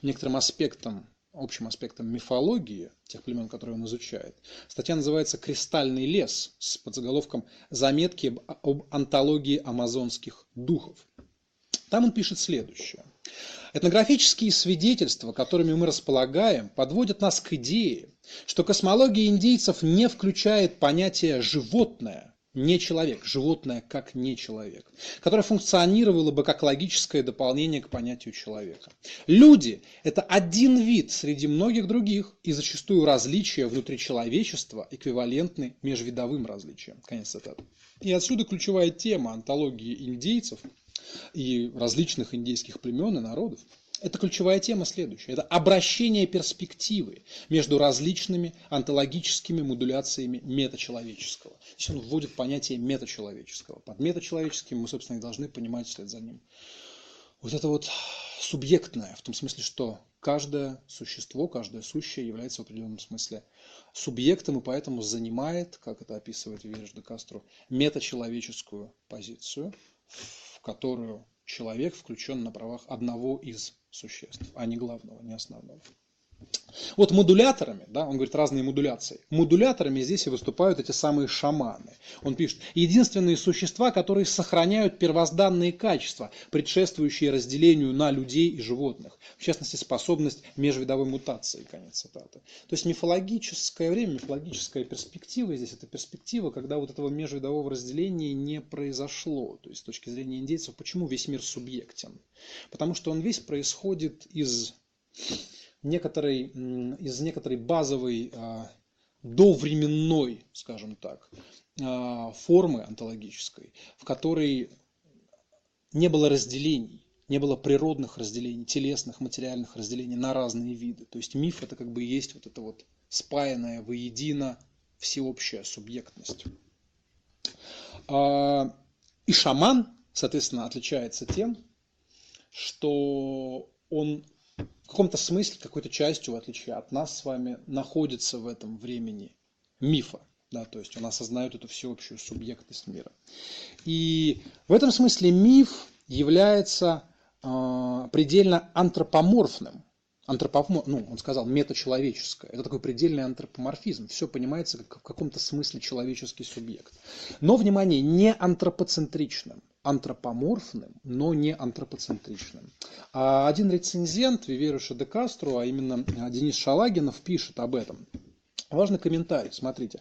[SPEAKER 1] некоторым аспектам, общим аспектам мифологии тех племен, которые он изучает. Статья называется «Кристальный лес» с подзаголовком «Заметки об антологии амазонских духов». Там он пишет следующее. Этнографические свидетельства, которыми мы располагаем, подводят нас к идее, что космология индейцев не включает понятие «животное», не человек, животное как не человек, которое функционировало бы как логическое дополнение к понятию человека. Люди – это один вид среди многих других, и зачастую различия внутри человечества эквивалентны межвидовым различиям. Конец цитаты. И отсюда ключевая тема антологии индейцев и различных индейских племен и народов – это ключевая тема следующая. Это обращение перспективы между различными онтологическими модуляциями метачеловеческого. Здесь он вводит понятие метачеловеческого. Под метачеловеческим мы, собственно, и должны понимать вслед за ним. Вот это вот субъектное, в том смысле, что каждое существо, каждое сущее является в определенном смысле субъектом и поэтому занимает, как это описывает Вильяш де Кастро, метачеловеческую позицию, в которую человек включен на правах одного из существ, а не главного, не основного. Вот модуляторами, да, он говорит разные модуляции. Модуляторами здесь и выступают эти самые шаманы. Он пишет, единственные существа, которые сохраняют первозданные качества, предшествующие разделению на людей и животных. В частности, способность межвидовой мутации, конец цитаты. То есть мифологическое время, мифологическая перспектива здесь, это перспектива, когда вот этого межвидового разделения не произошло. То есть с точки зрения индейцев, почему весь мир субъектен? Потому что он весь происходит из некоторой, из некоторой базовой а, довременной, скажем так, а, формы онтологической, в которой не было разделений, не было природных разделений, телесных, материальных разделений на разные виды. То есть миф это как бы есть вот эта вот спаянная воедино всеобщая субъектность. А, и шаман, соответственно, отличается тем, что он в каком-то смысле, какой-то частью, в отличие от нас с вами, находится в этом времени мифа. Да, то есть он осознает эту всеобщую субъектность мира. И в этом смысле миф является э, предельно антропоморфным. Антропомор... Ну, он сказал метачеловеческое. Это такой предельный антропоморфизм. Все понимается как в каком-то смысле человеческий субъект. Но, внимание, не антропоцентричным антропоморфным, но не антропоцентричным. А один рецензент Виверуша де Кастро, а именно а, Денис Шалагинов, пишет об этом. Важный комментарий, смотрите.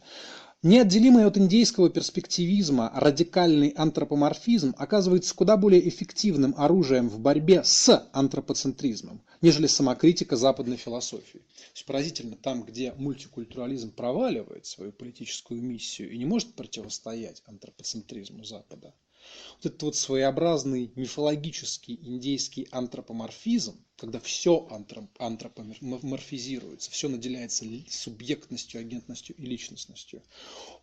[SPEAKER 1] Неотделимый от индейского перспективизма радикальный антропоморфизм оказывается куда более эффективным оружием в борьбе с антропоцентризмом, нежели самокритика западной философии. То есть поразительно, там, где мультикультурализм проваливает свою политическую миссию и не может противостоять антропоцентризму Запада, вот этот вот своеобразный мифологический индейский антропоморфизм, когда все антропоморфизируется, все наделяется субъектностью, агентностью и личностностью,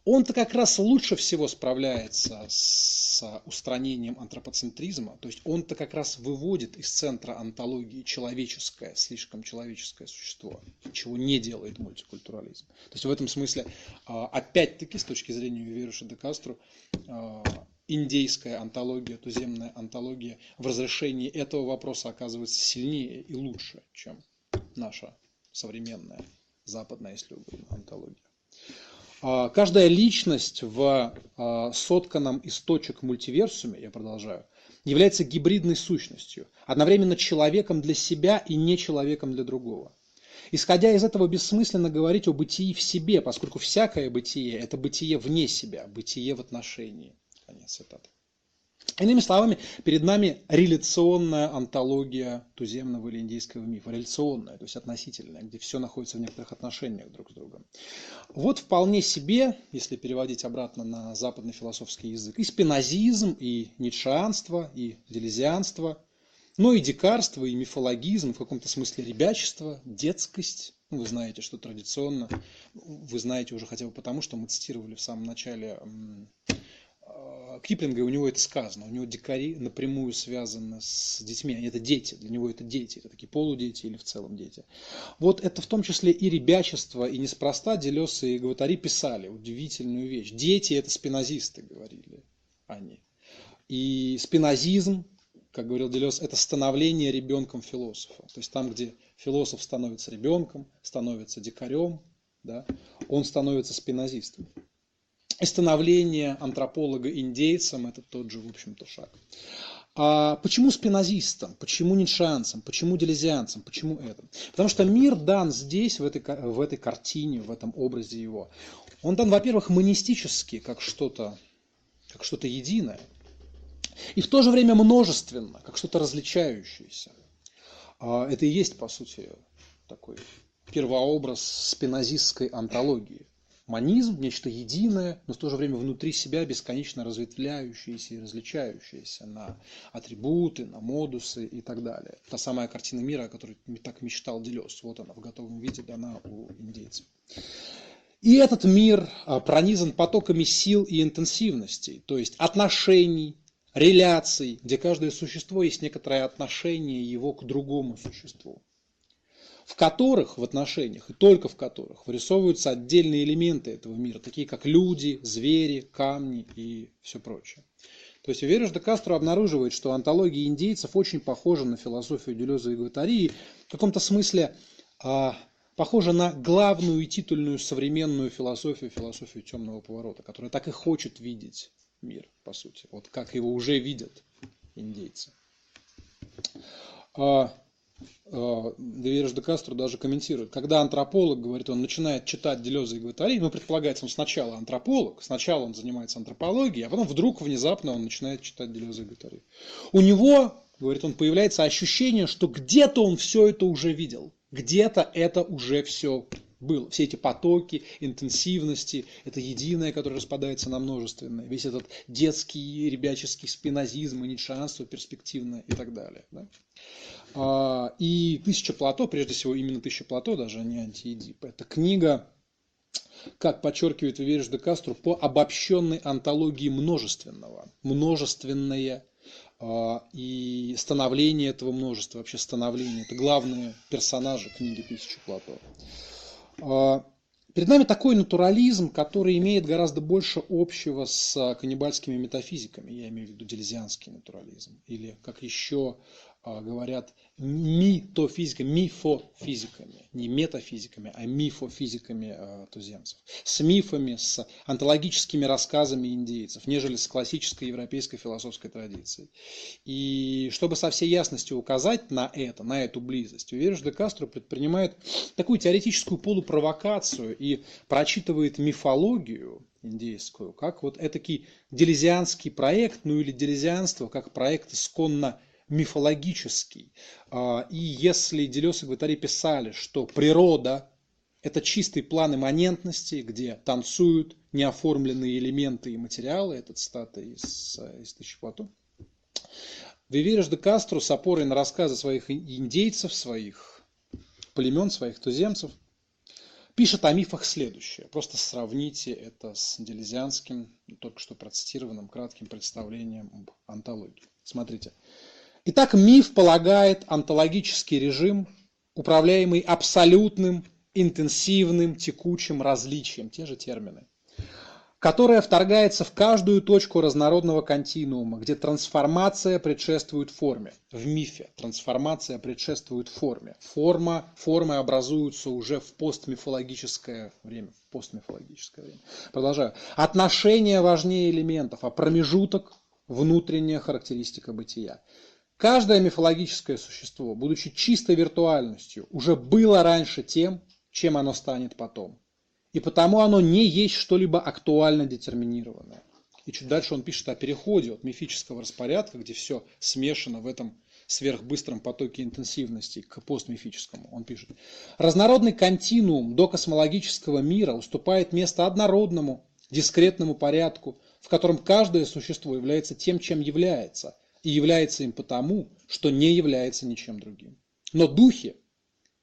[SPEAKER 1] он-то как раз лучше всего справляется с устранением антропоцентризма, то есть он-то как раз выводит из центра антологии человеческое, слишком человеческое существо, чего не делает мультикультурализм. То есть в этом смысле, а, опять-таки, с точки зрения Веруша де Кастро, а, индейская антология, туземная антология в разрешении этого вопроса оказывается сильнее и лучше, чем наша современная западная, если угодно, антология. А, каждая личность в а, сотканном из точек мультиверсуме, я продолжаю, является гибридной сущностью, одновременно человеком для себя и не человеком для другого. Исходя из этого бессмысленно говорить о бытии в себе, поскольку всякое бытие – это бытие вне себя, бытие в отношении. Конец цитаты. Иными словами, перед нами реляционная антология туземного или индийского мифа, реляционная, то есть относительная, где все находится в некоторых отношениях друг с другом. Вот вполне себе, если переводить обратно на западный философский язык, и спинозизм, и ницшеанство, и делезианство, но и дикарство, и мифологизм, в каком-то смысле ребячество, детскость. Ну, вы знаете, что традиционно, вы знаете уже хотя бы потому, что мы цитировали в самом начале Киплинга, у него это сказано, у него дикари напрямую связаны с детьми, они это дети, для него это дети, это такие полудети или в целом дети. Вот это в том числе и ребячество, и неспроста Делесы и Гватари писали удивительную вещь. Дети это спинозисты, говорили они. И спинозизм, как говорил Делес, это становление ребенком философа. То есть там, где философ становится ребенком, становится дикарем, да, он становится спинозистом. И становление антрополога индейцем – это тот же, в общем-то, шаг. А почему спинозистам? Почему ницшеанцам? Почему делезианцам? Почему это? Потому что мир дан здесь, в этой, в этой картине, в этом образе его. Он дан, во-первых, монистически, как что-то как что-то единое, и в то же время множественно, как что-то различающееся. А это и есть, по сути, такой первообраз спинозистской антологии манизм, нечто единое, но в то же время внутри себя бесконечно разветвляющееся и различающееся на атрибуты, на модусы и так далее. Та самая картина мира, о которой так мечтал Делес, вот она в готовом виде дана у индейцев. И этот мир а, пронизан потоками сил и интенсивностей, то есть отношений, реляций, где каждое существо есть некоторое отношение его к другому существу в которых в отношениях, и только в которых, вырисовываются отдельные элементы этого мира, такие как люди, звери, камни и все прочее. То есть Вериш де Кастро обнаруживает, что антология индейцев очень похожа на философию Делеза и Гватари, в каком-то смысле а, похожа на главную и титульную современную философию, философию темного поворота, которая так и хочет видеть мир, по сути, вот как его уже видят индейцы. А, Э, Девериш де Кастро даже комментирует, когда антрополог, говорит, он начинает читать Делеза и Гватари, ну, предполагается, он сначала антрополог, сначала он занимается антропологией, а потом вдруг внезапно он начинает читать Делеза и Гватари. У него, говорит он, появляется ощущение, что где-то он все это уже видел, где-то это уже все было. Все эти потоки, интенсивности, это единое, которое распадается на множественное. Весь этот детский, ребяческий спинозизм, ницшанство перспективное и так далее. Да? А, и «Тысяча плато», прежде всего именно «Тысяча плато», даже а не «Антиэдип», это книга, как подчеркивает Вивериш де Кастро, по обобщенной антологии множественного. Множественное а, и становление этого множества, вообще становление, это главные персонажи книги «Тысяча плато». Перед нами такой натурализм, который имеет гораздо больше общего с каннибальскими метафизиками, я имею в виду делезианский натурализм, или как еще а, говорят митофизиками, мифофизиками, не метафизиками, а мифофизиками э, туземцев, с мифами, с антологическими рассказами индейцев, нежели с классической европейской философской традицией. И чтобы со всей ясностью указать на это, на эту близость, Увериш де Кастро предпринимает такую теоретическую полупровокацию и прочитывает мифологию индейскую, как вот этакий делезианский проект, ну или делезианство, как проект исконно мифологический. А, и если Делес и Гватари писали, что природа – это чистый план имманентности, где танцуют неоформленные элементы и материалы, это цитата из, из Тысячи Вивериш де Кастро с опорой на рассказы своих индейцев, своих племен, своих туземцев, пишет о мифах следующее. Просто сравните это с делезианским, только что процитированным кратким представлением об антологии. Смотрите. Итак, миф полагает онтологический режим, управляемый абсолютным, интенсивным, текучим различием, те же термины, которая вторгается в каждую точку разнородного континуума, где трансформация предшествует форме. В мифе трансформация предшествует форме. Форма, формы образуются уже в постмифологическое время. В постмифологическое время. Продолжаю. Отношения важнее элементов, а промежуток – внутренняя характеристика бытия. Каждое мифологическое существо, будучи чистой виртуальностью, уже было раньше тем, чем оно станет потом. И потому оно не есть что-либо актуально детерминированное. И чуть дальше он пишет о переходе от мифического распорядка, где все смешано в этом сверхбыстром потоке интенсивности к постмифическому. Он пишет, разнородный континуум до космологического мира уступает место однородному, дискретному порядку, в котором каждое существо является тем, чем является, и является им потому, что не является ничем другим. Но духи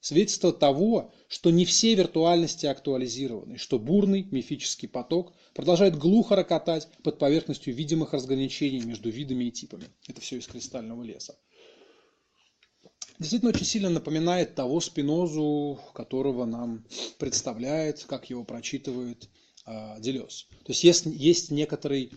[SPEAKER 1] свидетельство того, что не все виртуальности актуализированы, что бурный мифический поток продолжает глухо рокотать под поверхностью видимых разграничений между видами и типами. Это все из кристального леса. Действительно очень сильно напоминает того спинозу, которого нам представляет, как его прочитывает э, Делес. То есть есть, есть некоторый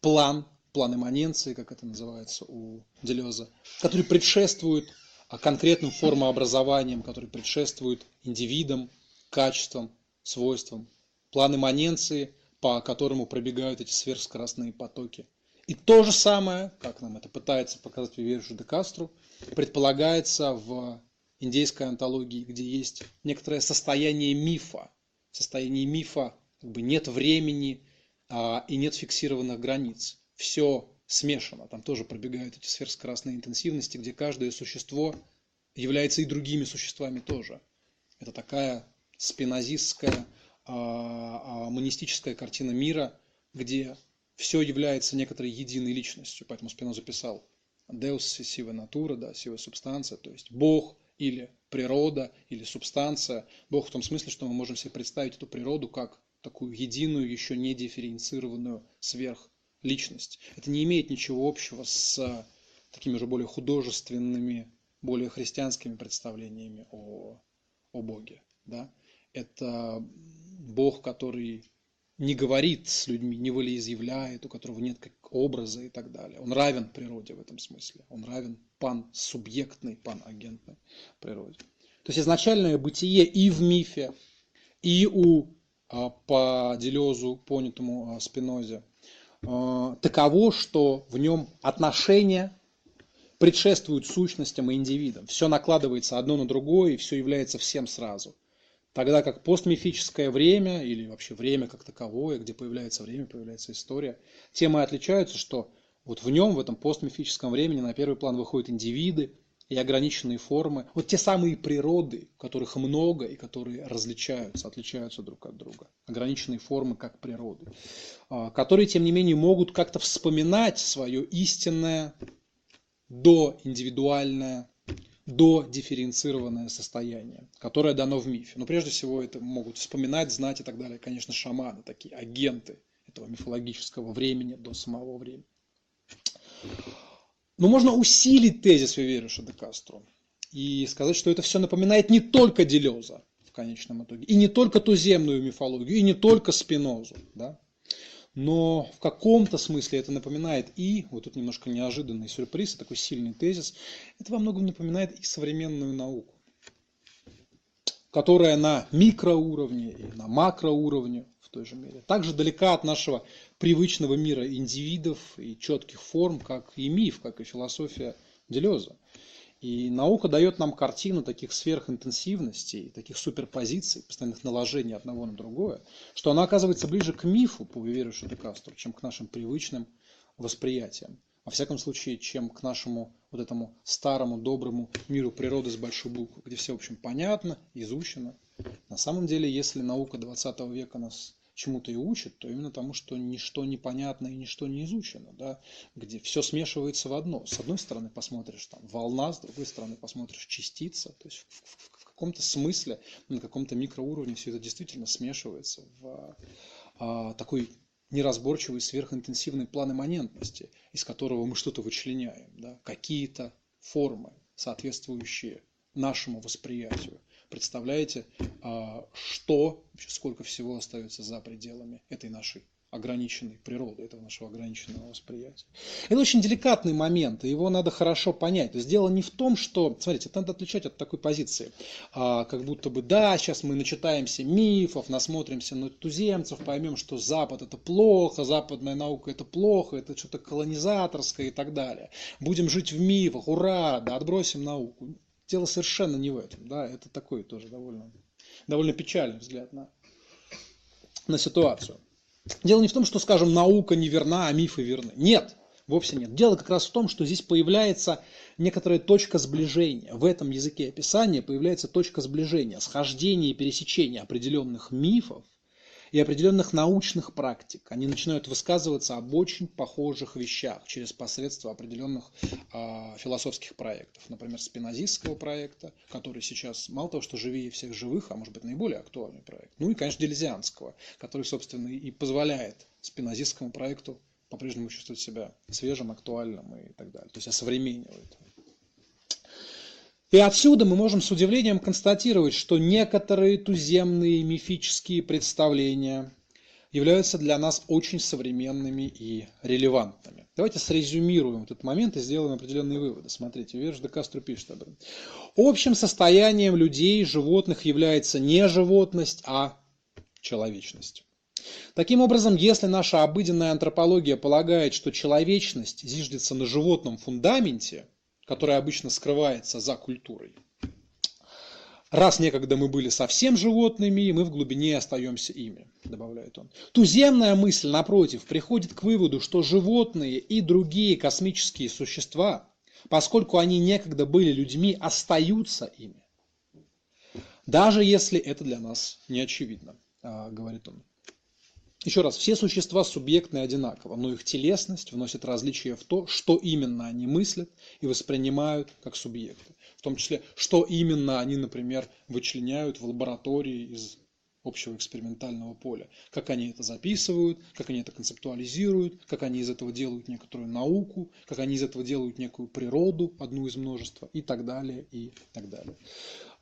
[SPEAKER 1] план, план имманенции, как это называется у Делеза, который предшествует а конкретным формообразованием, которые предшествуют индивидам, качествам, свойствам. План имманенции, по которому пробегают эти сверхскоростные потоки. И то же самое, как нам это пытается показать Виверджи де Кастру, предполагается в индейской антологии, где есть некоторое состояние мифа. В состоянии мифа как бы нет времени а, и нет фиксированных границ. Все смешано. Там тоже пробегают эти сверхскоростные интенсивности, где каждое существо является и другими существами тоже. Это такая спинозистская, а, а, монистическая картина мира, где все является некоторой единой личностью. Поэтому Спиноза писал Deus sive natura, да, sive substantia, то есть Бог или природа, или субстанция. Бог в том смысле, что мы можем себе представить эту природу как такую единую, еще не дифференцированную сверх личность. Это не имеет ничего общего с такими же более художественными, более христианскими представлениями о, о Боге. Да? Это Бог, который не говорит с людьми, не волеизъявляет, у которого нет как образа и так далее. Он равен природе в этом смысле. Он равен пан-субъектной, пан-агентной природе. То есть изначальное бытие и в мифе, и у а, по Делезу, понятому а, Спинозе, Э, таково, что в нем отношения предшествуют сущностям и индивидам. Все накладывается одно на другое, и все является всем сразу. Тогда как постмифическое время, или вообще время как таковое, где появляется время, появляется история, темы отличаются, что вот в нем, в этом постмифическом времени, на первый план выходят индивиды, и ограниченные формы, вот те самые природы, которых много и которые различаются, отличаются друг от друга. Ограниченные формы как природы, а, которые, тем не менее, могут как-то вспоминать свое истинное, до индивидуальное, до дифференцированное состояние, которое дано в мифе. Но прежде всего это могут вспоминать, знать и так далее, конечно, шаманы, такие агенты этого мифологического времени до самого времени. Но можно усилить тезис Вивериша де Кастро и сказать, что это все напоминает не только Делеза в конечном итоге, и не только туземную мифологию, и не только Спинозу, да? но в каком-то смысле это напоминает и, вот тут немножко неожиданный сюрприз, такой сильный тезис, это во многом напоминает и современную науку, которая на микроуровне и на макроуровне той же мере также далека от нашего привычного мира индивидов и четких форм, как и миф, как и философия Делеза. И наука дает нам картину таких сверхинтенсивностей, таких суперпозиций, постоянных наложений одного на другое, что она оказывается ближе к мифу, по Виверишу де Кастро, чем к нашим привычным восприятиям. Во всяком случае, чем к нашему вот этому старому, доброму миру природы с большой буквы, где все, в общем, понятно, изучено. На самом деле, если наука 20 века нас чему-то и учит, то именно тому, что ничто непонятно и ничто не изучено, да, где все смешивается в одно. С одной стороны посмотришь там волна, с другой стороны посмотришь частица, то есть в, в, в каком-то смысле, на каком-то микроуровне все это действительно смешивается в а, такой неразборчивый сверхинтенсивный план имманентности, из которого мы что-то вычленяем, да, какие-то формы, соответствующие нашему восприятию Представляете, а, что, сколько всего остается за пределами этой нашей ограниченной природы, этого нашего ограниченного восприятия. Это очень деликатный момент, и его надо хорошо понять. То есть дело не в том, что, смотрите, это надо отличать от такой позиции, а, как будто бы, да, сейчас мы начитаемся мифов, насмотримся на туземцев, поймем, что Запад это плохо, западная наука это плохо, это что-то колонизаторское и так далее. Будем жить в мифах, ура, да, отбросим науку. Дело совершенно не в этом, да, это такой тоже довольно, довольно печальный взгляд на, на ситуацию. Дело не в том, что, скажем, наука не верна, а мифы верны. Нет, вовсе нет. Дело как раз в том, что здесь появляется некоторая точка сближения. В этом языке описания появляется точка сближения, схождения и пересечения определенных мифов и определенных научных практик. Они начинают высказываться об очень похожих вещах через посредство определенных э, философских проектов. Например, спинозистского проекта, который сейчас мало того, что живее всех живых, а может быть наиболее актуальный проект. Ну и, конечно, делезианского, который, собственно, и позволяет спинозистскому проекту по-прежнему чувствовать себя свежим, актуальным и так далее. То есть осовременивает. И отсюда мы можем с удивлением констатировать, что некоторые туземные мифические представления являются для нас очень современными и релевантными. Давайте срезюмируем этот момент и сделаем определенные выводы. Смотрите, Верш де Кастро пишет об этом. Общим состоянием людей животных является не животность, а человечность. Таким образом, если наша обыденная антропология полагает, что человечность зиждется на животном фундаменте, которая обычно скрывается за культурой. Раз некогда мы были совсем животными, мы в глубине остаемся ими, добавляет он. Туземная мысль, напротив, приходит к выводу, что животные и другие космические существа, поскольку они некогда были людьми, остаются ими. Даже если это для нас не очевидно, а, говорит он. Еще раз, все существа субъектны одинаково, но их телесность вносит различия в то, что именно они мыслят и воспринимают как субъекты. В том числе, что именно они, например, вычленяют в лаборатории из общего экспериментального поля. Как они это записывают, как они это концептуализируют, как они из этого делают некоторую науку, как они из этого делают некую природу, одну из множества и так далее, и так далее.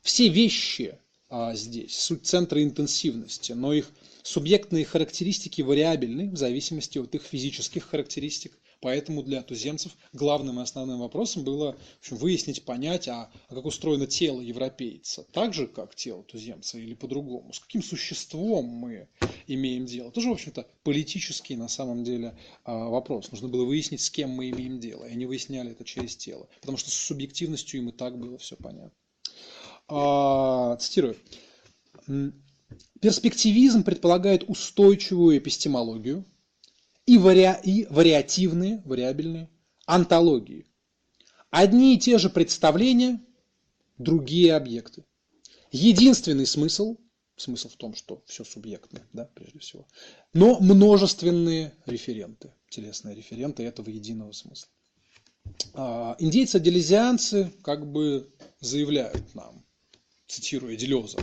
[SPEAKER 1] Все вещи а, здесь, суть центра интенсивности, но их Субъектные характеристики вариабельны в зависимости от их физических характеристик. Поэтому для туземцев главным и основным вопросом было в общем, выяснить, понять, а, а как устроено тело европейца. Так же, как тело туземца или по-другому. С каким существом мы имеем дело. Тоже, в общем-то, политический на самом деле а, вопрос. Нужно было выяснить, с кем мы имеем дело. И они выясняли это через тело. Потому что с субъективностью им и так было все понятно. А, цитирую. Перспективизм предполагает устойчивую эпистемологию и, вари... и вариативные, вариабельные антологии. Одни и те же представления, другие объекты. Единственный смысл, смысл в том, что все субъектно, да, прежде всего, но множественные референты, телесные референты этого единого смысла. А, индейцы-делезианцы как бы заявляют нам, цитируя Делеза,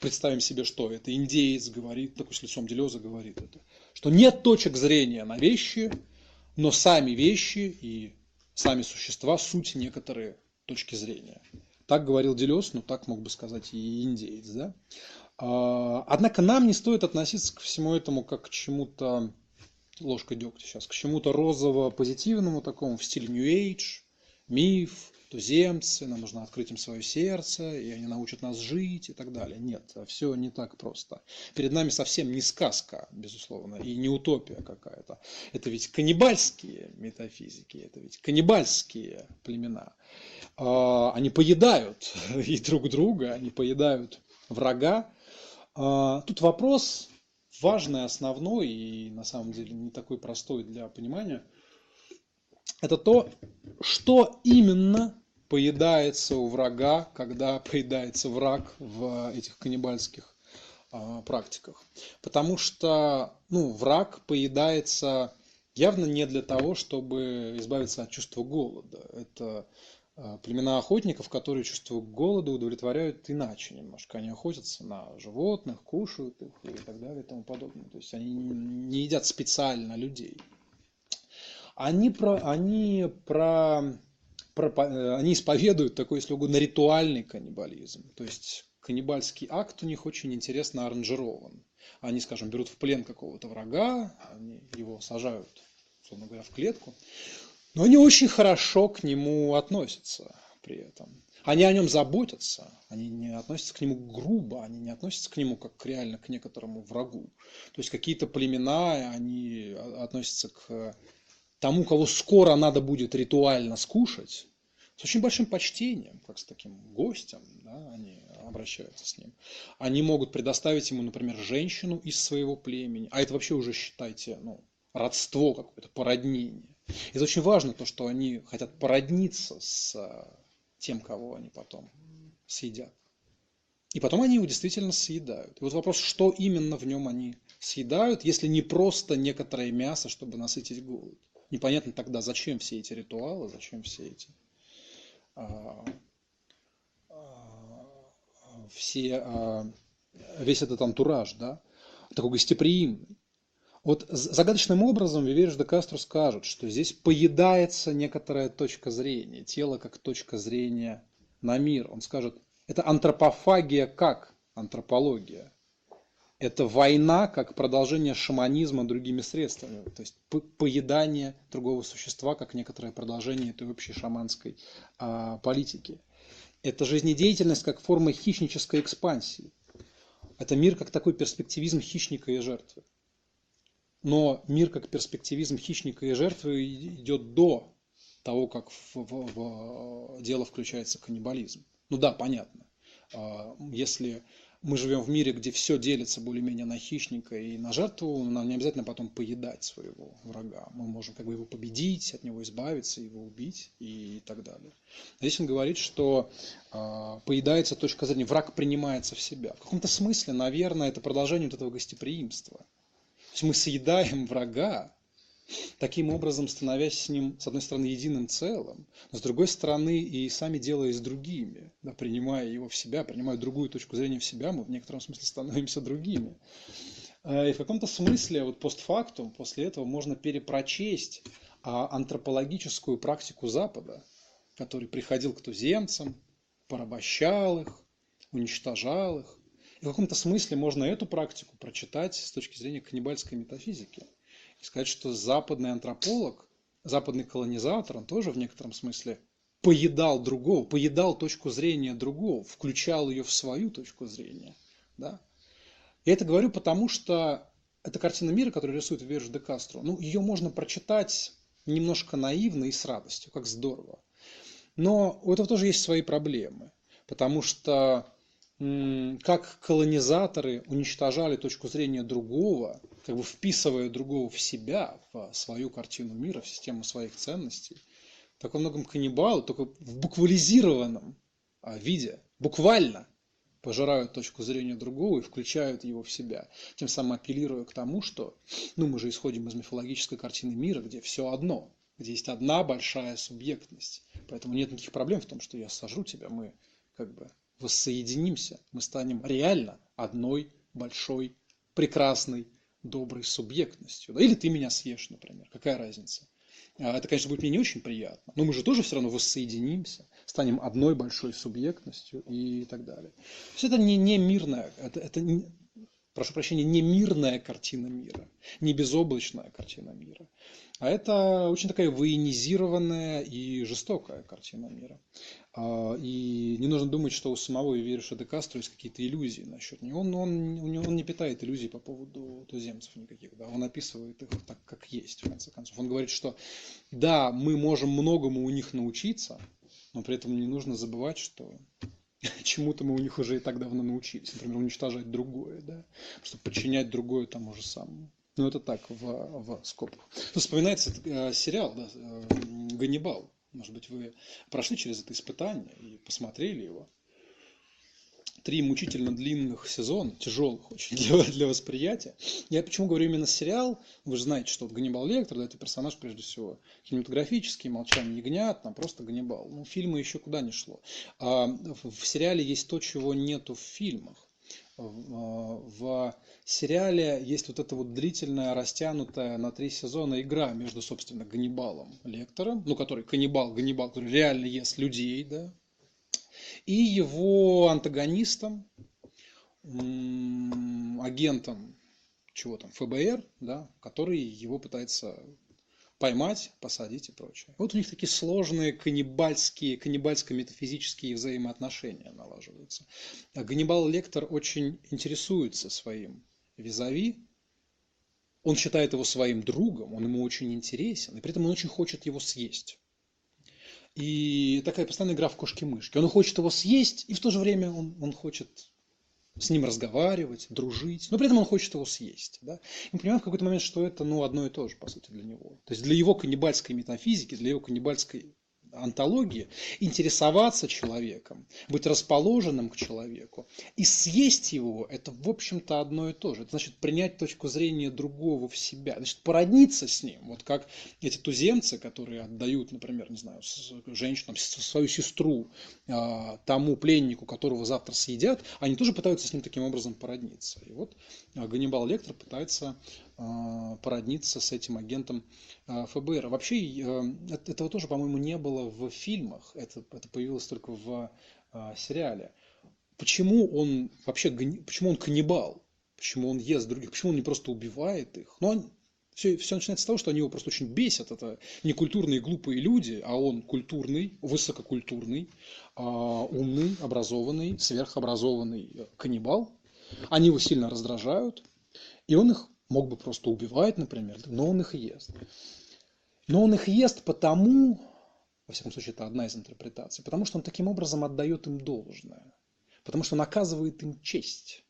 [SPEAKER 1] представим себе, что это индеец говорит, такой с лицом Делеза говорит это, что нет точек зрения на вещи, но сами вещи и сами существа – суть некоторые точки зрения. Так говорил Делез, но так мог бы сказать и индеец. Да? А, однако нам не стоит относиться к всему этому как к чему-то, ложка дегтя сейчас, к чему-то розово-позитивному такому в стиле New Age, миф, туземцы, нам нужно открыть им свое сердце, и они научат нас жить и так далее. Нет, все не так просто. Перед нами совсем не сказка, безусловно, и не утопия какая-то. Это ведь каннибальские метафизики, это ведь каннибальские племена. А, они поедают и друг друга, они поедают врага. А, тут вопрос важный, основной и на самом деле не такой простой для понимания – это то, что именно поедается у врага, когда поедается враг в этих каннибальских а, практиках. Потому что ну, враг поедается явно не для того, чтобы избавиться от чувства голода. Это а, племена охотников, которые чувство голода удовлетворяют иначе немножко. Они охотятся на животных, кушают их и так далее и тому подобное. То есть они не едят специально людей. Они, про, они про пропа- они исповедуют такой, если угодно, ритуальный каннибализм. То есть каннибальский акт у них очень интересно аранжирован. Они, скажем, берут в плен какого-то врага, они его сажают, условно говоря, в клетку, но они очень хорошо к нему относятся при этом. Они о нем заботятся, они не относятся к нему грубо, они не относятся к нему как реально к некоторому врагу. То есть какие-то племена, они относятся к тому, кого скоро надо будет ритуально скушать, с очень большим почтением, как с таким гостем, да, они обращаются с ним. Они могут предоставить ему, например, женщину из своего племени, а это вообще уже, считайте, ну, родство какое-то, породнение. Это очень важно, то, что они хотят породниться с тем, кого они потом съедят. И потом они его действительно съедают. И вот вопрос, что именно в нем они съедают, если не просто некоторое мясо, чтобы насытить голод. Непонятно тогда, зачем все эти ритуалы, зачем все эти а, а, все, а, весь этот антураж, да, такой гостеприимный. Вот загадочным образом Вивериш де Кастро скажет, что здесь поедается некоторая точка зрения, тело как точка зрения на мир. Он скажет, это антропофагия как антропология. Это война как продолжение шаманизма другими средствами. То есть поедание другого существа как некоторое продолжение этой общей шаманской а, политики. Это жизнедеятельность как форма хищнической экспансии. Это мир как такой перспективизм хищника и жертвы. Но мир как перспективизм хищника и жертвы идет до того, как в, в, в дело включается каннибализм. Ну да, понятно. А, если мы живем в мире, где все делится более-менее на хищника и на жертву, нам не обязательно потом поедать своего врага. Мы можем как бы его победить, от него избавиться, его убить и так далее. Здесь он говорит, что э, поедается точка зрения, враг принимается в себя. В каком-то смысле, наверное, это продолжение вот этого гостеприимства – то есть мы съедаем врага, таким образом становясь с ним, с одной стороны, единым целым, но с другой стороны и сами делая с другими, да, принимая его в себя, принимая другую точку зрения в себя, мы в некотором смысле становимся другими. А, и в каком-то смысле вот постфактум после этого можно перепрочесть а, антропологическую практику Запада, который приходил к туземцам, порабощал их, уничтожал их, и в каком-то смысле можно эту практику прочитать с точки зрения каннибальской метафизики. И сказать, что западный антрополог, западный колонизатор, он тоже в некотором смысле поедал другого, поедал точку зрения другого, включал ее в свою точку зрения. Да? Я это говорю потому, что эта картина мира, которую рисует Верж де Кастро, ну, ее можно прочитать немножко наивно и с радостью, как здорово. Но у этого тоже есть свои проблемы, потому что как колонизаторы уничтожали точку зрения другого, как бы вписывая другого в себя, в свою картину мира, в систему своих ценностей, так во многом каннибалы, только в буквализированном а, виде, буквально пожирают точку зрения другого и включают его в себя, тем самым апеллируя к тому, что, ну, мы же исходим из мифологической картины мира, где все одно, где есть одна большая субъектность. Поэтому нет никаких проблем в том, что я сажу тебя, мы как бы воссоединимся, мы станем реально одной большой, прекрасной, доброй субъектностью. Или ты меня съешь, например. Какая разница? А, это, конечно, будет мне не очень приятно, но мы же тоже все равно воссоединимся, станем одной большой субъектностью и так далее. То есть это не, не мирная, это, это прошу прощения, не мирная картина мира, не безоблачная картина мира, а это очень такая военизированная и жестокая картина мира. А, и не нужно думать, что у самого Ивериша де Кастро есть какие-то иллюзии насчет него. Он, он, он не питает иллюзий по поводу туземцев никаких. Да? Он описывает их так, как есть, в конце концов. Он говорит, что да, мы можем многому у них научиться, но при этом не нужно забывать, что чему-то мы у них уже и так давно научились. Например, уничтожать другое, да? чтобы подчинять другое тому же самому. Ну, это так, в, в скобках. Тут вспоминается э, сериал да, э, «Ганнибал». Может быть, вы прошли через это испытание и посмотрели его. Три мучительно длинных сезона, тяжелых очень для, для восприятия. Я почему говорю именно сериал? Вы же знаете, что вот Ганнибал Лектор, да, это персонаж, прежде всего, кинематографический, молчание ягнят, там просто Ганнибал. Ну, фильмы еще куда не шло. А в сериале есть то, чего нету в фильмах. в сериале есть вот эта вот длительная, растянутая на три сезона игра между, собственно, Ганнибалом Лектором, ну, который каннибал, Ганнибал, который реально ест людей, да, и его антагонистом, агентом чего там, ФБР, да, который его пытается поймать, посадить и прочее. Вот у них такие сложные каннибальские, каннибальско-метафизические взаимоотношения налаживаются. А Ганнибал Лектор очень интересуется своим визави, он считает его своим другом, он ему очень интересен, и при этом он очень хочет его съесть. И такая постоянная игра в кошки-мышки. Он хочет его съесть, и в то же время он, он хочет с ним разговаривать, дружить, но при этом он хочет его съесть. Да? И мы понимаем в какой-то момент, что это ну, одно и то же, по сути, для него. То есть для его каннибальской метафизики, для его каннибальской антологии, интересоваться человеком, быть расположенным к человеку и съесть его, это, в общем-то, одно и то же. Это значит принять точку зрения другого в себя, значит породниться с ним. Вот как эти туземцы, которые отдают, например, не знаю, женщинам, свою сестру а, тому пленнику, которого завтра съедят, они тоже пытаются с ним таким образом породниться. И вот а, Ганнибал Лектор пытается породниться с этим агентом а, ФБР. Вообще э, этого тоже, по-моему, не было в фильмах. Это, это появилось только в а, сериале. Почему он вообще, почему он каннибал? Почему он ест других? Почему он не просто убивает их? Ну, он, все, все начинается с того, что они его просто очень бесят. Это не культурные глупые люди, а он культурный, высококультурный, умный, образованный, сверхобразованный каннибал. Они его сильно раздражают, и он их мог бы просто убивать, например, но он их ест. Но он их ест потому, во всяком случае, это одна из интерпретаций, потому что он таким образом отдает им должное, потому что он оказывает им честь.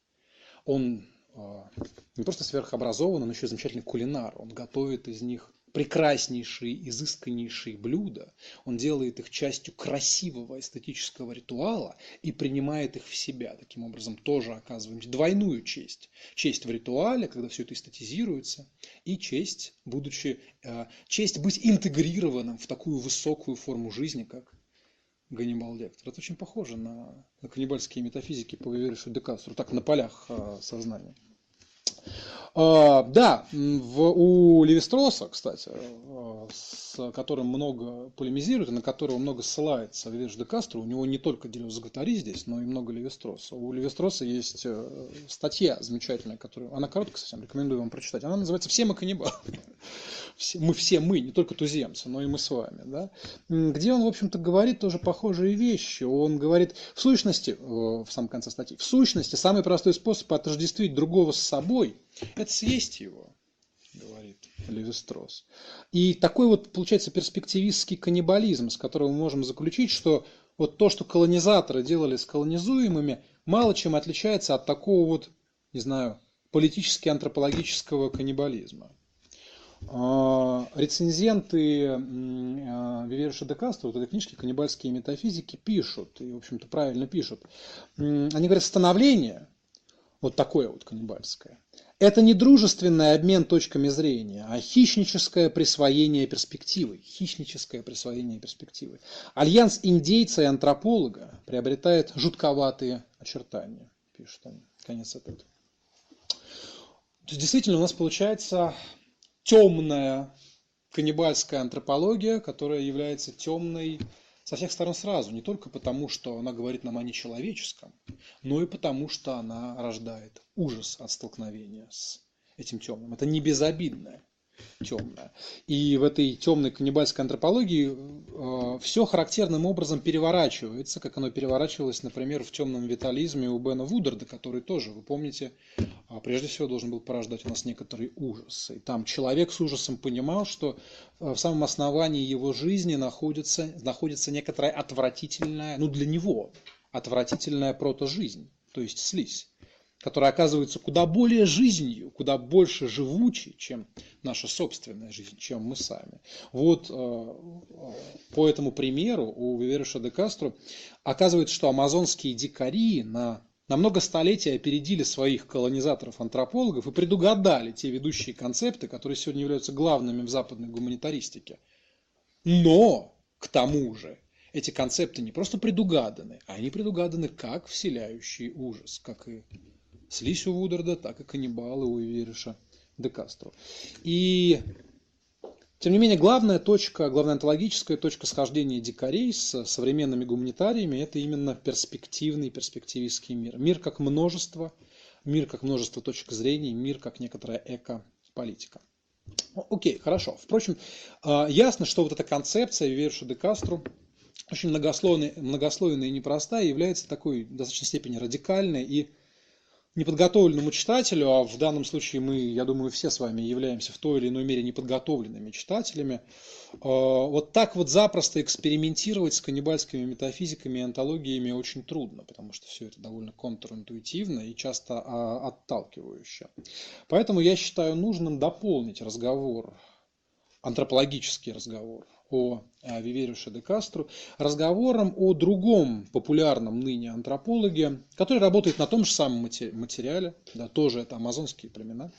[SPEAKER 1] Он э, не просто сверхобразован, он еще и замечательный кулинар, он готовит из них прекраснейшие, изысканнейшие блюда, он делает их частью красивого эстетического ритуала и принимает их в себя. Таким образом, тоже оказываем двойную честь. Честь в ритуале, когда все это эстетизируется, и честь, будучи, э, честь быть интегрированным в такую высокую форму жизни, как Ганнибал Лектор. Это очень похоже на, на каннибальские метафизики по Виверишу де Кастру, так на полях э, сознания. А, да, в, у Левистроса, кстати, э, с которым много полемизирует, на которого много ссылается Вивеш де Кастро, у него не только Делиус Гатари здесь, но и много Левистроса. У Левистроса есть э, статья замечательная, которую, она короткая совсем, рекомендую вам прочитать. Она называется «Все мы каннибалы». Мы все мы, не только туземцы, но и мы с вами. Да? Где он, в общем-то, говорит тоже похожие вещи. Он говорит, в сущности, в самом конце статьи, в сущности, самый простой способ отождествить другого с собой – это съесть его говорит Левистрос. И такой вот получается перспективистский каннибализм, с которого мы можем заключить, что вот то, что колонизаторы делали с колонизуемыми, мало чем отличается от такого вот, не знаю, политически-антропологического каннибализма. А, рецензенты а, Виверша де Кастро, вот этой книжки «Каннибальские метафизики» пишут, и, в общем-то, правильно пишут. Они говорят, становление, вот такое вот каннибальское, это не дружественный обмен точками зрения, а хищническое присвоение перспективы. Хищническое присвоение перспективы. Альянс индейца и антрополога приобретает жутковатые очертания, пишут они. Конец цитаты. То есть действительно у нас получается темная каннибальская антропология, которая является темной со всех сторон сразу, не только потому, что она говорит нам о нечеловеческом, но и потому, что она рождает ужас от столкновения с этим темным. Это не безобидное темное. И в этой темной каннибальской антропологии э, все характерным образом переворачивается, как оно переворачивалось, например, в темном витализме у Бена Вудерда, который тоже, вы помните, э, прежде всего должен был порождать у нас некоторые ужасы. И там человек с ужасом понимал, что э, в самом основании его жизни находится, находится некоторая отвратительная, ну для него, отвратительная протожизнь, то есть слизь которая оказывается куда более жизнью, куда больше живучей, чем наша собственная жизнь, чем мы сами. Вот э, по этому примеру у Вивериша де Кастро оказывается, что амазонские дикари на на много столетий опередили своих колонизаторов-антропологов и предугадали те ведущие концепты, которые сегодня являются главными в западной гуманитаристике. Но, к тому же, эти концепты не просто предугаданы, а они предугаданы как вселяющий ужас, как и слизь у Вудерда, так и каннибалы у Ивериша де Кастро. И тем не менее, главная точка, главная онтологическая точка схождения дикарей с современными гуманитариями – это именно перспективный, перспективистский мир. Мир как множество, мир как множество точек зрения, мир как некоторая эко-политика. Окей, хорошо. Впрочем, а, ясно, что вот эта концепция Виверша де Кастро очень многослойная, многослойная и непростая, является такой в достаточной степени радикальной и неподготовленному читателю, а в данном случае мы, я думаю, все с вами являемся в той или иной мере неподготовленными читателями, а, вот так вот запросто экспериментировать с каннибальскими метафизиками и антологиями очень трудно, потому что все это довольно контринтуитивно и часто а, отталкивающе. Поэтому я считаю нужным дополнить разговор, антропологический разговор о Вивериуше де Кастро разговором о другом популярном ныне антропологе, который работает на том же самом материале, да, тоже это амазонские племена,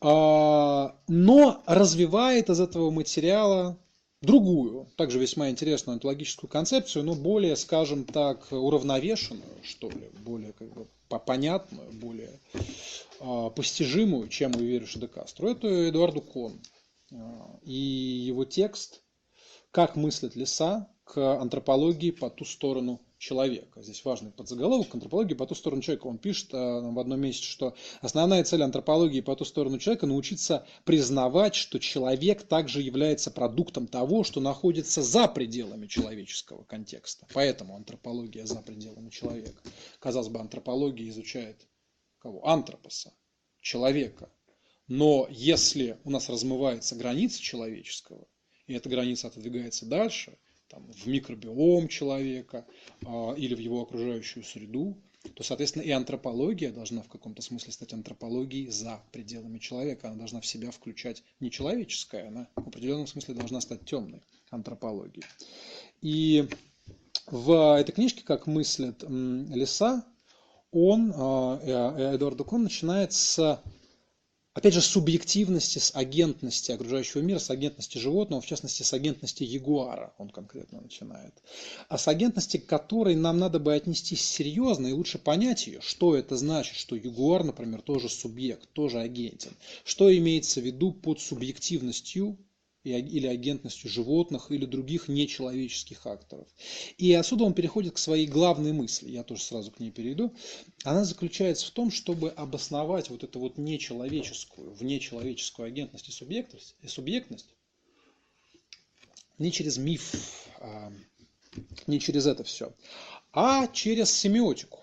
[SPEAKER 1] а, но развивает из этого материала другую, также весьма интересную антологическую концепцию, но более, скажем так, уравновешенную, что ли, более как бы понятную, более а, постижимую, чем у Вериша де Кастро. Это Эдуарду Кон. А, и его текст «Как мыслят леса к антропологии по ту сторону человека». Здесь важный подзаголовок к антропологии по ту сторону человека. Он пишет а, в одном месте, что основная цель антропологии по ту сторону человека – научиться признавать, что человек также является продуктом того, что находится за пределами человеческого контекста. Поэтому антропология за пределами человека. Казалось бы, антропология изучает кого? Антропоса, человека, но если у нас размывается граница человеческого, и эта граница отодвигается дальше, там, в микробиом человека а, или в его окружающую среду, то, соответственно, и антропология должна в каком-то смысле стать антропологией за пределами человека. Она должна в себя включать не человеческое, она в определенном смысле должна стать темной антропологией. И в этой книжке «Как мыслят леса» он, а, э, Эдуард Дукон, начинает с опять же, субъективности, с агентности окружающего мира, с агентности животного, в частности, с агентности ягуара он конкретно начинает. А с агентности, к которой нам надо бы отнестись серьезно и лучше понять ее, что это значит, что ягуар, например, тоже субъект, тоже агентен. Что имеется в виду под субъективностью или агентностью животных или других нечеловеческих акторов. И отсюда он переходит к своей главной мысли, я тоже сразу к ней перейду. Она заключается в том, чтобы обосновать вот эту вот нечеловеческую, внечеловеческую агентность и субъектность, и субъектность не через миф, а, не через это все, а через семиотику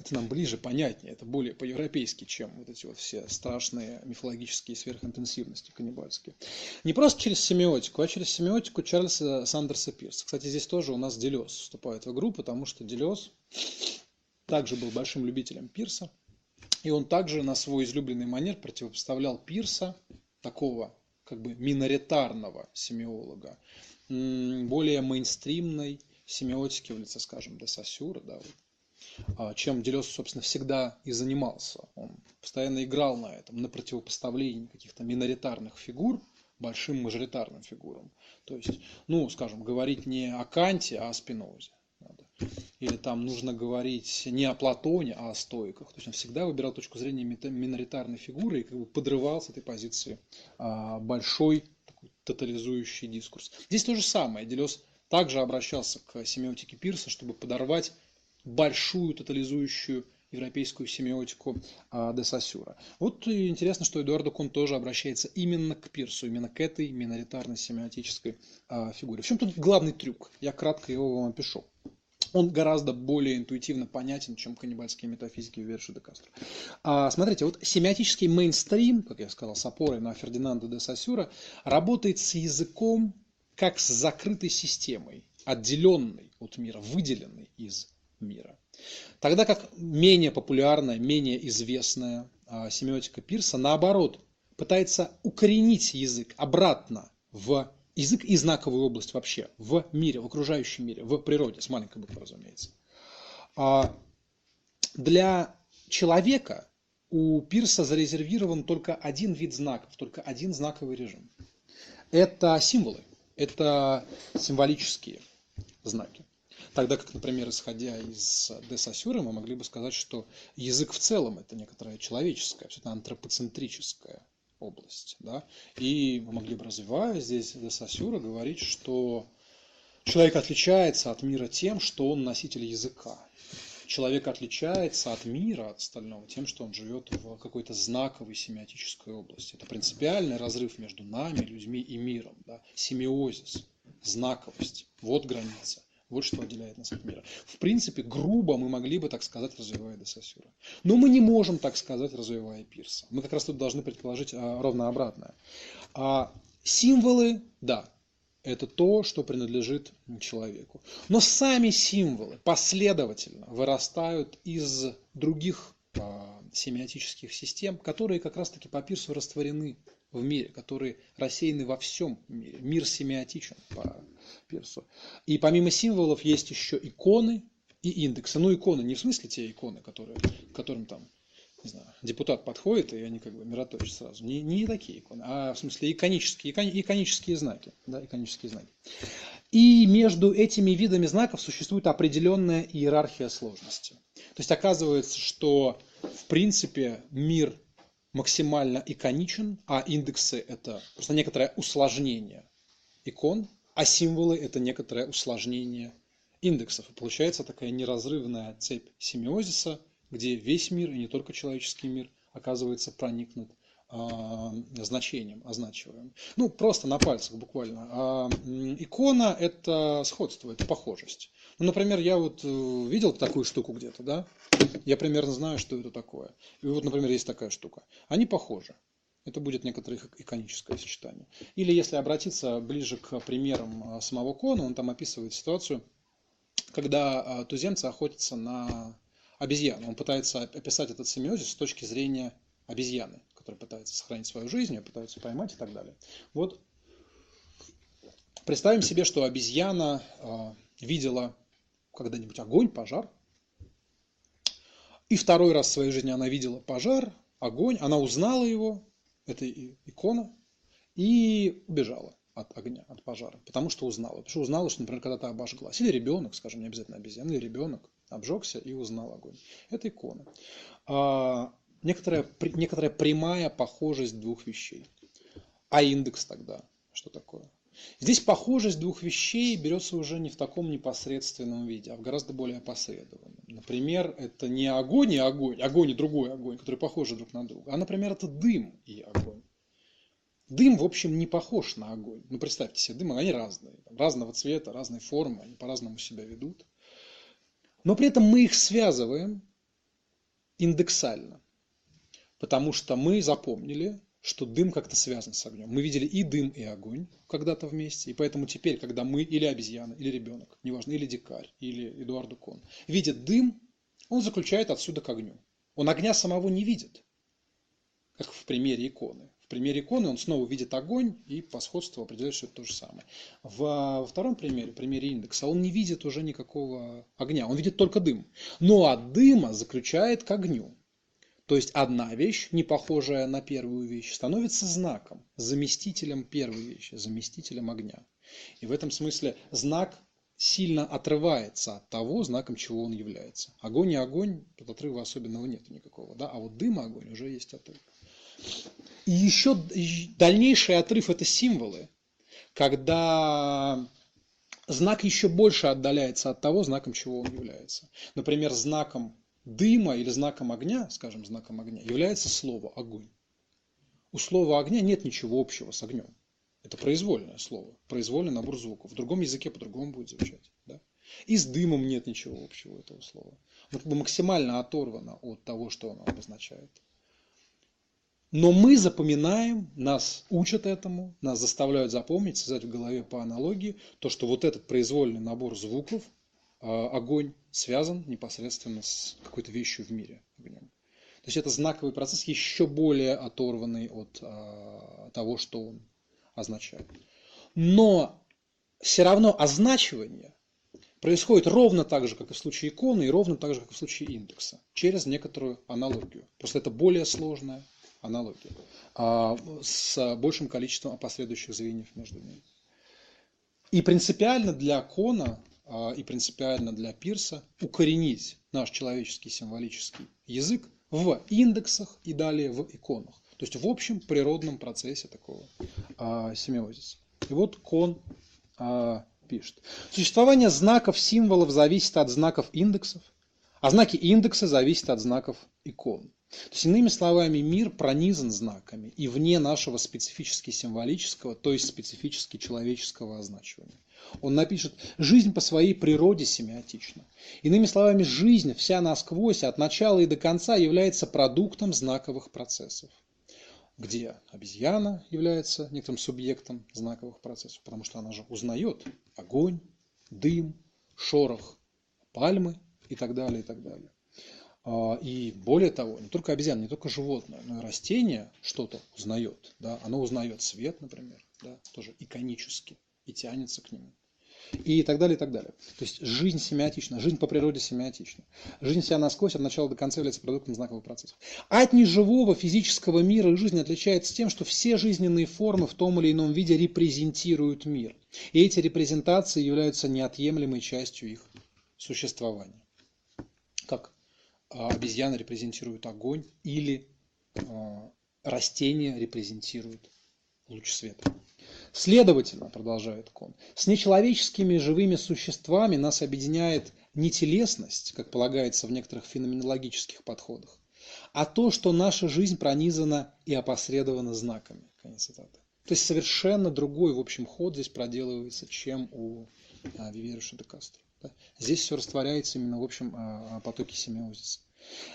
[SPEAKER 1] это нам ближе, понятнее, это более по-европейски, чем вот эти вот все страшные мифологические сверхинтенсивности каннибальские. Не просто через семиотику, а через семиотику Чарльза Сандерса Пирса. Кстати, здесь тоже у нас Делес вступает в игру, потому что Делес также был большим любителем Пирса, и он также на свой излюбленный манер противопоставлял Пирса, такого как бы миноритарного семиолога, более мейнстримной семиотики в лице, скажем, де Сассюра, да, а, чем Делес, собственно, всегда и занимался. Он постоянно играл на этом, на противопоставлении каких-то миноритарных фигур большим мажоритарным фигурам. То есть, ну, скажем, говорить не о Канте, а о Спинозе. Или там нужно говорить не о Платоне, а о стоиках. То есть он всегда выбирал точку зрения миноритарной фигуры и как бы подрывал с этой позиции а, большой такой тотализующий дискурс. Здесь то же самое. Делес также обращался к семиотике Пирса, чтобы подорвать большую тотализующую европейскую семиотику а, де Сассюра. Вот интересно, что Эдуардо Кон тоже обращается именно к Пирсу, именно к этой миноритарной семиотической а, фигуре. В чем тут главный трюк? Я кратко его вам опишу. Он гораздо более интуитивно понятен, чем каннибальские метафизики Верши де Кастро. А, смотрите, вот семиотический мейнстрим, как я сказал, с опорой на Фердинанда де Сассюра, работает с языком как с закрытой системой, отделенной от мира, выделенной из мира. Тогда как менее популярная, менее известная а, семиотика Пирса, наоборот, пытается укоренить язык обратно в язык и знаковую область вообще, в мире, в окружающем мире, в природе, с маленькой буквы, разумеется. А для человека у Пирса зарезервирован только один вид знаков, только один знаковый режим. Это символы, это символические знаки. Тогда как, например, исходя из де Сассюра, мы могли бы сказать, что язык в целом это некоторая человеческая, абсолютно антропоцентрическая область. Да? И мы могли бы, развивая здесь де Сассюра, говорить, что человек отличается от мира тем, что он носитель языка человек отличается от мира, от остального, тем, что он живет в какой-то знаковой семиотической области. Это принципиальный разрыв между нами, людьми и миром. Да? Семиозис, знаковость. Вот граница. Вот что отделяет нас от мира. В принципе, грубо мы могли бы так сказать, развивая Десасюра. Но мы не можем так сказать, развивая Пирса. Мы как раз тут должны предположить а, ровно обратное. А символы, да, это то, что принадлежит человеку. Но сами символы последовательно вырастают из других а, семиотических систем, которые как раз-таки по Пирсу растворены в мире, которые рассеяны во всем мире. Мир семиотичен по Пирсу. И помимо символов есть еще иконы и индексы. Ну, иконы не в смысле те иконы, которые, которым там не знаю, депутат подходит, и они как бы мироточат сразу. Не, не такие иконы, а в смысле иконические, иконические знаки. Да, иконические знаки. И между этими видами знаков существует определенная иерархия сложности. То есть оказывается, что в принципе мир максимально иконичен, а индексы это просто некоторое усложнение икон, а символы это некоторое усложнение индексов. И получается такая неразрывная цепь семиозиса – где весь мир, и не только человеческий мир, оказывается проникнут а, значением означиваем. Ну, просто на пальцах буквально. А икона – это сходство, это похожесть. Ну, например, я вот э, видел такую штуку где-то, да? Я примерно знаю, что это такое. И вот, например, есть такая штука. Они похожи. Это будет некоторое иконическое сочетание. Или если обратиться ближе к примерам а, самого Кона, он там описывает ситуацию, когда туземцы охотятся на обезьяну. Он пытается описать этот семиозис с точки зрения обезьяны, которая пытается сохранить свою жизнь, ее пытаются поймать и так далее. Вот представим себе, что обезьяна э, видела когда-нибудь огонь, пожар, и второй раз в своей жизни она видела пожар, огонь, она узнала его, это икона, и убежала от огня, от пожара, потому что узнала. Потому что узнала, что, например, когда-то обожглась. Или ребенок, скажем, не обязательно обезьяна, или ребенок обжегся и узнал огонь. Это икона. А, некоторая, некоторая прямая похожесть двух вещей. А индекс тогда что такое? Здесь похожесть двух вещей берется уже не в таком непосредственном виде, а в гораздо более опосредованном. Например, это не огонь и огонь, огонь и другой огонь, которые похожи друг на друга, а, например, это дым и огонь. Дым, в общем, не похож на огонь. Ну, представьте себе, дым, они разные. Разного цвета, разной формы, они по-разному себя ведут. Но при этом мы их связываем индексально, потому что мы запомнили, что дым как-то связан с огнем. Мы видели и дым, и огонь когда-то вместе, и поэтому теперь, когда мы или обезьяна, или ребенок, неважно, или дикарь, или Эдуард Кон, видит дым, он заключает отсюда к огню. Он огня самого не видит, как в примере иконы примере иконы он снова видит огонь и по сходству определяет, что это то же самое. Во втором примере, примере индекса, он не видит уже никакого огня, он видит только дым. Но от дыма заключает к огню. То есть одна вещь, не похожая на первую вещь, становится знаком, заместителем первой вещи, заместителем огня. И в этом смысле знак сильно отрывается от того, знаком чего он является. Огонь и огонь, тут отрыва особенного нет никакого, да, а вот дым и огонь уже есть отрыв. И еще дальнейший отрыв – это символы, когда знак еще больше отдаляется от того, знаком чего он является. Например, знаком дыма или знаком огня, скажем, знаком огня, является слово «огонь». У слова огня нет ничего общего с огнем. Это произвольное слово, произвольный набор звуков. В другом языке по-другому будет звучать. Да? И с дымом нет ничего общего этого слова. Оно как бы максимально оторвано от того, что оно обозначает. Но мы запоминаем, нас учат этому, нас заставляют запомнить, связать в голове по аналогии, то, что вот этот произвольный набор звуков, огонь, связан непосредственно с какой-то вещью в мире, огнем. То есть это знаковый процесс, еще более оторванный от а, того, что он означает. Но все равно означивание происходит ровно так же, как и в случае иконы, и ровно так же, как и в случае индекса, через некоторую аналогию. Просто это более сложная аналогия, а с большим количеством последующих звеньев между ними. И принципиально для кона а, и принципиально для Пирса укоренить наш человеческий символический язык в индексах и далее в иконах. То есть в общем природном процессе такого а, семиозиса. И вот Кон а, пишет. Существование знаков, символов зависит от знаков индексов, а знаки индекса зависят от знаков икон. То есть, иными словами, мир пронизан знаками и вне нашего специфически символического, то есть специфически человеческого означивания. Он напишет, жизнь по своей природе семиотична. Иными словами, жизнь вся насквозь, от начала и до конца является продуктом знаковых процессов где обезьяна является некоторым субъектом знаковых процессов, потому что она же узнает огонь, дым, шорох пальмы и так далее, и так далее. А, и более того, не только обезьяна, не только животное, но и растение что-то узнает. Да? Оно узнает свет, например, да? тоже иконически, и тянется к нему. И так далее, и так далее. То есть жизнь семиотична, жизнь по природе семиотична. Жизнь себя насквозь от начала до конца является продуктом знаковых процессов. От неживого физического мира жизнь отличается тем, что все жизненные формы в том или ином виде репрезентируют мир. И эти репрезентации являются неотъемлемой частью их существования. Как а, обезьяна репрезентирует огонь или а, растение репрезентирует луч света. Следовательно, продолжает Кон, с нечеловеческими живыми существами нас объединяет не телесность, как полагается в некоторых феноменологических подходах, а то, что наша жизнь пронизана и опосредована знаками. Конец цитаты. То есть совершенно другой, в общем, ход здесь проделывается, чем у а, Виверуша де Кастро. Да? Здесь все растворяется именно в общем а, а, потоке семиозиса.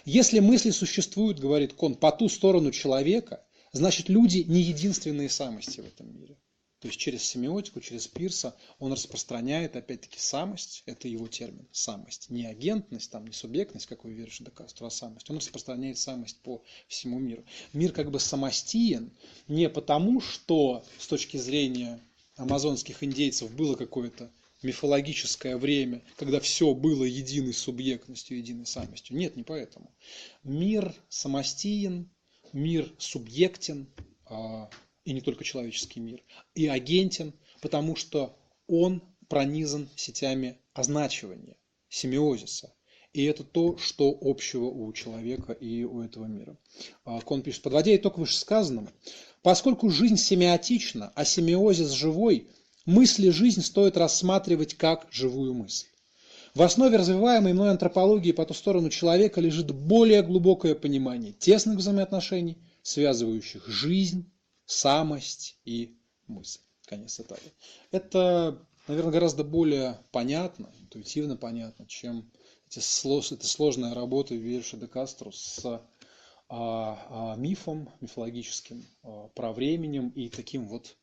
[SPEAKER 1] Если мысли существуют, говорит Кон, по ту сторону человека, значит люди не единственные самости в этом мире. То есть через семиотику, через Пирса он распространяет, опять-таки, самость, это его термин, самость. Не агентность, там, не субъектность, как веришь, до а самость. Он распространяет самость по всему миру. Мир как бы самостиен не потому, что с точки зрения амазонских индейцев было какое-то мифологическое время, когда все было единой субъектностью, единой самостью. Нет, не поэтому. Мир самостиен, мир субъектен, а, и не только человеческий мир, и агентен, потому что он пронизан сетями означивания, семиозиса. И это то, что общего у человека и у этого мира. А, Кон пишет, подводя итог вышесказанному, поскольку жизнь семиотична, а семиозис живой, мысли жизнь стоит рассматривать как живую мысль. В основе развиваемой мной антропологии по ту сторону человека лежит более глубокое понимание тесных взаимоотношений, связывающих жизнь, самость и мысль. Конец цитаты. Это, наверное, гораздо более понятно, интуитивно понятно, чем эти слож, эта сложная работа Вильша де Кастро с а, а, мифом мифологическим, а, про временем и таким вот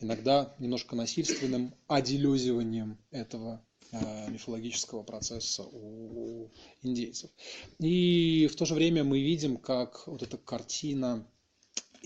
[SPEAKER 1] иногда немножко насильственным оделезиванием этого мифологического процесса у индейцев. И в то же время мы видим, как вот эта картина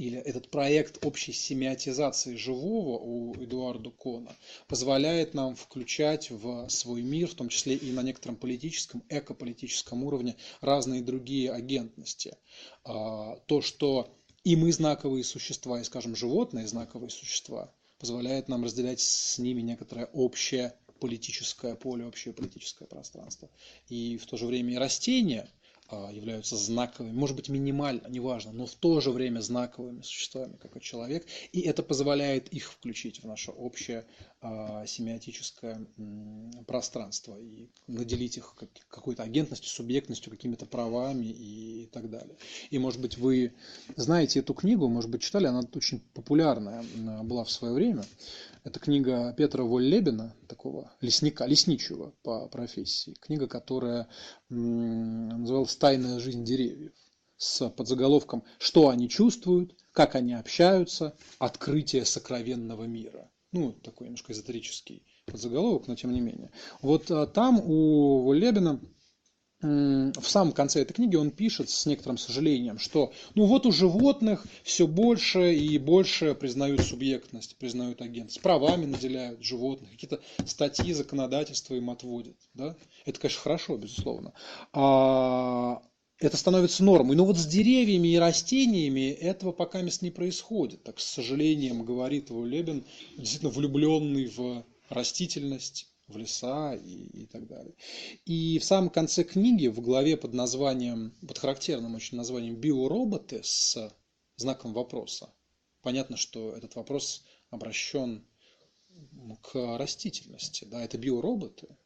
[SPEAKER 1] или этот проект общей семиотизации живого у Эдуарда Кона позволяет нам включать в свой мир, в том числе и на некотором политическом, экополитическом уровне, разные другие агентности. А, то, что и мы знаковые существа, и, скажем, животные знаковые существа, позволяет нам разделять с ними некоторое общее политическое поле, общее политическое пространство. И в то же время и растения – являются знаковыми, может быть минимально, неважно, но в то же время знаковыми существами, как и человек, и это позволяет их включить в наше общее а, семиотическое пространство и наделить их какой-то агентностью, субъектностью, какими-то правами и так далее. И, может быть, вы знаете эту книгу, может быть, читали, она очень популярная была в свое время. Это книга Петра Воллебина, такого лесника, лесничего по профессии. Книга, которая называлась «Тайная жизнь деревьев» с подзаголовком «Что они чувствуют», «Как они общаются», «Открытие сокровенного мира». Ну, такой немножко эзотерический подзаголовок, но тем не менее. Вот а, там у Воллебина в самом конце этой книги он пишет с некоторым сожалением, что ну вот у животных все больше и больше признают субъектность, признают агентность, правами наделяют животных, какие-то статьи законодательства им отводят. Да? Это, конечно, хорошо, безусловно. А это становится нормой. Но вот с деревьями и растениями этого пока мест не происходит. Так, с сожалением говорит его Лебен, действительно влюбленный в растительность, в леса и, и так далее. И в самом конце книги, в главе под названием, под характерным очень названием «Биороботы» с знаком вопроса, понятно, что этот вопрос обращен к растительности. Да, это биороботы,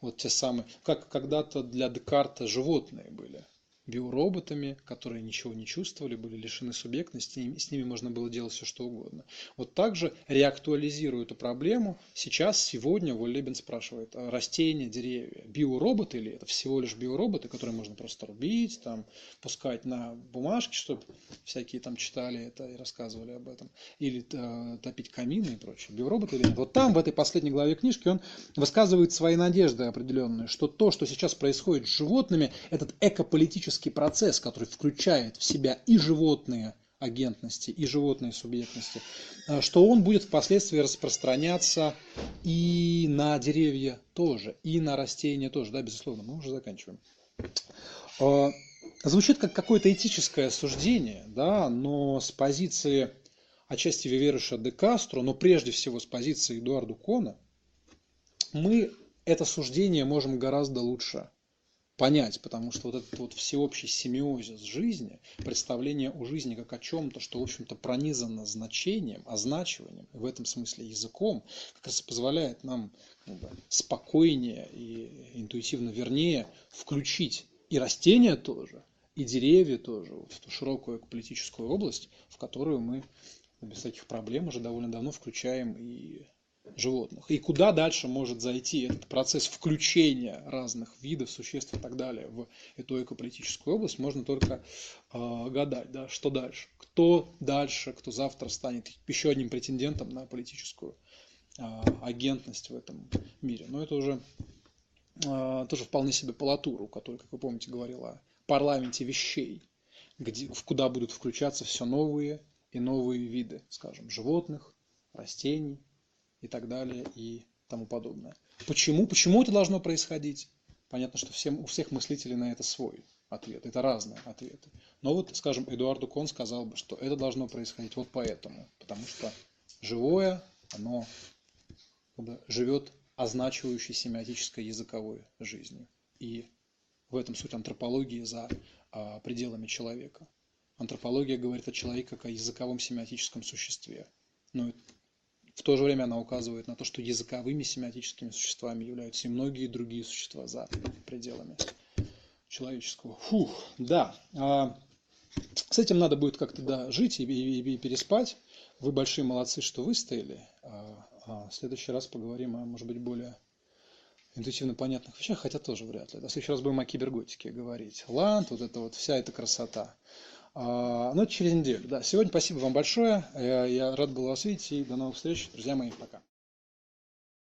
[SPEAKER 1] вот те самые, как когда-то для Декарта животные были биороботами, которые ничего не чувствовали, были лишены субъектности, с ними можно было делать все что угодно. Вот также реактуализируя эту проблему, сейчас, сегодня Воллебен спрашивает, а растения, деревья, биороботы или это всего лишь биороботы, которые можно просто рубить, там, пускать на бумажке, чтобы всякие там читали это и рассказывали об этом, или э, топить камины и прочее. Биороботы или нет. Вот там, в этой последней главе книжки, он высказывает свои надежды определенные, что то, что сейчас происходит с животными, этот экополитический биологический процесс, который включает в себя и животные агентности, и животные субъектности, э, что он будет впоследствии распространяться и на деревья тоже, и на растения тоже, да, безусловно, мы уже заканчиваем. Э, звучит как какое-то этическое суждение, да, но с позиции отчасти Виверыша де Кастро, но прежде всего с позиции Эдуарда Кона, мы это суждение можем гораздо лучше понять, потому что вот этот вот всеобщий семиозис жизни, представление о жизни как о чем-то, что, в общем-то, пронизано значением, означиванием, в этом смысле языком, как раз позволяет нам как бы, спокойнее и интуитивно вернее включить и растения тоже, и деревья тоже, вот в ту широкую политическую область, в которую мы без всяких проблем уже довольно давно включаем и животных. И куда дальше может зайти этот процесс включения разных видов, существ и так далее в эту экополитическую область, можно только э, гадать, да, что дальше. Кто дальше, кто завтра станет еще одним претендентом на политическую э, агентность в этом мире. Но это уже э, тоже вполне себе полатура, который, как вы помните, говорила о парламенте вещей, где, куда будут включаться все новые и новые виды, скажем, животных, растений, и так далее и тому подобное. Почему? Почему это должно происходить? Понятно, что всем, у всех мыслителей на это свой ответ. Это разные ответы. Но вот, скажем, Эдуарду Кон сказал бы, что это должно происходить вот поэтому. Потому что живое, оно живет означивающей семиотической языковой жизнью. И в этом суть антропологии за а, пределами человека. Антропология говорит о человеке как о языковом семиотическом существе. Но в то же время она указывает на то, что языковыми семиотическими существами являются и многие другие существа за пределами человеческого. Фух, да. А, с этим надо будет как-то да, жить и, и, и переспать. Вы большие молодцы, что выстояли. А, а в следующий раз поговорим о, может быть, более интуитивно понятных вещах, хотя тоже вряд ли. В следующий раз будем о киберготике говорить. Ланд, вот это вот вся эта красота. А, ну, через неделю. Да, сегодня спасибо вам большое. Я рад был вас видеть и до новых встреч. Друзья мои, пока.